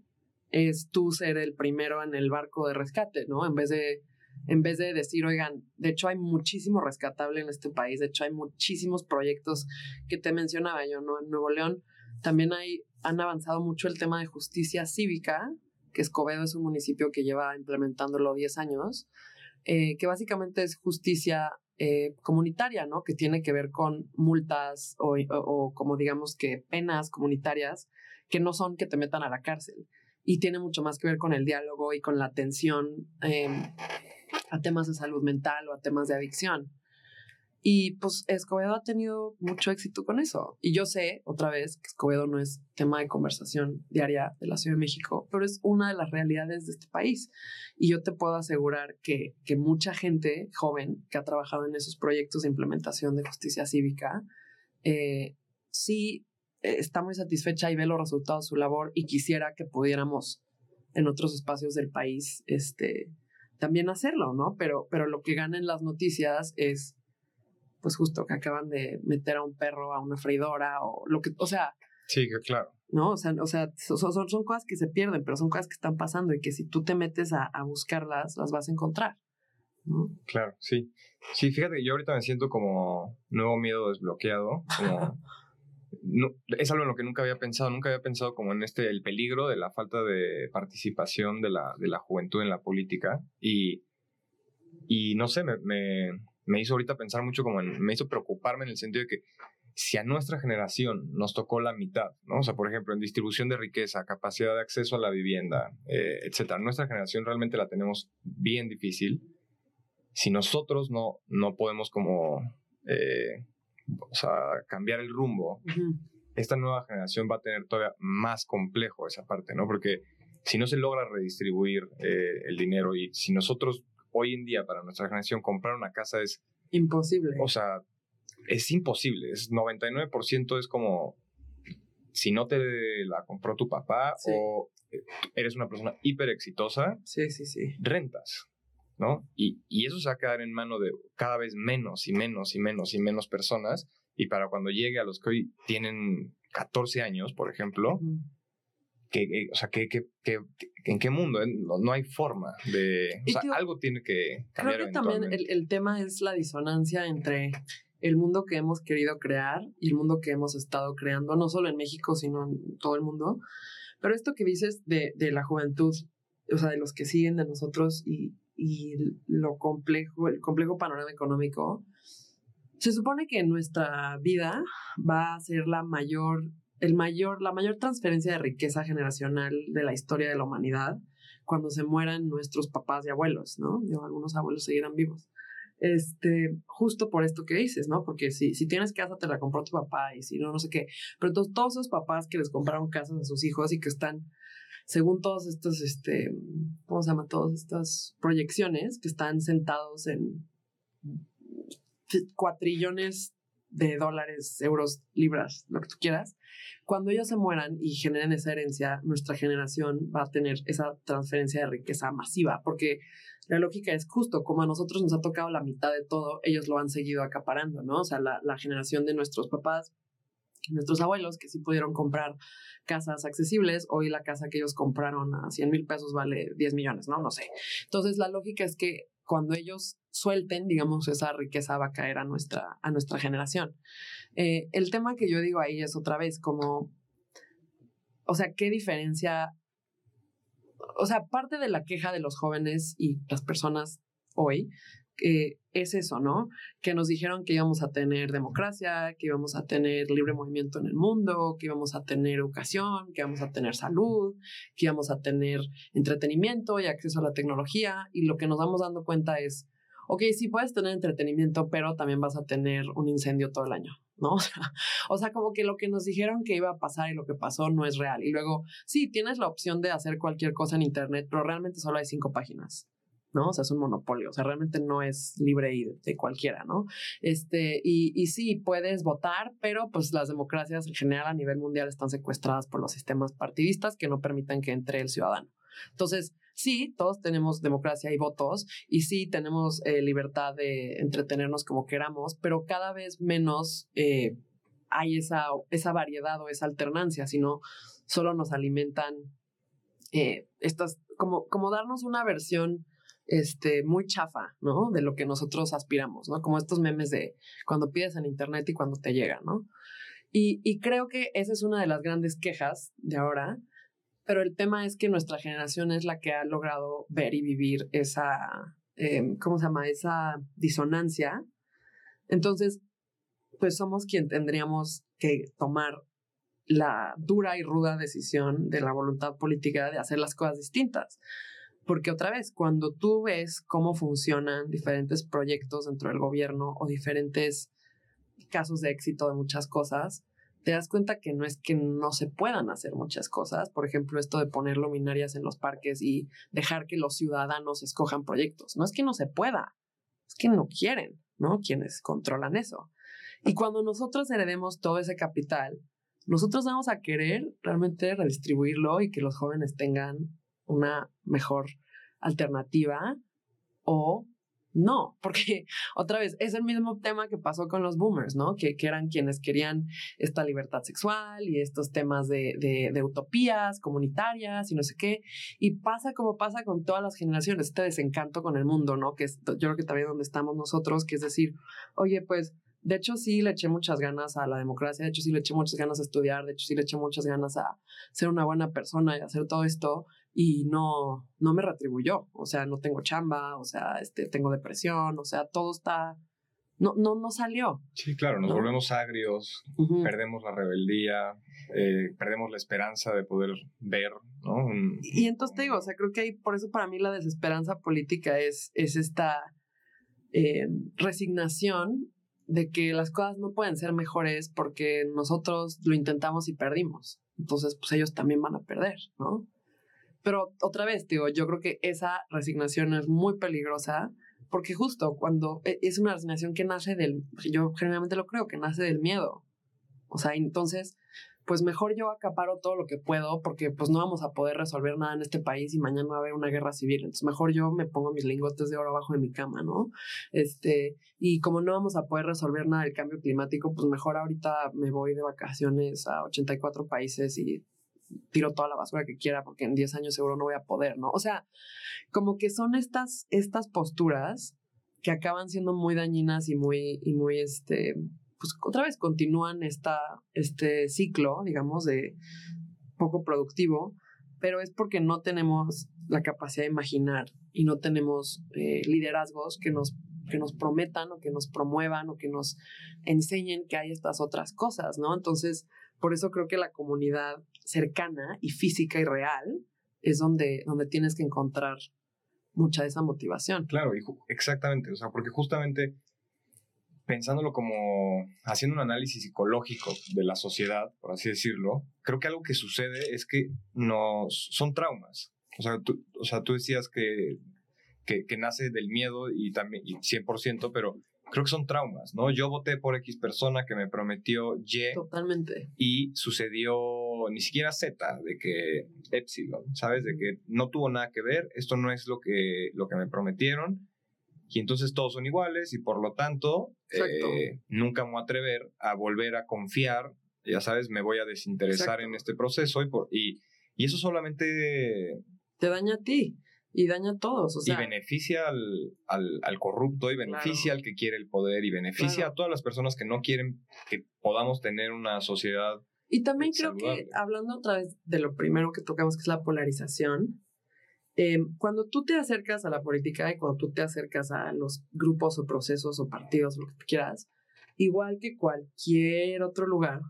es tú ser el primero en el barco de rescate, ¿no? En vez de, en vez de decir, oigan, de hecho hay muchísimo rescatable en este país, de hecho hay muchísimos proyectos que te mencionaba yo, ¿no? En Nuevo León también hay, han avanzado mucho el tema de justicia cívica, que Escobedo es un municipio que lleva implementándolo 10 años, eh, que básicamente es justicia eh, comunitaria, ¿no? Que tiene que ver con multas o, como digamos que penas comunitarias que no son que te metan a la cárcel. Y tiene mucho más que ver con el diálogo y con la atención em, a temas de salud mental o a temas de adicción. Y pues Escobedo ha tenido mucho éxito con eso. Y yo sé, otra vez, que Escobedo no es tema de conversación diaria de la Ciudad de México, pero es una de las realidades de este país. Y yo te puedo asegurar que, que mucha gente joven que ha trabajado en esos proyectos de implementación de justicia cívica, eh, sí eh, está muy satisfecha y ve los resultados de su labor y quisiera que pudiéramos en otros espacios del país este, también hacerlo, ¿no? Pero, pero lo que gana en las noticias es pues justo que acaban de meter a un perro a una freidora o lo que, o sea. Sí, claro. ¿No? O sea, o sea son, son, son, cosas que se pierden, pero son cosas que están pasando y que si tú te metes a, a buscarlas, las vas a encontrar. Claro, sí. Sí, fíjate, yo ahorita me siento como nuevo miedo desbloqueado, como no, es algo en lo que nunca había pensado, nunca había pensado como en este, el peligro de la falta de participación de la, de la juventud en la política y, y no sé, me, me, me hizo ahorita pensar mucho como en, me hizo preocuparme en el sentido de que si a nuestra generación nos tocó la mitad, ¿no? O sea, por ejemplo, en distribución de riqueza, capacidad de acceso a la vivienda, eh, etcétera, nuestra generación realmente la tenemos bien difícil. Si nosotros no, no podemos como eh, o sea, cambiar el rumbo, esta nueva generación va a tener todavía más complejo esa parte, ¿no? Porque si no se logra redistribuir eh, el dinero y si nosotros hoy en día para nuestra generación comprar una casa es... Imposible. O sea, es imposible, es 99% es como si no te la compró tu papá o eh, eres una persona hiper exitosa, sí, sí, sí. rentas. ¿no? Y, y, eso se va a quedar en mano de cada vez menos y menos y menos y menos personas. Y para cuando llegue a los que hoy tienen 14 años, por ejemplo, que, o sea, que, que, ¿en qué mundo? No, hay forma de... O sea, algo tiene que cambiar. Creo que también el, el tema es la disonancia entre el mundo que hemos querido crear y el mundo que hemos estado creando, no solo en México, sino en todo el mundo. Pero esto que dices de, de la juventud, o sea, de los que siguen de nosotros y, y lo complejo, el complejo panorama económico, se supone que nuestra vida va a ser la mayor, el mayor, la mayor transferencia de riqueza generacional de la historia de la humanidad cuando se mueran nuestros papás y abuelos, ¿no? algunos abuelos seguirán vivos. Este, justo por esto que dices, ¿no? Porque si, si tienes casa, te la compró tu papá y si no, no sé qué. Pero entonces, todos esos papás que les compraron casas a sus hijos y que están según todos estos, este, ¿cómo se llama? Todas estas proyecciones que están sentados en cuatrillones de dólares, euros, libras, lo que tú quieras. Cuando ellos se mueran y generen esa herencia, nuestra generación va a tener esa transferencia de riqueza masiva, porque la lógica es justo, como a nosotros nos ha tocado la mitad de todo, ellos lo han seguido acaparando, ¿no? O sea, la, generación de nuestros papás nuestros abuelos que sí pudieron comprar casas accesibles, hoy la casa que ellos compraron a 100 mil pesos vale 10 millones, ¿no? No sé. Entonces la lógica es que cuando ellos suelten, digamos, esa riqueza va a caer a nuestra, a nuestra generación. Eh, el tema que yo digo ahí es otra vez como, o sea, ¿qué diferencia? O sea, parte de la queja de los jóvenes y las personas hoy eh, es eso, ¿no? Que nos dijeron que íbamos a tener democracia, que íbamos a tener libre movimiento en el mundo, que íbamos a tener educación, que íbamos a tener salud, que íbamos a tener entretenimiento y acceso a la tecnología. Y lo que nos vamos dando cuenta es, ok, sí puedes tener entretenimiento, pero también vas a tener un incendio todo el año, ¿no? O sea, como que lo que nos dijeron que iba a pasar y lo que pasó no es real. Y luego, sí, tienes la opción de hacer cualquier cosa en Internet, pero realmente solo hay cinco páginas. ¿No? O sea, es un monopolio, o sea, realmente no es libre y de, cualquiera, ¿no? Este, y, y sí, puedes votar, pero pues las democracias en general a nivel mundial están secuestradas por los sistemas partidistas que no permitan que entre el ciudadano. Entonces, sí, todos tenemos democracia y votos y sí tenemos eh, libertad de entretenernos como queramos, pero cada vez menos eh, hay esa, esa variedad o esa alternancia, sino solo nos alimentan eh, estas, como, como darnos una versión este, muy chafa, ¿no? De lo que nosotros aspiramos, ¿no? Como estos memes de cuando pides en internet y cuando te llega, ¿no? Y, y creo que esa es una de las grandes quejas de ahora, pero el tema es que nuestra generación es la que ha logrado ver y vivir esa, eh, ¿cómo se llama? Esa disonancia. Entonces, pues somos quien tendríamos que tomar la dura y ruda decisión de la voluntad política de hacer las cosas distintas. Porque otra vez, cuando tú ves cómo funcionan diferentes proyectos dentro del gobierno o diferentes casos de éxito de muchas cosas, te das cuenta que no es que no se puedan hacer muchas cosas. Por ejemplo, esto de poner luminarias en los parques y dejar que los ciudadanos escojan proyectos. No es que no se pueda, es que no quieren, ¿no? Quienes controlan eso. Y cuando nosotros heredemos todo ese capital, nosotros vamos a querer realmente redistribuirlo y que los jóvenes tengan una mejor alternativa o No, porque otra vez es el mismo tema que pasó con los boomers, ¿no? Que, que eran quienes querían esta libertad sexual y estos temas de, de, utopías comunitarias y no sé qué. Y pasa como pasa con todas las generaciones, este desencanto con el mundo, ¿no? Que es, yo creo que también donde estamos nosotros, que es decir, oye, pues de hecho, sí le eché muchas ganas a la democracia, de hecho, sí le eché muchas ganas a estudiar, de hecho, sí le eché muchas ganas a ser una buena persona y hacer todo esto, y no, no me retribuyó. O sea, no tengo chamba, o sea, este, tengo depresión, o sea, todo está. No, no, no salió. Sí, claro, nos volvemos agrios, perdemos la rebeldía, eh, perdemos la esperanza de poder ver, ¿no? y entonces te digo, o sea, creo que hay, por eso para mí la desesperanza política es, es esta eh, resignación de que las cosas no pueden ser mejores porque nosotros lo intentamos y perdimos. Entonces, pues ellos también van a perder, ¿no? Pero otra vez, digo, yo creo que esa resignación es muy peligrosa porque justo cuando e, es una resignación que nace del, yo generalmente lo creo, que nace del miedo. O sea, entonces pues mejor yo acaparo todo lo que puedo porque pues no vamos a poder resolver nada en este país y mañana va a haber una guerra civil. Entonces mejor yo me pongo mis lingotes de oro abajo de mi cama, ¿no? Este, y como no vamos a poder resolver nada del cambio climático, pues mejor ahorita me voy de vacaciones a 84 países y tiro toda la basura que quiera porque en 10 años seguro no voy a poder, ¿no? O sea, como que son estas, estas posturas que acaban siendo muy dañinas y muy, y muy, este, pues otra vez continúan esta, este ciclo, digamos, de poco productivo, pero es porque no tenemos la capacidad de imaginar y no tenemos eh, liderazgos que nos, que nos prometan o que nos promuevan o que nos enseñen que hay estas otras cosas, ¿no? Entonces, por eso creo que la comunidad cercana y física y real es donde, donde tienes que encontrar mucha de esa motivación. Claro, exactamente, o sea, porque justamente pensándolo como haciendo un análisis psicológico de la sociedad, por así decirlo, creo que algo que sucede es que nos son traumas. O sea, tú, o sea, tú decías que, que, nace del miedo y también y 100%, pero creo que son traumas, ¿no? Yo voté por X persona que me prometió Y. Totalmente. Y sucedió ni siquiera Z, de que Epsilon, ¿sabes? De que no tuvo nada que ver, esto no es lo que, lo que me prometieron y entonces todos son iguales y por lo tanto eh, nunca me voy a atrever a volver a confiar, ya sabes, me voy a desinteresar en este proceso y, por, y, y, eso solamente... Te daña a ti y daña a todos. O sea, y beneficia al, al, al corrupto y beneficia al que quiere el poder y beneficia a todas las personas que no quieren que podamos tener una sociedad. Y también creo que hablando otra vez de lo primero que tocamos, que es la polarización, eh, cuando tú te acercas a la política y cuando tú te acercas a los grupos o procesos o partidos, lo que quieras, igual que cualquier otro lugar,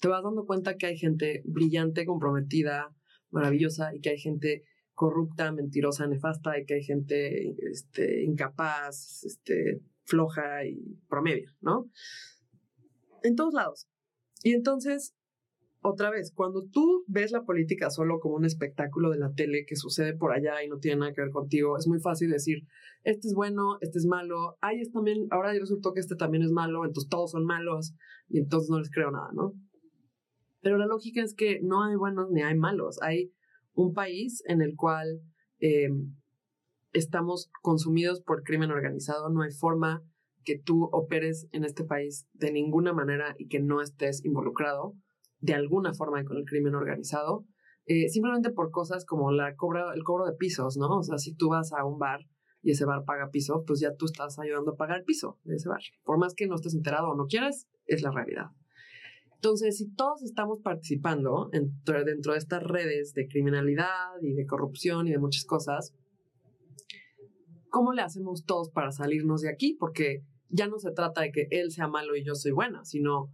te vas dando cuenta que hay gente brillante, comprometida, maravillosa y que hay gente corrupta, mentirosa, nefasta y que hay gente este, incapaz, este, floja y promedio, ¿no? En todos lados. Y entonces otra vez, cuando tú ves la política solo como un espectáculo de la tele que sucede por allá y no tiene nada que ver contigo, es muy fácil decir, este es bueno, este es malo, ay, es también, ahora resultó que este también es malo, entonces todos son malos y entonces no les creo nada, ¿no? Pero la lógica es que no hay buenos ni hay malos, hay un país en el cual em, estamos consumidos por crimen organizado, no hay forma que tú operes en este país de ninguna manera y que no estés involucrado de alguna forma con el crimen organizado, eh, simplemente por cosas como la cobra, el cobro de pisos, ¿no? O sea, si tú vas a un bar y ese bar paga piso, pues ya tú estás ayudando a pagar el piso de ese bar. Por más que no estés enterado o no quieras, es la realidad. Entonces, si todos estamos participando dentro, de estas redes de criminalidad y de corrupción y de muchas cosas, ¿cómo le hacemos todos para salirnos de aquí? Porque ya no se trata de que él sea malo y yo soy buena, sino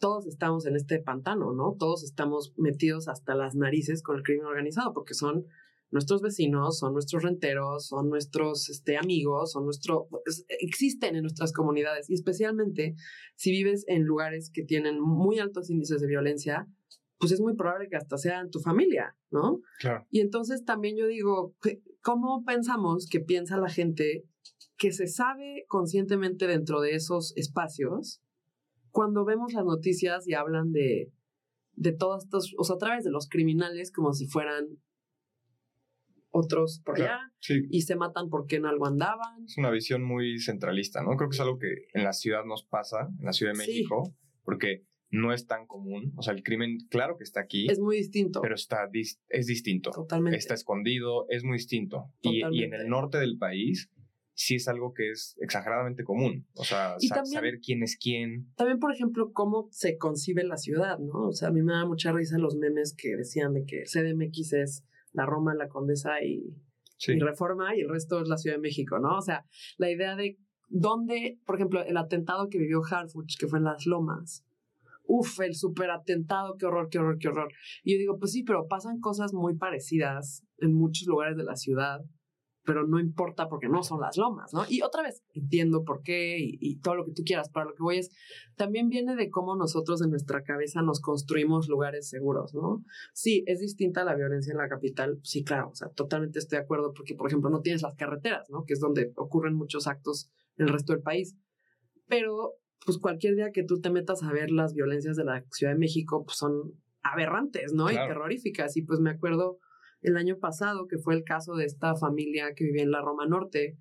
todos estamos en este pantano, ¿no? Todos estamos metidos hasta las narices con el crimen organizado porque son nuestros vecinos, son nuestros renteros, son nuestros este, amigos, son nuestro, pues, existen en nuestras comunidades y especialmente si vives en lugares que tienen muy altos índices de violencia, pues es muy probable que hasta sea en tu familia, ¿no? Claro. Y entonces también yo digo, ¿cómo pensamos que piensa la gente que se sabe conscientemente dentro de esos espacios cuando vemos las noticias y hablan de, de todos estos, o sea, a través de los criminales como si fueran otros por allá y se matan porque en algo andaban. Es una visión muy centralista, ¿no? Creo que es algo que en la ciudad nos pasa, en la Ciudad de México, porque no es tan común. O sea, el crimen, claro que está aquí. Es muy distinto. Pero está es distinto. Totalmente. Está escondido, es muy distinto. Y, y, en el norte del país sí es algo que es exageradamente común. O sea, saber quién es quién. También, por ejemplo, cómo se concibe la ciudad, ¿no? O sea, a mí me da mucha risa los memes que decían de que CDMX es la Roma, la Condesa y, y Reforma y el resto es la Ciudad de México, ¿no? O sea, la idea de dónde, por ejemplo, el atentado que vivió Harfuch, que fue en Las Lomas, uf, el super atentado, qué horror, qué horror, qué horror. Y yo digo, pues sí, pero pasan cosas muy parecidas en muchos lugares de la ciudad, pero no importa porque no son las lomas, ¿no? Y otra vez, entiendo por qué y, todo lo que tú quieras, pero lo que voy es, también viene de cómo nosotros en nuestra cabeza nos construimos lugares seguros, ¿no? Sí, es distinta la violencia en la capital, sí, claro, o sea, totalmente estoy de acuerdo porque, por ejemplo, no tienes las carreteras, ¿no? Que es donde ocurren muchos actos en el resto del país. Pero pues cualquier día que tú te metas a ver las violencias de la Ciudad de México, pues son aberrantes, ¿no? Y terroríficas. Y pues me acuerdo el año pasado que fue el caso de esta familia que vivía en la Roma Norte,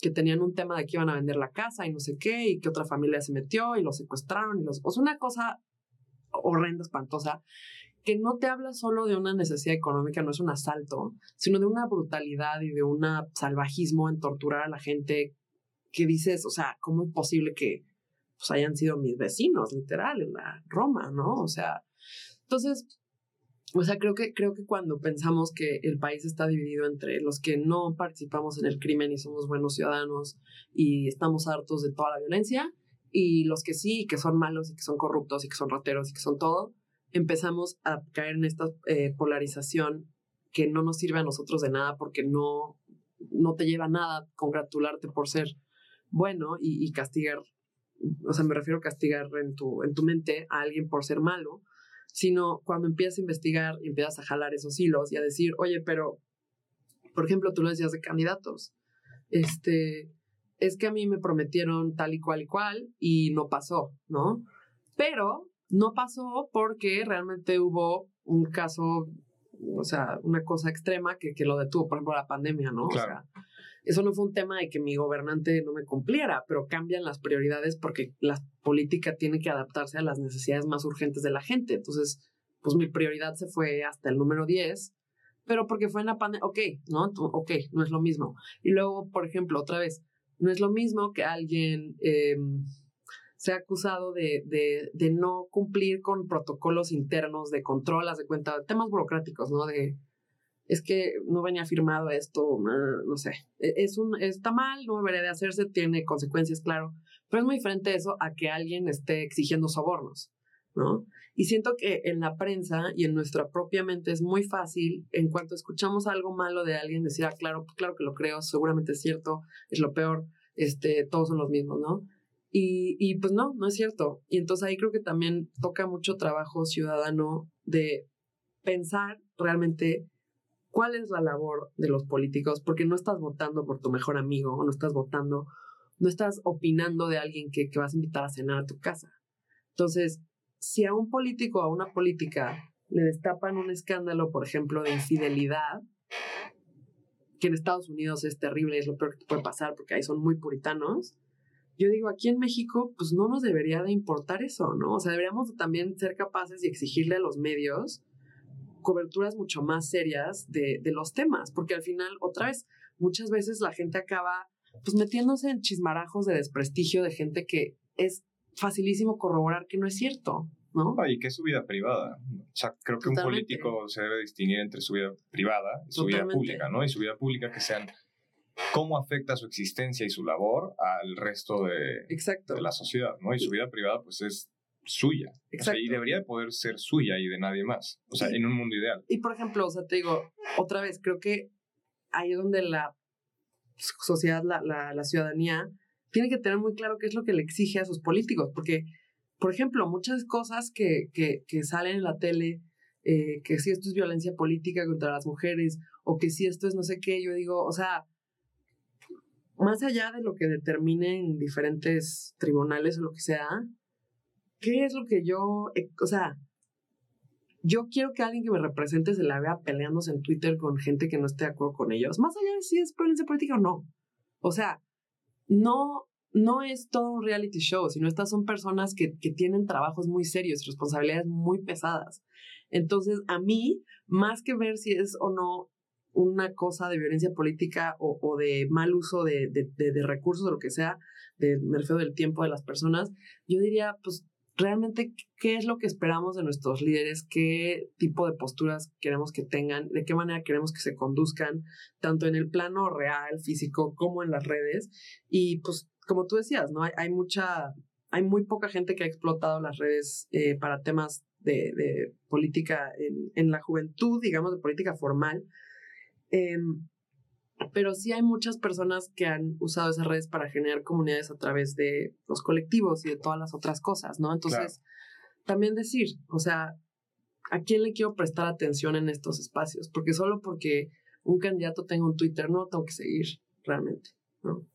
que tenían un tema de que iban a vender la casa y no sé qué, y que otra familia se metió y los secuestraron y los... O sea, una cosa horrenda, espantosa, que no te habla solo de una necesidad económica, no es un asalto, sino de una brutalidad y de un salvajismo en torturar a la gente que dices, o sea, ¿cómo es posible que pues hayan sido mis vecinos, literal, en la Roma, ¿no? O sea, entonces, o sea, creo que, creo que cuando pensamos que el país está dividido entre los que no participamos en el crimen y somos buenos ciudadanos y estamos hartos de toda la violencia, y los que sí, que son malos y que son corruptos y que son rateros y que son todo, empezamos a caer en esta eh, polarización que no nos sirve a nosotros de nada porque no, no te lleva a nada congratularte por ser bueno y, y castigar o sea, me refiero a castigar en tu, en tu mente a alguien por ser malo, sino cuando empiezas a investigar y empiezas a jalar esos hilos y a decir, oye, pero, por ejemplo, tú lo decías de candidatos, este, es que a mí me prometieron tal y cual y cual y no pasó, ¿no? Pero no pasó porque realmente hubo un caso, o sea, una cosa extrema que, que lo detuvo, por ejemplo, la pandemia, ¿no? O sea, eso no fue un tema de que mi gobernante no me cumpliera, pero cambian las prioridades porque la política tiene que adaptarse a las necesidades más urgentes de la gente. Entonces, pues mi prioridad se fue hasta el número 10, pero porque fue en la pandemia, ok, ¿no? Ok, no es lo mismo. Y luego, por ejemplo, otra vez, no es lo mismo que alguien eh, sea acusado de, de, de, no cumplir con protocolos internos de control, de cuenta, temas burocráticos, ¿no? De, es que no venía firmado esto, no sé, e, es un, está mal, no debería de hacerse, tiene consecuencias, claro, pero es muy diferente eso a que alguien esté exigiendo sobornos, ¿no? Y siento que en la prensa y en nuestra propia mente es muy fácil, en cuanto escuchamos algo malo de alguien, decir, ah, claro, claro que lo creo, seguramente es cierto, es lo peor, este, todos son los mismos, ¿no? Y, y pues no, no es cierto. Y entonces ahí creo que también toca mucho trabajo ciudadano de pensar realmente cuál es la labor de los políticos, porque no estás votando por tu mejor amigo, o no estás votando, no estás opinando de alguien que, que vas a invitar a cenar a tu casa. Entonces, si a un político o a una política le destapan un escándalo, por ejemplo, de infidelidad, que en Estados Unidos es terrible, es lo peor que te puede pasar porque ahí son muy puritanos. Yo digo, aquí en México, pues no nos debería de importar eso, ¿no? O sea, deberíamos también ser capaces y exigirle a los medios coberturas mucho más serias de, de los temas, porque al final, otra vez, muchas veces la gente acaba pues metiéndose en chismarajos de desprestigio de gente que es facilísimo corroborar que no es cierto, ¿no? y que es su vida privada. O sea, creo que un político se debe distinguir entre su vida privada y su vida pública, ¿no? Y su vida pública que sean cómo afecta su existencia y su labor al resto de, de la sociedad, ¿no? Y su vida privada, pues es suya. y debería poder ser suya y de nadie más. O sea, en un mundo ideal. Y por ejemplo, o sea, te digo, otra vez, creo que ahí es donde la sociedad, la, la, la ciudadanía, tiene que tener muy claro qué es lo que le exige a sus políticos. Porque, por ejemplo, muchas cosas que, que, que salen en la tele, eh, que si esto es violencia política contra las mujeres, o que si esto es no sé qué, yo digo, o sea, más allá de lo que determinen diferentes tribunales o lo que sea, ¿qué es lo que yo, eh, o sea, yo quiero que alguien que me represente se la vea peleándose en Twitter con gente que no esté de acuerdo con ellos, más allá de si es violencia política o no. O sea, no, no es todo un reality show, sino estas son personas que, que tienen trabajos muy serios y responsabilidades muy pesadas. Entonces, a mí, más que ver si es o no una cosa de violencia política o, o de mal uso de, de, de, recursos o lo que sea, de, me del tiempo de las personas, yo diría, pues realmente qué es lo que esperamos de nuestros líderes, qué tipo de posturas queremos que tengan, de qué manera queremos que se conduzcan, tanto en el plano real, físico, como en las redes. Y pues, como tú decías, ¿no? Hay, mucha, hay muy poca gente que ha explotado las redes eh, para temas de, de política en, en, la juventud, digamos, de política formal. Eh, pero sí hay muchas personas que han usado esas redes para generar comunidades a través de los colectivos y de todas las otras cosas, ¿no? Entonces, también decir, o sea, ¿a quién le quiero prestar atención en estos espacios? Porque solo porque un candidato tenga un Twitter, no tengo que seguir realmente, ¿no?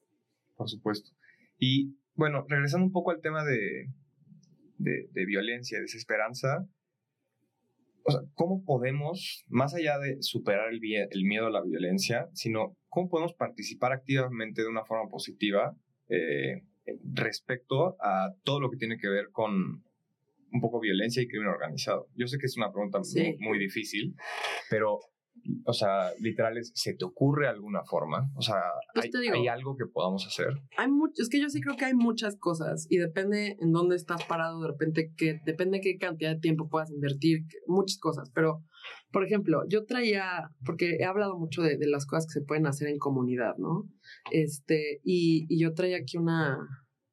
Por supuesto. Y bueno, regresando un poco al tema de, de, de violencia, desesperanza, o sea, ¿cómo podemos, más allá de superar el, el, miedo a la violencia, sino cómo podemos participar activamente de una forma positiva eh, respecto a todo lo que tiene que ver con un poco violencia y crimen organizado? Yo sé que es una pregunta muy, muy difícil, pero o sea, literales, ¿se te ocurre alguna forma? O sea, pues ¿hay, algo que podamos hacer? Hay mucho, es que yo sí creo que hay muchas cosas y depende en dónde estás parado, de repente, que depende qué cantidad de tiempo puedas invertir, muchas cosas. Pero, por ejemplo, yo traía, porque he hablado mucho de, de las cosas que se pueden hacer en comunidad, ¿no? Este, y, y yo traía aquí una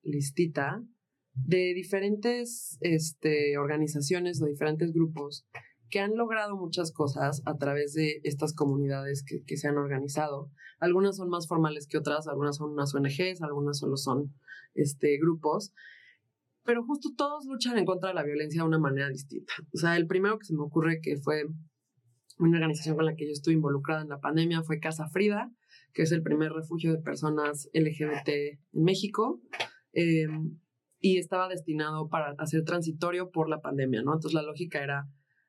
listita de diferentes este, organizaciones o diferentes grupos que han logrado muchas cosas a través de estas comunidades que, que, se han organizado. Algunas son más formales que otras, algunas son unas ONGs, algunas solo son este, grupos, pero justo todos luchan en contra de la violencia de una manera distinta. O sea, el primero que se me ocurre que fue una organización con la que yo estuve involucrada en la pandemia fue Casa Frida, que es el primer refugio de personas LGBT en México. Eh, y estaba destinado para hacer transitorio por la pandemia, ¿no? Entonces la lógica era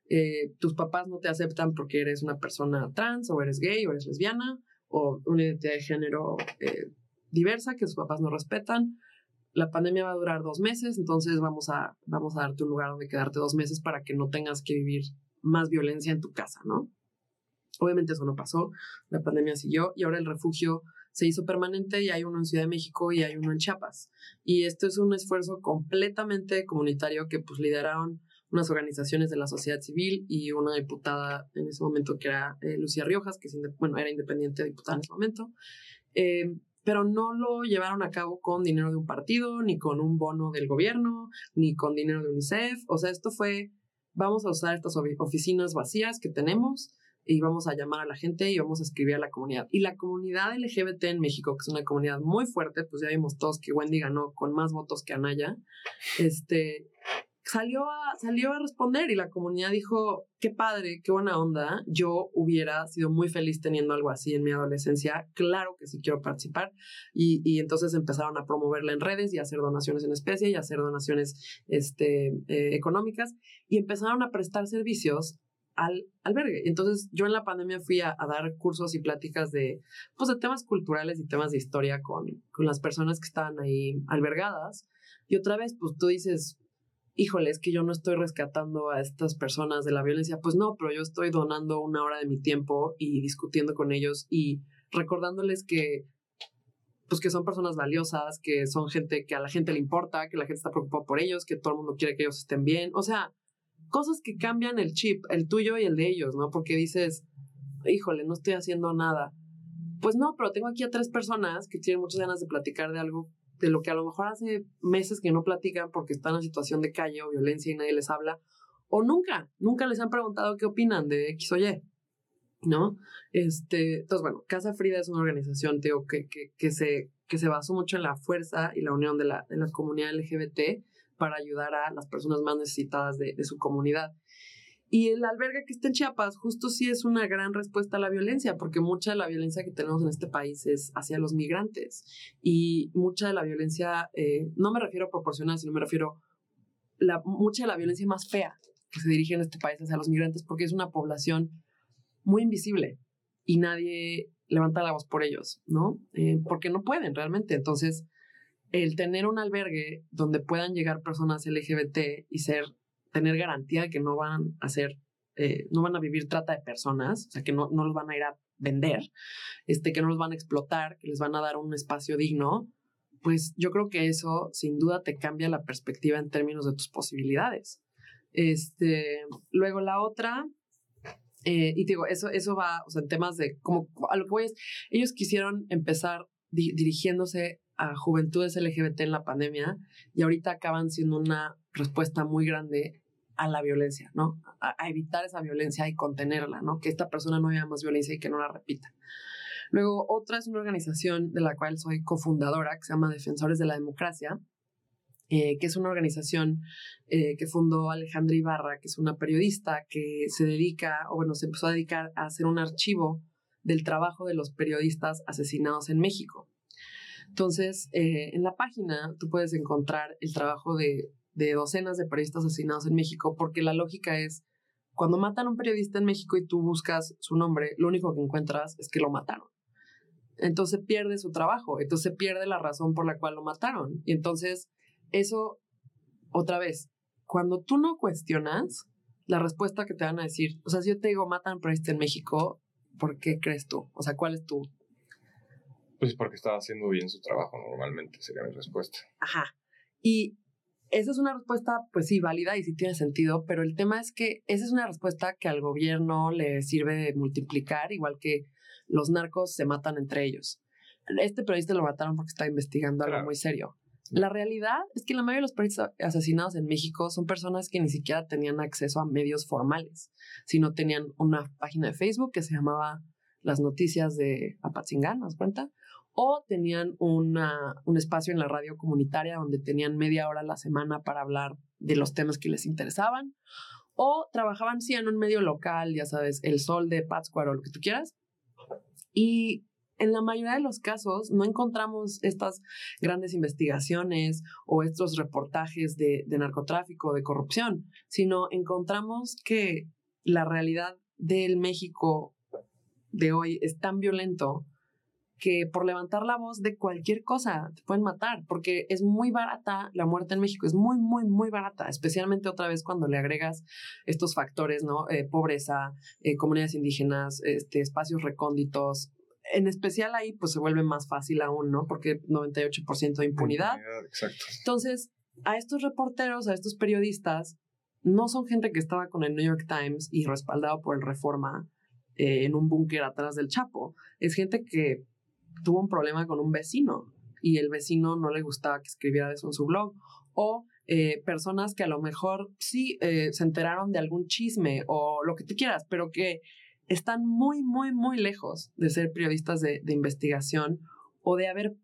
eh, tus papás no te aceptan porque eres una persona trans o eres gay o eres lesbiana o una identidad de género eh, diversa que sus papás no respetan. La pandemia va a durar dos meses, entonces vamos a, vamos a darte un lugar donde quedarte dos meses para que no tengas que vivir más violencia en tu casa, ¿no? Obviamente eso no pasó, la pandemia siguió y ahora el refugio se hizo permanente y hay uno en Ciudad de México y hay uno en Chiapas. Y esto es un esfuerzo completamente comunitario que pues lideraron unas organizaciones de la sociedad civil y una diputada en ese momento que era eh, Lucía Riojas, que bueno, era independiente diputada en ese momento, eh, pero no lo llevaron a cabo con dinero de un partido, ni con un bono del gobierno, ni con dinero de UNICEF. O sea, esto fue, vamos a usar estas oficinas vacías que tenemos y vamos a llamar a la gente y vamos a escribir a la comunidad. Y la comunidad LGBT en México, que es una comunidad muy fuerte, pues ya vimos todos que Wendy ganó con más votos que Anaya, este, salió a, salió a responder y la comunidad dijo, qué padre, qué buena onda, yo hubiera sido muy feliz teniendo algo así en mi adolescencia, claro que sí quiero participar y, y entonces empezaron a promoverla en redes y a hacer donaciones en especie y a hacer donaciones este, eh, económicas y empezaron a prestar servicios al albergue. Entonces yo en la pandemia fui a, a, dar cursos y pláticas de, pues, de temas culturales y temas de historia con, con las personas que estaban ahí albergadas. Y otra vez, pues tú dices, híjole, es que yo no estoy rescatando a estas personas de la violencia. Pues no, pero yo estoy donando una hora de mi tiempo y discutiendo con ellos y recordándoles que pues que son personas valiosas, que son gente que a la gente le importa, que la gente está preocupada por ellos, que todo el mundo quiere que ellos estén bien. O sea, cosas que cambian el chip, el tuyo y el de ellos, ¿no? Porque dices, híjole, no estoy haciendo nada. Pues no, pero tengo aquí a tres personas que tienen muchas ganas de platicar de algo de lo que a lo mejor hace meses que no platican porque están en situación de calle o violencia y nadie les habla, o nunca, nunca les han preguntado qué opinan de X o Y, ¿no? Este, entonces, bueno, Casa Frida es una organización, Teo, que, que, que, se, que se basó mucho en la fuerza y la unión de la, de la comunidad LGBT para ayudar a las personas más necesitadas de, de su comunidad. Y el albergue que está en Chiapas justo sí es una gran respuesta a la violencia, porque mucha de la violencia que tenemos en este país es hacia los migrantes. Y mucha de la violencia, eh, no me refiero a proporcional, sino me refiero la mucha de la violencia más fea que se dirigen a este país hacia los migrantes porque es una población muy invisible y nadie levanta la voz por ellos, ¿no? Eh, porque no pueden realmente. Entonces, el tener un albergue donde puedan llegar personas LGBT y ser, tener garantía de que no van a ser, eh, no van a vivir trata de personas, o sea, que no, no los van a ir a vender, este, que no los van a explotar, que les van a dar un espacio digno, pues yo creo que eso sin duda te cambia la perspectiva en términos de tus posibilidades. Este, luego la otra, eh, y digo, eso, eso va, o sea, en temas de como, a lo que voy es, ellos quisieron empezar dirigiéndose a juventudes LGBT en la pandemia y ahorita acaban siendo una respuesta muy grande a la violencia, ¿no? A, evitar esa violencia y contenerla, ¿no? Que esta persona no haya más violencia y que no la repita. Luego, otra es una organización de la cual soy cofundadora, que se llama Defensores de la Democracia, eh, que es una organización eh, que fundó Alejandra Ibarra, que es una periodista que se dedica, o bueno, se empezó a dedicar a hacer un archivo del trabajo de los periodistas asesinados en México. Entonces, eh, en la página tú puedes encontrar el trabajo de, docenas de periodistas asesinados en México, porque la lógica es, cuando matan a un periodista en México y tú buscas su nombre, lo único que encuentras es que lo mataron. Entonces pierde su trabajo, entonces pierde la razón por la cual lo mataron. Y entonces, eso, otra vez, cuando tú no cuestionas, la respuesta que te van a decir, o sea, si yo te digo, matan a un periodista en México, ¿por qué crees tú? O sea, ¿cuál es tu pues porque estaba haciendo bien su trabajo normalmente, sería mi respuesta. Ajá. Y esa es una respuesta, pues sí, válida y sí tiene sentido, pero el tema es que esa es una respuesta que al gobierno le sirve de multiplicar, igual que los narcos se matan entre ellos. Este periodista lo mataron porque está investigando algo muy serio. La realidad es que la mayoría de los periodistas asesinados en México son personas que ni siquiera tenían acceso a medios formales, sino tenían una página de Facebook que se llamaba Las Noticias de Apatzingán, ¿nos cuenta? O tenían un espacio en la radio comunitaria donde tenían media hora a la semana para hablar de los temas que les interesaban, o trabajaban sí en un medio local, ya sabes, El Sol de Pátzcuaro o lo que tú quieras. Y en la mayoría de los casos no encontramos estas grandes investigaciones o estos reportajes de, de narcotráfico, de corrupción, sino encontramos que la realidad del México de hoy es tan violento que por levantar la voz de cualquier cosa te pueden matar, porque es muy barata la muerte en México, es muy, muy, muy barata, especialmente otra vez cuando le agregas estos factores, ¿no? Eh, pobreza, eh, comunidades indígenas, este, espacios recónditos. En especial ahí, pues se vuelve más fácil aún, ¿no? Porque 98% de impunidad. Exacto. Entonces, a estos reporteros, a estos periodistas, no son gente que estaba con el New York Times y respaldado por el Reforma eh, en un búnker atrás del Chapo. Es gente que tuvo un problema con un vecino y el vecino no le gustaba que escribiera eso en su blog. O eh, personas que a lo mejor sí eh, se enteraron de algún chisme o lo que tú quieras, pero que están muy, muy, muy lejos de ser periodistas de, investigación o de haber,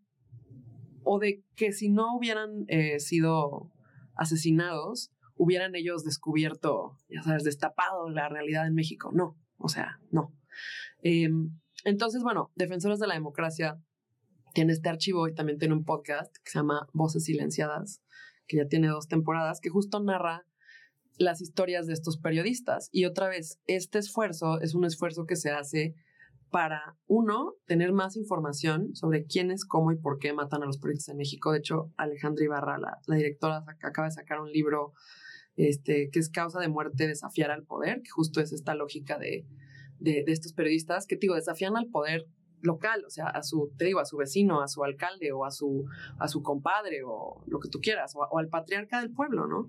o de que si no hubieran eh, sido asesinados, hubieran ellos descubierto, ya sabes, destapado la realidad en México. No, o sea, no. Entonces, bueno, Defensores de la Democracia tiene este archivo y también tiene un podcast que se llama Voces Silenciadas, que ya tiene dos temporadas, que justo narra las historias de estos periodistas. Y otra vez, este esfuerzo es un esfuerzo que se hace para, uno, tener más información sobre quiénes, cómo y por qué matan a los periodistas en México. De hecho, Alejandra Ibarra, la, la directora, acaba de sacar un libro este, que es Causa de Muerte, Desafiar al Poder, que justo es esta lógica de de, estos periodistas que, digo, desafían al poder local, o sea, a su, te digo, a su vecino, a su alcalde o a su, a su compadre o lo que tú quieras, o, al patriarca del pueblo, ¿no?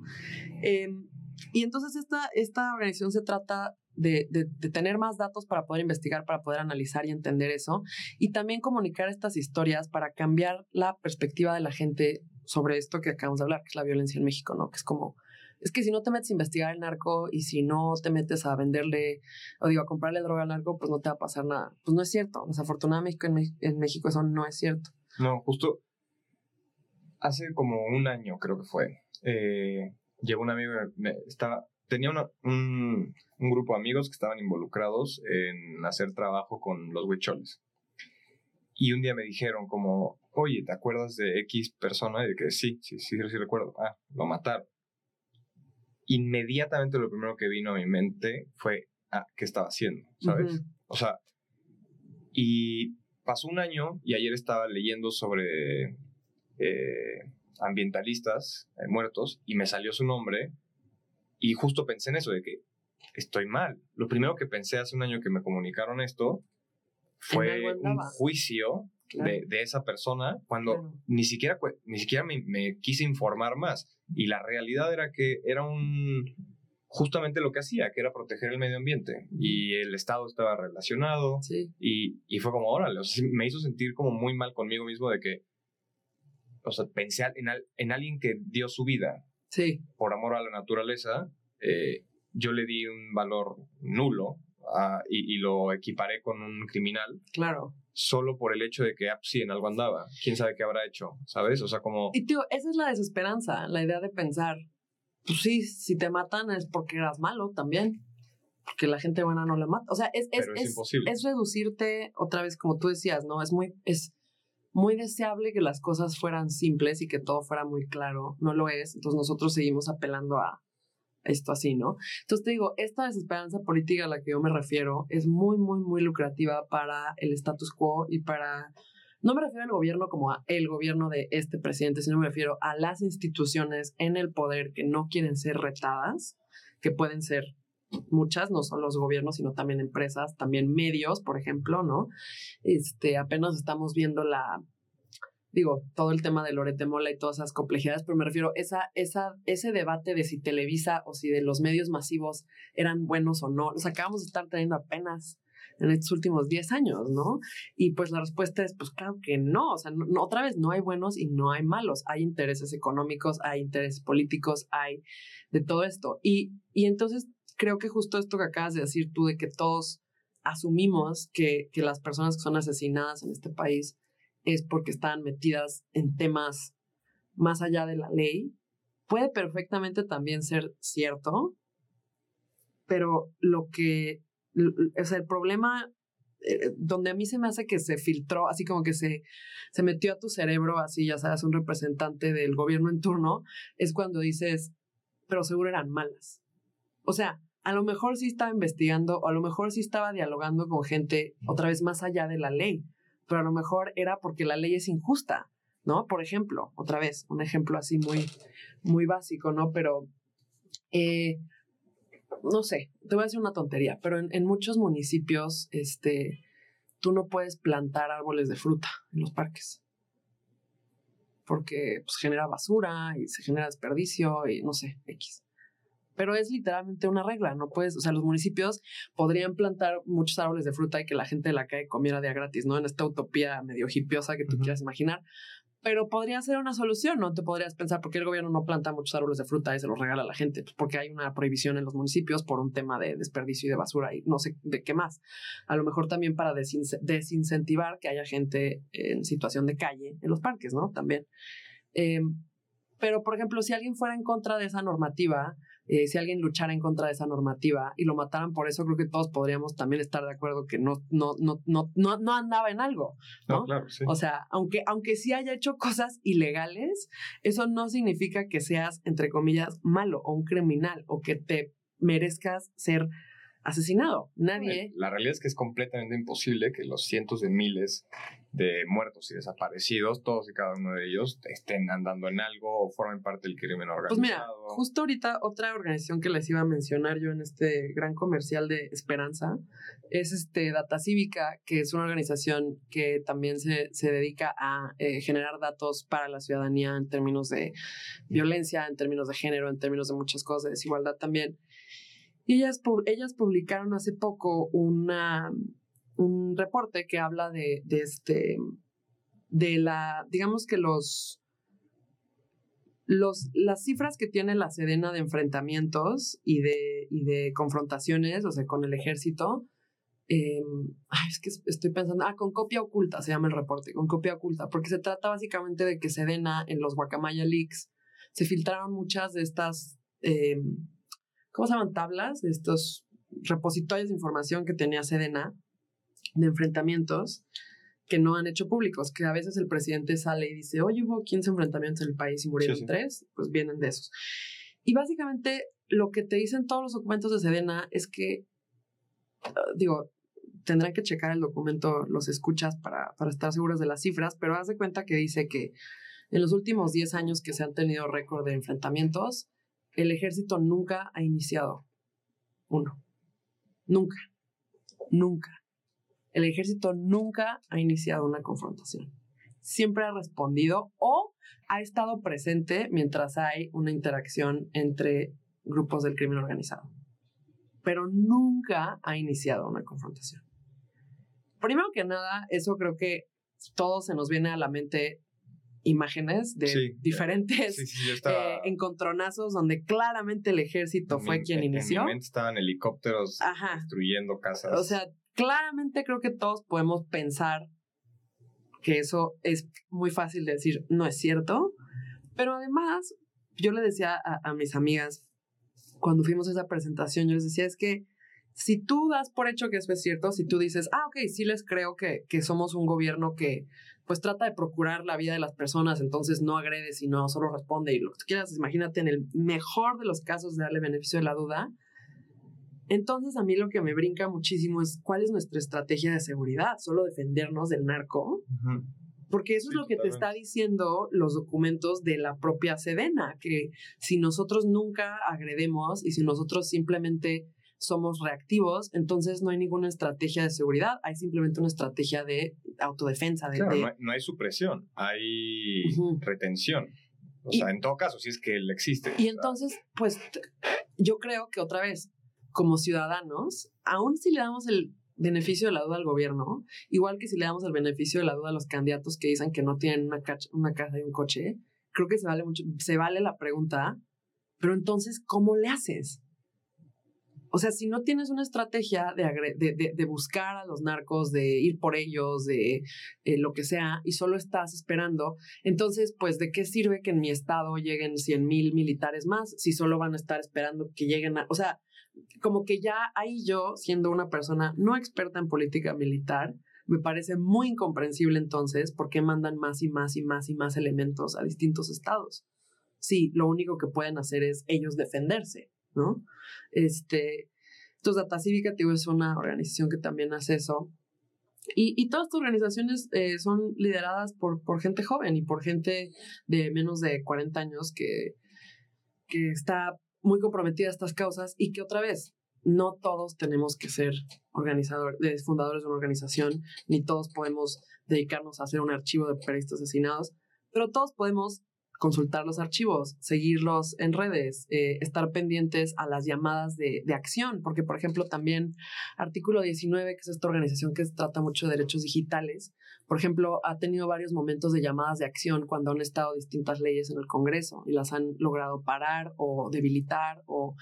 Em, y entonces esta, esta organización se trata de, de, tener más datos para poder investigar, para poder analizar y entender eso, y también comunicar estas historias para cambiar la perspectiva de la gente sobre esto que acabamos de hablar, que es la violencia en México, ¿no? Que es como es que si no te metes a investigar el narco y si no te metes a venderle, o digo, a comprarle droga al narco, pues no te va a pasar nada. Pues no es cierto. Desafortunadamente en, México eso no es cierto. No, justo hace como un año creo que fue. Eh, llegó un amigo, estaba, tenía un, un, grupo de amigos que estaban involucrados en hacer trabajo con los huicholes. Y un día me dijeron como, oye, ¿te acuerdas de X persona? Y de que sí, sí, sí, sí recuerdo. Ah, lo mataron. Inmediatamente lo primero que vino a mi mente fue, ah, ¿qué estaba haciendo? ¿Sabes? O sea, y pasó un año y ayer estaba leyendo sobre eh, ambientalistas eh, muertos y me salió su nombre y justo pensé en eso, de que estoy mal. Lo primero que pensé hace un año que me comunicaron esto fue un juicio de, de, esa persona cuando ni siquiera, ni siquiera me, me, quise informar más. Y la realidad era que era un justamente lo que hacía, que era proteger el medio ambiente. Y el Estado estaba relacionado. Y, y, fue como, órale, me hizo sentir como muy mal conmigo mismo de que, o sea, pensé en, en alguien que dio su vida sí. por amor a la naturaleza. Eh, yo le di un valor nulo ah, y, y, lo equiparé con un criminal. Claro. Solo por el hecho de que, ah, sí, en algo andaba. ¿Quién sabe qué habrá hecho? ¿Sabes? O sea, como... Y tío, esa es la desesperanza, la idea de pensar, pues sí, si te matan es porque eras malo también. Porque la gente buena no la mata. O sea, es, es, es, es, reducirte otra vez, como tú decías, ¿no? Es muy, es muy deseable que las cosas fueran simples y que todo fuera muy claro. No lo es. Entonces nosotros seguimos apelando a esto así, ¿no? Entonces te digo, esta desesperanza política a la que yo me refiero es muy, muy, muy lucrativa para el status quo y para no me refiero al gobierno como a el gobierno de este presidente, sino me refiero a las instituciones en el poder que no quieren ser retadas, que pueden ser muchas, no solo los gobiernos, sino también empresas, también medios, por ejemplo, ¿no? Este, apenas estamos viendo la, digo, todo el tema de Lorete Mola y todas esas complejidades, pero me refiero esa, esa, ese debate de si Televisa o si de los medios masivos eran buenos o no, los acabamos de estar teniendo apenas en estos últimos 10 años, ¿no? Y pues la respuesta es, pues claro que no, o sea, no, otra vez no hay buenos y no hay malos, hay intereses económicos, hay intereses políticos, hay de todo esto. Y, y entonces creo que justo esto que acabas de decir tú, de que todos asumimos que, que las personas que son asesinadas en este país es porque están metidas en temas más allá de la ley, puede perfectamente también ser cierto, pero lo que o sea, el problema eh, donde a mí se me hace que se filtró, así como que se, se metió a tu cerebro, así ya sabes, un representante del gobierno en turno, es cuando dices, pero seguro eran malas. O sea, a lo mejor sí estaba investigando, o a lo mejor sí estaba dialogando con gente otra vez más allá de la ley, pero a lo mejor era porque la ley es injusta, ¿no? Por ejemplo, otra vez, un ejemplo así muy, muy básico, ¿no? Pero eh, no sé, te voy a decir una tontería, pero en, muchos municipios, este, tú no puedes plantar árboles de fruta en los parques. Porque pues, genera basura y se genera desperdicio y no sé, X. Pero es literalmente una regla, no puedes, o sea, los municipios podrían plantar muchos árboles de fruta y que la gente de la calle comiera de gratis, ¿no? En esta utopía medio hipiosa que tú quieras imaginar pero podría ser una solución, ¿no? Te podrías pensar, ¿por qué el gobierno no planta muchos árboles de fruta y se los regala a la gente? Pues porque hay una prohibición en los municipios por un tema de desperdicio y de basura y no sé de qué más. A lo mejor también para desincentivar que haya gente en situación de calle en los parques, ¿no? También. Em, pero, por ejemplo, si alguien fuera en contra de esa normativa, eh, si alguien luchara en contra de esa normativa y lo mataran por eso, creo que todos podríamos también estar de acuerdo que no, no, no, no, no, no andaba en algo. ¿no? claro, sí. O sea, aunque, aunque sí haya hecho cosas ilegales, eso no significa que seas, entre comillas, malo o un criminal o que te merezcas ser asesinado. Nadie. La realidad es que es completamente imposible que los cientos de miles de muertos y desaparecidos, todos y cada uno de ellos, estén andando en algo o formen parte del crimen organizado. Pues mira, justo ahorita otra organización que les iba a mencionar yo en este gran comercial de Esperanza es este Data Cívica, que es una organización que también se, se dedica a eh, generar datos para la ciudadanía en términos de violencia, en términos de género, en términos de muchas cosas, de desigualdad también. Y ellas, ellas publicaron hace poco una, un reporte que habla de, este, de la, digamos que los, los, las cifras que tiene la Sedena de enfrentamientos y de, y de confrontaciones, o sea, con el ejército, eh, es que estoy pensando, ah, con copia oculta se llama el reporte, con copia oculta, porque se trata básicamente de que Sedena en los Guacamaya Leaks se filtraron muchas de estas eh, ¿cómo se llaman? Tablas de estos repositorios de información que tenía Sedena de enfrentamientos que no han hecho públicos, que a veces el presidente sale y dice, oye, hubo 15 enfrentamientos en el país y murieron tres, pues vienen de esos. Y básicamente lo que te dicen todos los documentos de Sedena es que, ah, digo, tendrán que checar el documento, los escuchas para, para estar seguros de las cifras, pero haz de cuenta que dice que en los últimos 10 años que se han tenido récord de enfrentamientos, el ejército nunca ha iniciado uno. Nunca. Nunca. El ejército nunca ha iniciado una confrontación. Siempre ha respondido o ha estado presente mientras hay una interacción entre grupos del crimen organizado. Pero nunca ha iniciado una confrontación. Primero que nada, eso creo que todo se nos viene a la mente imágenes de diferentes eh, encontronazos donde claramente el ejército fue quien inició. En estaban helicópteros destruyendo casas. O sea, claramente creo que todos podemos pensar que eso es muy fácil de decir, no es cierto. Pero además, yo le decía a, mis amigas cuando fuimos a esa presentación, yo les decía, es que si tú das por hecho que eso es cierto, si tú dices, ah, ok, sí les creo que, que somos un gobierno que pues trata de procurar la vida de las personas, entonces no agrede, sino solo responde y lo que tú quieras, imagínate en el mejor de los casos de darle beneficio de la duda. Entonces a mí lo que me brinca muchísimo es cuál es nuestra estrategia de seguridad, solo defendernos del narco. Porque eso es lo que te está diciendo los documentos de la propia Sedena, que si nosotros nunca agredemos y si nosotros simplemente somos reactivos, entonces no hay ninguna estrategia de seguridad, hay simplemente una estrategia de autodefensa. De, claro, No, hay, supresión, hay retención. O sea, en todo caso, si es que él existe. Y entonces, pues yo creo que otra vez, como ciudadanos, aún si le damos el beneficio de la duda al gobierno, igual que si le damos el beneficio de la duda a los candidatos que dicen que no tienen una, una casa y un coche, creo que se vale mucho, se vale la pregunta, pero entonces, ¿cómo le haces? O sea, si no tienes una estrategia de, de, buscar a los narcos, de ir por ellos, de eh, lo que sea, y solo estás esperando, entonces, pues, ¿de qué sirve que en mi estado lleguen 100 mil militares más si solo van a estar esperando que lleguen a... O sea, como que ya ahí yo, siendo una persona no experta en política militar, me parece muy incomprensible entonces por qué mandan más y más y más y más elementos a distintos estados. Sí, lo único que pueden hacer es ellos defenderse ¿no? Este, entonces, Data Cívica, es una organización que también hace eso. Y, y todas estas organizaciones eh, son lideradas por, por gente joven y por gente de menos de 40 años que, que está muy comprometida a estas causas y que otra vez, no todos tenemos que ser organizadores, fundadores de una organización, ni todos podemos dedicarnos a hacer un archivo de periodistas asesinados, pero todos podemos consultar los archivos, seguirlos en redes, eh, estar pendientes a las llamadas de, acción, porque por ejemplo también artículo 19, que es esta organización que trata mucho de derechos digitales, por ejemplo, ha tenido varios momentos de llamadas de acción cuando han estado distintas leyes en el Congreso y las han logrado parar o debilitar o...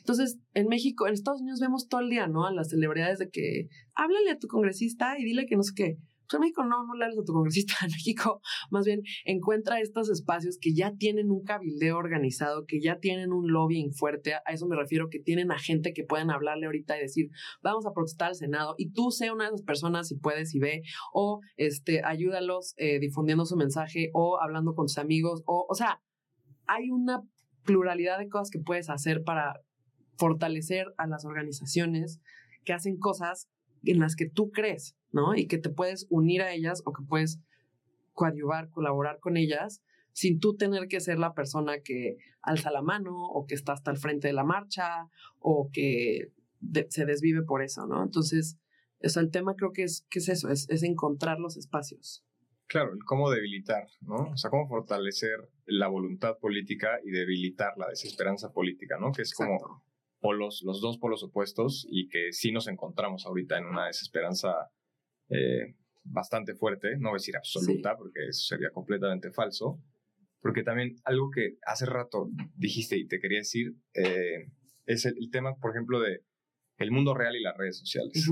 Entonces, en México, en Estados Unidos vemos todo el día, ¿no? A las celebridades de que háblale a tu congresista y dile que no sé qué pues en México no, no le hables a tu congresista. En México, más bien, encuentra estos espacios que ya tienen un cabildeo organizado, que ya tienen un lobbying fuerte. A eso me refiero, que tienen a gente que pueden hablarle ahorita y decir, vamos a protestar al Senado. Y tú sé una de esas personas si puedes y ve, o este, ayúdalos eh, difundiendo su mensaje, o hablando con tus amigos, o, o sea, hay una pluralidad de cosas que puedes hacer para fortalecer a las organizaciones que hacen cosas en las que tú crees, ¿no? Y que te puedes unir a ellas o que puedes coadyuvar, colaborar con ellas sin tú tener que ser la persona que alza la mano o que está hasta el frente de la marcha o que se desvive por eso, ¿no? Entonces, eso, el tema creo que es, que es eso, es, es encontrar los espacios. Claro, el cómo debilitar, ¿no? O sea, cómo fortalecer la voluntad política y debilitar la desesperanza política, ¿no? Que es como polos, los dos polos opuestos y que sí nos encontramos ahorita en una desesperanza eh, bastante fuerte, no decir absoluta porque eso sería completamente falso, porque también algo que hace rato dijiste y te quería decir eh, es el, tema, por ejemplo, de el mundo real y las redes sociales,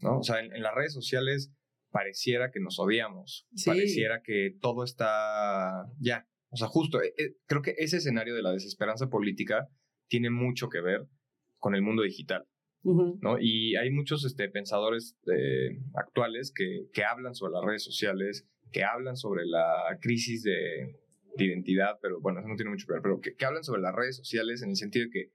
¿no? O sea, en, las redes sociales pareciera que nos odiamos, pareciera que todo está ya, o sea, justo, eh, creo que ese escenario de la desesperanza política tiene mucho que ver con el mundo digital. ¿No? Y hay muchos este, pensadores eh, actuales que, que, hablan sobre las redes sociales, que hablan sobre la crisis de, de identidad, pero bueno, eso no tiene mucho que ver, pero que, hablan sobre las redes sociales en el sentido de que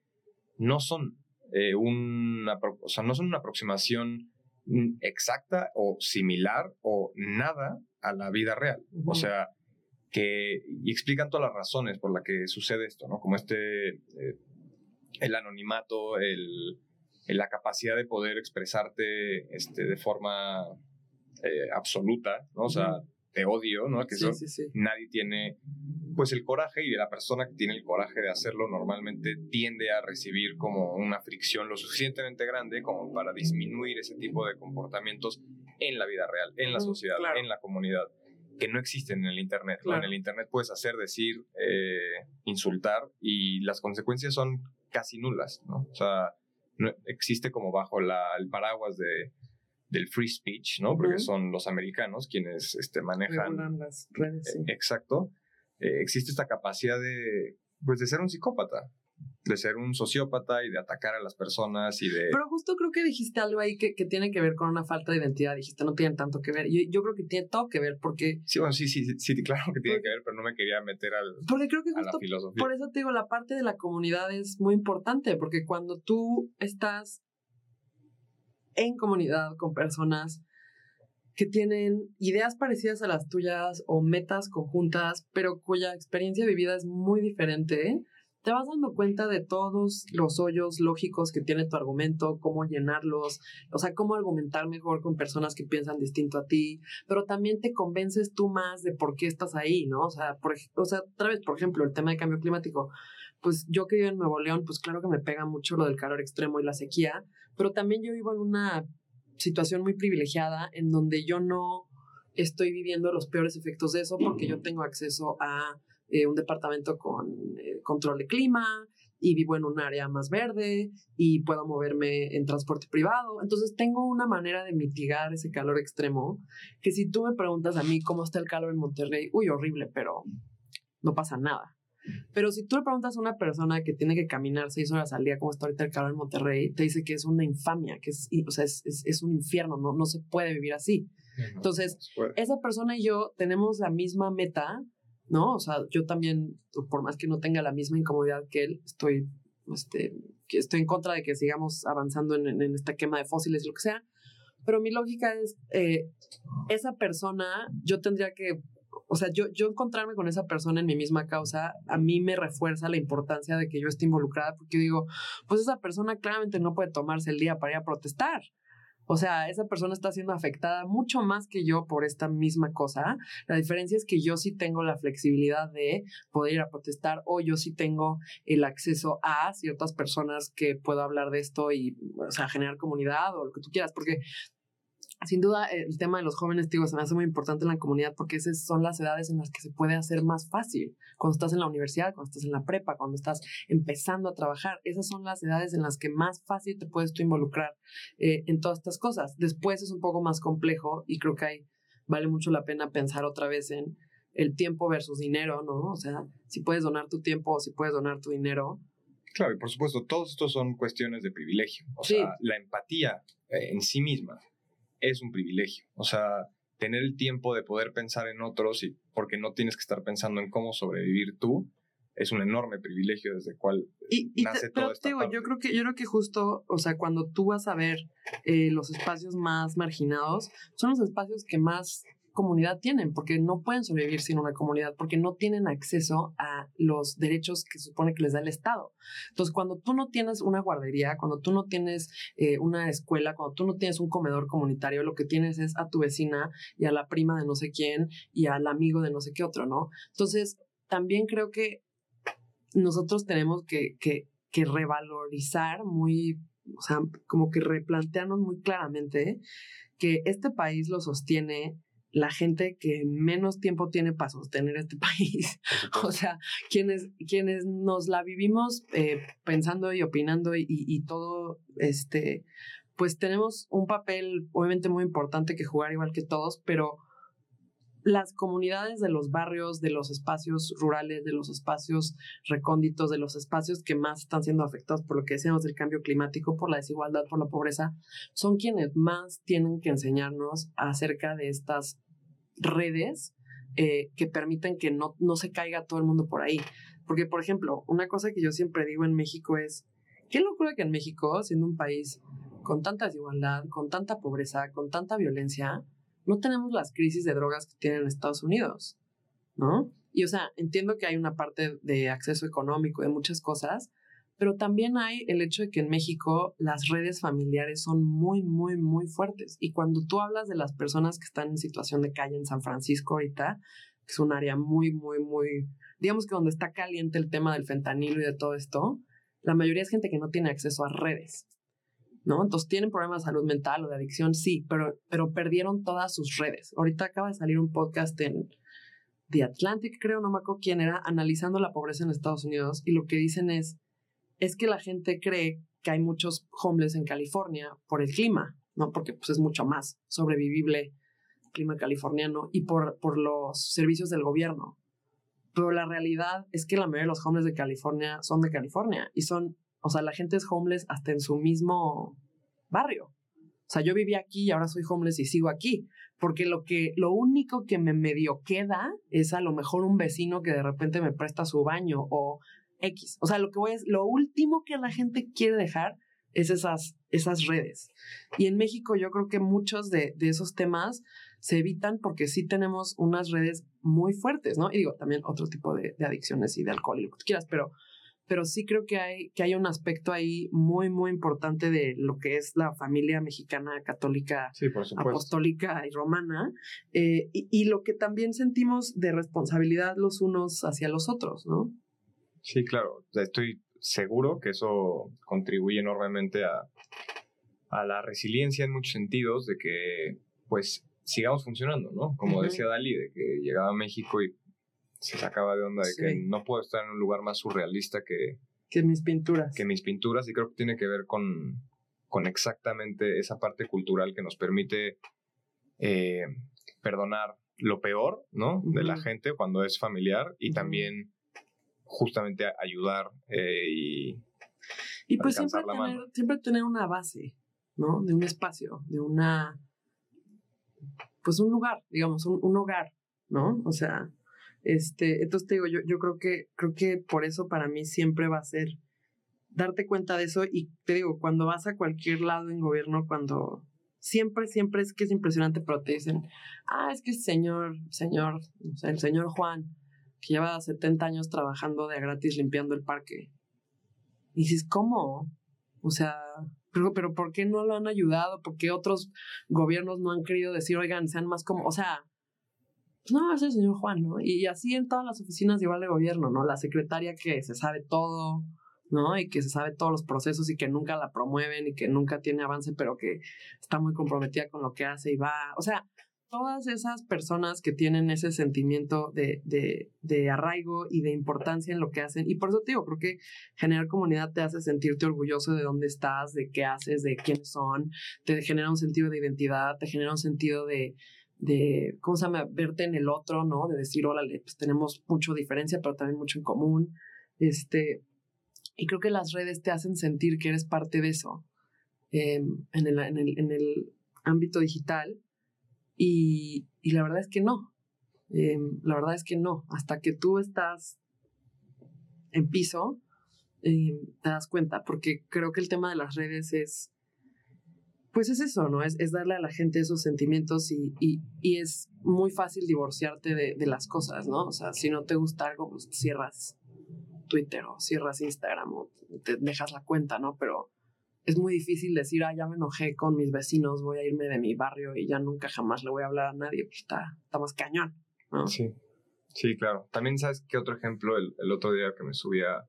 no son, eh, una, o sea, no son una aproximación mm, exacta o similar o nada a la vida real. O sea, que y explican todas las razones por las que sucede esto, ¿no? Como este, eh, el anonimato, el, la capacidad de poder expresarte este, de forma eh, absoluta, ¿no? O sea, te odio, ¿no? Que nadie tiene, pues el coraje y la persona que tiene el coraje de hacerlo normalmente tiende a recibir como una fricción lo suficientemente grande como para disminuir ese tipo de comportamientos en la vida real, en la sociedad, en la comunidad que no existen en el Internet. En el Internet puedes hacer, decir, eh, insultar y las consecuencias son casi nulas, ¿no? O sea, no, existe como bajo el paraguas de, del free speech, ¿no? Porque son los americanos quienes este, manejan... las redes, e, Exacto. Eh, existe esta capacidad de, pues, de ser un psicópata, de ser un sociópata y de atacar a las personas y de... Pero justo creo que dijiste algo ahí que, que tiene que ver con una falta de identidad. Dijiste, no tiene tanto que ver. Yo, yo creo que tiene todo que ver porque... Sí, bueno, sí, sí, sí, claro que tiene que ver, pero no me quería meter al, porque creo que justo a la filosofía. Por eso te digo, la parte de la comunidad es muy importante, porque cuando tú estás en comunidad con personas que tienen ideas parecidas a las tuyas o metas conjuntas, pero cuya experiencia vivida es muy diferente, te vas dando cuenta de todos los hoyos lógicos que tiene tu argumento, cómo llenarlos, o sea, cómo argumentar mejor con personas que piensan distinto a ti, pero también te convences tú más de por qué estás ahí, ¿no? O sea, por, o sea, otra vez, por ejemplo, el tema de cambio climático. Pues yo que vivo en Nuevo León, pues claro que me pega mucho lo del calor extremo y la sequía, pero también yo vivo en una situación muy privilegiada en donde yo no estoy viviendo los peores efectos de eso porque yo tengo acceso a eh, un departamento con eh, control de clima y vivo en un área más verde y puedo moverme en transporte privado. Entonces tengo una manera de mitigar ese calor extremo que si tú me preguntas a mí cómo está el calor en Monterrey, uy, horrible, pero no pasa nada. Pero si tú le preguntas a una persona que tiene que caminar seis horas al día, como está ahorita el calor en Monterrey, te dice que es una infamia, que es, o sea, es, es, un infierno, no, no se puede vivir así. Entonces, esa persona y yo tenemos la misma meta, ¿no? O sea, yo también, por más que no tenga la misma incomodidad que él, estoy, este, que estoy en contra de que sigamos avanzando en, en esta quema de fósiles y lo que sea. Pero mi lógica es, eh, esa persona, yo tendría que o sea, yo, yo encontrarme con esa persona en mi misma causa, a mí me refuerza la importancia de que yo esté involucrada, porque digo, pues esa persona claramente no puede tomarse el día para ir a protestar. O sea, esa persona está siendo afectada mucho más que yo por esta misma cosa. La diferencia es que yo sí tengo la flexibilidad de poder ir a protestar o yo sí tengo el acceso a ciertas personas que puedo hablar de esto y, o sea, generar comunidad o lo que tú quieras. Porque sin duda, el tema de los jóvenes, digo, se me hace muy importante en la comunidad porque esas son las edades en las que se puede hacer más fácil. Cuando estás en la universidad, cuando estás en la prepa, cuando estás empezando a trabajar, esas son las edades en las que más fácil te puedes tú involucrar eh, en todas estas cosas. Después es un poco más complejo y creo que ahí vale mucho la pena pensar otra vez en el tiempo versus dinero, ¿no? O sea, si puedes donar tu tiempo o si puedes donar tu dinero. Claro, y por supuesto, todos estos son cuestiones de privilegio. O sea, la empatía eh, en sí misma es un privilegio. O sea, tener el tiempo de poder pensar en otros y porque no tienes que estar pensando en cómo sobrevivir tú es un enorme privilegio desde el cual nace todo esto. Yo creo que yo creo que justo, o sea, cuando tú vas a ver eh, los espacios más marginados, son los espacios que más comunidad tienen, porque no pueden sobrevivir sin una comunidad, porque no tienen acceso a los derechos que supone que les da el Estado. Entonces, cuando tú no tienes una guardería, cuando tú no tienes eh, una escuela, cuando tú no tienes un comedor comunitario, lo que tienes es a tu vecina y a la prima de no sé quién y al amigo de no sé qué otro, ¿no? Entonces, también creo que nosotros tenemos que, que, que revalorizar muy, o sea, como que replantearnos muy claramente que este país lo sostiene la gente que menos tiempo tiene para sostener este país. o sea, quienes, quienes nos la vivimos eh, pensando y opinando y, y, todo, este, pues tenemos un papel obviamente muy importante que jugar igual que todos, pero las comunidades de los barrios, de los espacios rurales, de los espacios recónditos, de los espacios que más están siendo afectados por lo que decíamos del cambio climático, por la desigualdad, por la pobreza, son quienes más tienen que enseñarnos acerca de estas redes eh, que permiten que no, no se caiga todo el mundo por ahí. Porque, por ejemplo, una cosa que yo siempre digo en México es, qué locura que en México, siendo un país con tanta desigualdad, con tanta pobreza, con tanta violencia, no tenemos las crisis de drogas que tienen en Estados Unidos, ¿no? Y o sea, entiendo que hay una parte de acceso económico, de muchas cosas, pero también hay el hecho de que en México las redes familiares son muy, muy, muy fuertes. Y cuando tú hablas de las personas que están en situación de calle en San Francisco ahorita, que es un área muy, muy, muy, digamos que donde está caliente el tema del fentanilo y de todo esto, la mayoría es gente que no tiene acceso a redes. ¿no? Entonces tienen problemas de salud mental o de adicción, sí, pero, pero perdieron todas sus redes. Ahorita acaba de salir un podcast en The Atlantic, creo, no me acuerdo quién era, analizando la pobreza en Estados Unidos y lo que dicen es, es que la gente cree que hay muchos homeless en California por el clima, ¿no? Porque pues es mucho más sobrevivible el clima californiano y por, por los servicios del gobierno. Pero la realidad es que la mayoría de los homeless de California son de California y son, o sea, la gente es homeless hasta en su mismo barrio. O sea, yo vivía aquí y ahora soy homeless y sigo aquí, porque lo que lo único que me medio queda es a lo mejor un vecino que de repente me presta su baño o X. O sea, lo que voy es, lo último que la gente quiere dejar es esas, esas redes. Y en México yo creo que muchos de, de esos temas se evitan porque sí tenemos unas redes muy fuertes, ¿no? Y digo, también otro tipo de, de adicciones y de alcohol y lo que tú quieras, pero, pero sí creo que hay, que hay un aspecto ahí muy, muy importante de lo que es la familia mexicana católica, apostólica y romana, eh, y, y, lo que también sentimos de responsabilidad los unos hacia los otros, ¿no? Sí, claro. Estoy seguro que eso contribuye enormemente a, a la resiliencia en muchos sentidos, de que pues sigamos funcionando, ¿no? Como decía Dalí, de que llegaba a México y se sacaba de onda de que no puedo estar en un lugar más surrealista que, que mis pinturas. Que mis pinturas, y creo que tiene que ver con, con exactamente esa parte cultural que nos permite eh, perdonar lo peor, ¿no? De la gente cuando es familiar y también justamente ayudar eh, y... Y pues siempre tener, siempre tener una base, ¿no? De un espacio, de una... Pues un lugar, digamos, un, un hogar, ¿no? O sea, este, entonces te digo, yo, yo creo que, creo que por eso para mí siempre va a ser darte cuenta de eso y te digo, cuando vas a cualquier lado en gobierno, cuando siempre, siempre es que es impresionante, pero te dicen, ah, es que el señor, señor, o sea, el señor Juan, que lleva 70 años trabajando de gratis limpiando el parque. Y dices, ¿cómo? O sea, pero, pero ¿por qué no lo han ayudado? ¿Por qué otros gobiernos no han querido decir, oigan, sean más como, o sea, no, es el señor Juan, ¿no? Y así en todas las oficinas igual de gobierno, ¿no? La secretaria que se sabe todo, ¿no? Y que se sabe todos los procesos y que nunca la promueven y que nunca tiene avance, pero que está muy comprometida con lo que hace y va. O sea, todas esas personas que tienen ese sentimiento de, de, de, arraigo y de importancia en lo que hacen. Y por eso te digo, creo que generar comunidad te hace sentirte orgulloso de dónde estás, de qué haces, de quiénes son, te genera un sentido de identidad, te genera un sentido de, de ¿cómo se llama? Verte en el otro, ¿no? De decir, órale, pues tenemos mucho diferencia, pero también mucho en común. Este, y creo que las redes te hacen sentir que eres parte de eso em, en, el, en, el, en el ámbito digital y, y la verdad es que no. Eh, la verdad es que no. Hasta que tú estás en piso, eh, te das cuenta, porque creo que el tema de las redes es, pues es eso, ¿no? Es, es darle a la gente esos sentimientos y, y, y es muy fácil divorciarte de, de, las cosas, ¿no? O sea, si no te gusta algo, pues cierras Twitter o cierras Instagram o te dejas la cuenta, ¿no? Pero es muy difícil decir, ah, ya me enojé con mis vecinos, voy a irme de mi barrio y ya nunca jamás le voy a hablar a nadie, pues está, está más cañón. ¿no? Sí, sí, claro. También sabes qué otro ejemplo, el, el otro día que me subí a,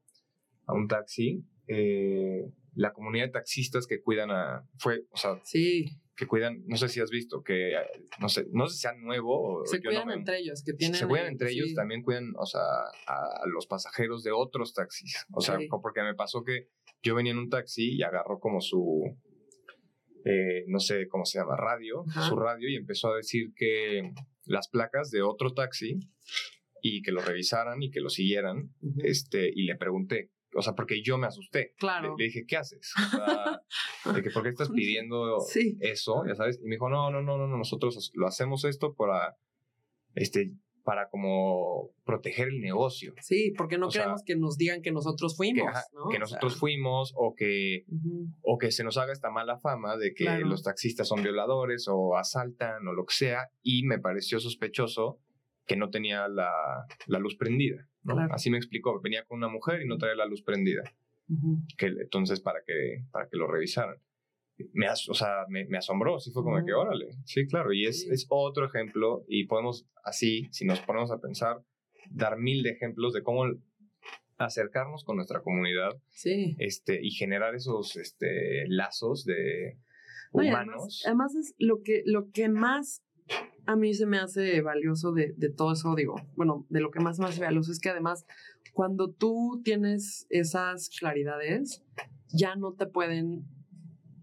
a un taxi, eh, la comunidad de taxistas que cuidan a, fue, o sea, sí. Que cuidan, no sé si has visto, que no sé, no sé si sea nuevo o se cuidan no me, entre ellos, que tienen, se cuidan entre sí. ellos, también cuidan, o sea, a, a, los pasajeros de otros taxis, o sea, sí. porque me pasó que yo venía en un taxi y agarró como su, eh, no sé cómo se llama, radio, Ajá. su radio, y empezó a decir que las placas de otro taxi y que lo revisaran y que lo siguieran, uh -huh. este, y le pregunté, o sea, porque yo me asusté. Claro. Le, le dije, ¿qué haces? O sea, de que, ¿por qué estás pidiendo sí. eso? Ya sabes, y me dijo, no, no, no, no, nosotros lo hacemos esto para, este, para como proteger el negocio. Sí, porque no queremos que nos digan que nosotros fuimos, que, ¿no? que nosotros fuimos o que, o que se nos haga esta mala fama de que los taxistas son violadores o asaltan o lo que sea. Y me pareció sospechoso que no tenía la, la luz prendida. ¿No? Así me explicó, venía con una mujer y no traía la luz prendida. que, entonces, para que, para que lo revisaran me, o sea, me, me, asombró, sí fue como que, órale, sí, claro, y es, es otro ejemplo y podemos así, si nos ponemos a pensar, dar mil de ejemplos de cómo acercarnos con nuestra comunidad sí. este, y generar esos este, lazos de humanos. además, es lo que, lo que más a mí se me hace valioso de, todo eso, digo, bueno, de lo que más me hace valioso es que además cuando tú tienes esas claridades, ya no te pueden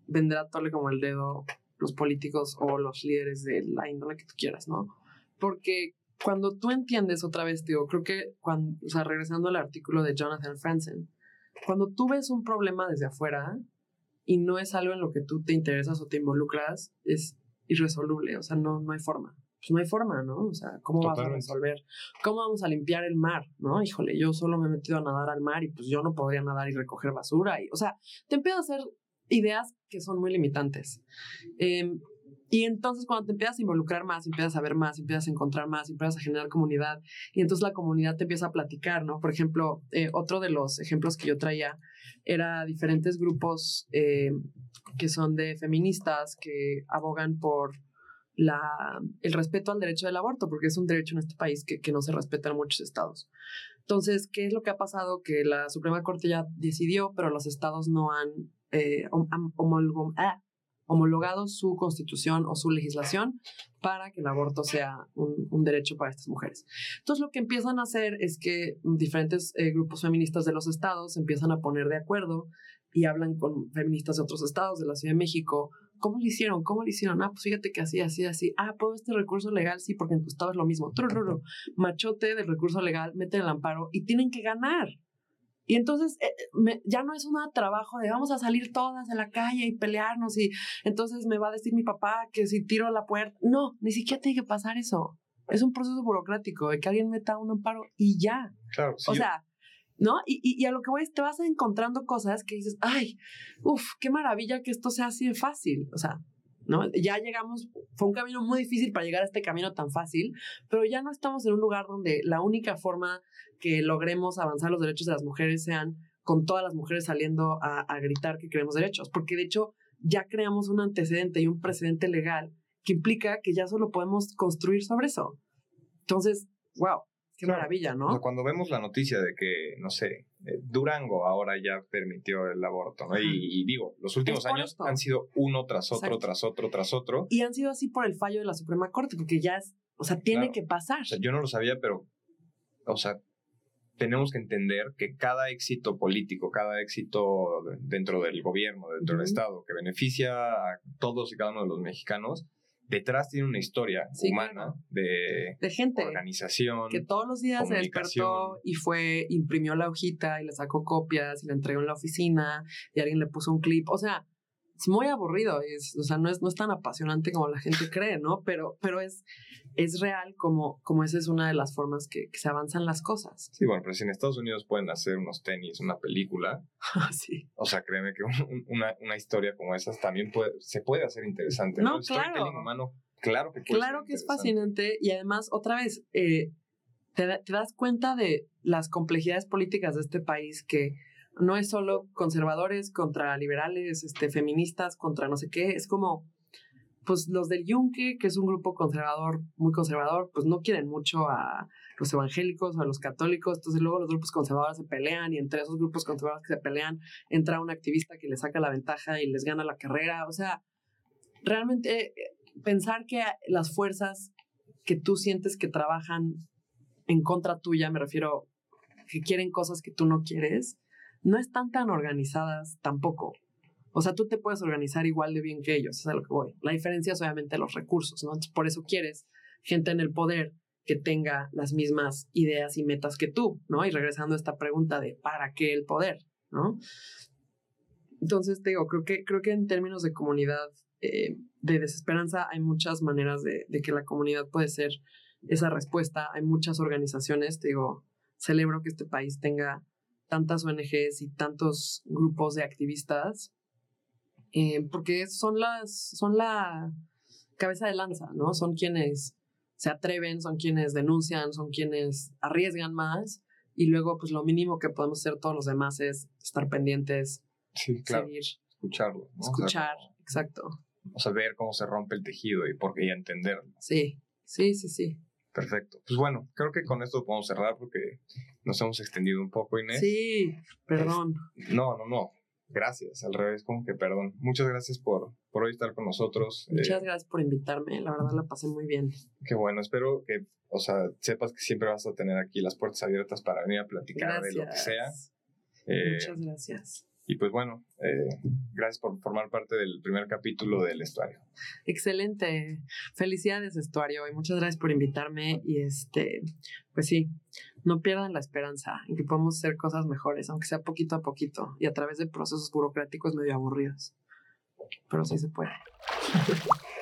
vendrá a tole como el dedo los políticos o los líderes de la índole que tú quieras, ¿no? Porque cuando tú entiendes otra vez, digo, creo que cuando, o sea, regresando al artículo de Jonathan Franzen, cuando tú ves un problema desde afuera y no es algo en lo que tú te interesas o te involucras, es irresoluble, o sea, no, no hay forma. Pues no hay forma, ¿no? O sea, ¿cómo vas a resolver? ¿Cómo vamos a limpiar el mar? ¿No? Híjole, yo solo me he metido a nadar al mar y pues yo no podría nadar y recoger basura. Y, o sea, te empieza a hacer ideas que son muy limitantes. Em, y entonces cuando te empiezas a involucrar más, empiezas a ver más, empiezas a encontrar más, empiezas a generar comunidad y entonces la comunidad te empieza a platicar, ¿no? Por ejemplo, eh, otro de los ejemplos que yo traía era diferentes grupos eh, que son de feministas que abogan por la, el respeto al derecho del aborto, porque es un derecho en este país que, que no se respeta en muchos estados. Entonces, ¿qué es lo que ha pasado? Que la Suprema Corte ya decidió, pero los estados no han eh, ah, homologado su constitución o su legislación para que el aborto sea un, derecho para estas mujeres. Entonces lo que empiezan a hacer es que diferentes eh, grupos feministas de los estados empiezan a poner de acuerdo y hablan con feministas de otros estados, de la Ciudad de México. ¿Cómo lo hicieron? ¿Cómo lo hicieron? Ah, pues fíjate que así, así, así. Ah, ¿puedo este recurso legal? Sí, porque en tu estado es lo mismo. Machote del recurso legal, mete el amparo y tienen que ganar. Y entonces eh, me, ya no es un trabajo de vamos a salir todas a la calle y pelearnos y entonces me va a decir mi papá que si tiro la puerta. No, ni siquiera tiene que pasar eso. Es un proceso burocrático de que alguien meta un amparo y ya. Claro, o sea, ¿no? Y, y, a lo que voy es te vas encontrando cosas que dices, ay, uff, qué maravilla que esto sea así de fácil. O sea, ¿no? Ya llegamos, fue un camino muy difícil para llegar a este camino tan fácil, pero ya no estamos en un lugar donde la única forma que logremos avanzar los derechos de las mujeres sean con todas las mujeres saliendo a, a gritar que queremos derechos, porque de hecho ya creamos un antecedente y un precedente legal que implica que ya solo podemos construir sobre eso. Entonces, wow, Qué maravilla, ¿no? cuando vemos la noticia de que, no sé, Durango ahora ya permitió el aborto, ¿no? Y, digo, los últimos años han sido uno tras otro, tras otro, tras otro. Y han sido así por el fallo de la Suprema Corte, porque ya es, o sea, tiene que pasar. O sea, yo no lo sabía, pero, o sea, tenemos que entender que cada éxito político, cada éxito dentro del gobierno, dentro del Estado, que beneficia a todos y cada uno de los mexicanos, detrás tiene una historia humana de, de, gente, organización. Que todos los días se despertó y fue, imprimió la hojita y le sacó copias y la entregó en la oficina y alguien le puso un clip. O sea, es muy aburrido, es, o sea, no es, no es tan apasionante como la gente cree, ¿no? Pero, pero es, es real como, como esa es una de las formas que, se avanzan las cosas. Sí, bueno, pero si en Estados Unidos pueden hacer unos tenis, una película, sí. o sea, créeme que una, una historia como esas también puede, se puede hacer interesante. No, claro. humano, claro que Claro que es fascinante y además, otra vez, eh, te, te das cuenta de las complejidades políticas de este país que no es solo conservadores contra liberales, este, feministas contra no sé qué, es como pues los del Yunque, que es un grupo conservador, muy conservador, pues no quieren mucho a los evangélicos o a los católicos, entonces luego los grupos conservadores se pelean y entre esos grupos conservadores que se pelean entra un activista que le saca la ventaja y les gana la carrera, o sea, realmente eh, pensar que las fuerzas que tú sientes que trabajan en contra tuya, me refiero, que quieren cosas que tú no quieres, no están tan organizadas tampoco. O sea, tú te puedes organizar igual de bien que ellos, es a lo que voy. La diferencia es obviamente los recursos, ¿no? Entonces, por eso quieres gente en el poder que tenga las mismas ideas y metas que tú, ¿no? Y regresando a esta pregunta de ¿para qué el poder? ¿no? Entonces, te digo, creo que, creo que en términos de comunidad, eh, de desesperanza, hay muchas maneras de, de, que la comunidad puede ser esa respuesta. Hay muchas organizaciones, te digo, celebro que este país tenga tantas ONGs y tantos grupos de activistas, eh, porque son las, son la cabeza de lanza, ¿no? Son quienes se atreven, son quienes denuncian, son quienes arriesgan más y luego pues lo mínimo que podemos hacer todos los demás es estar pendientes, sí, claro. seguir. Escucharlo. Escuchar, exacto. O sea, ver cómo se rompe el tejido y por qué ya entenderlo. Sí, sí, sí, sí. Perfecto. Pues bueno, creo que con esto podemos cerrar porque nos hemos extendido un poco, Inés. Sí, perdón. no, no, no. Gracias, al revés, como que perdón. Muchas gracias por, por hoy estar con nosotros. Muchas eh, gracias por invitarme, la verdad la pasé muy bien. Qué bueno, espero que, o sea, sepas que siempre vas a tener aquí las puertas abiertas para venir a platicar de lo que sea. Eh, Muchas gracias. Y pues bueno, eh, gracias por formar parte del primer capítulo del estuario. Excelente. Felicidades, estuario, y muchas gracias por invitarme. Y este, pues sí, no pierdan la esperanza en que podemos hacer cosas mejores, aunque sea poquito a poquito y a través de procesos burocráticos medio aburridos. Pero sí se puede.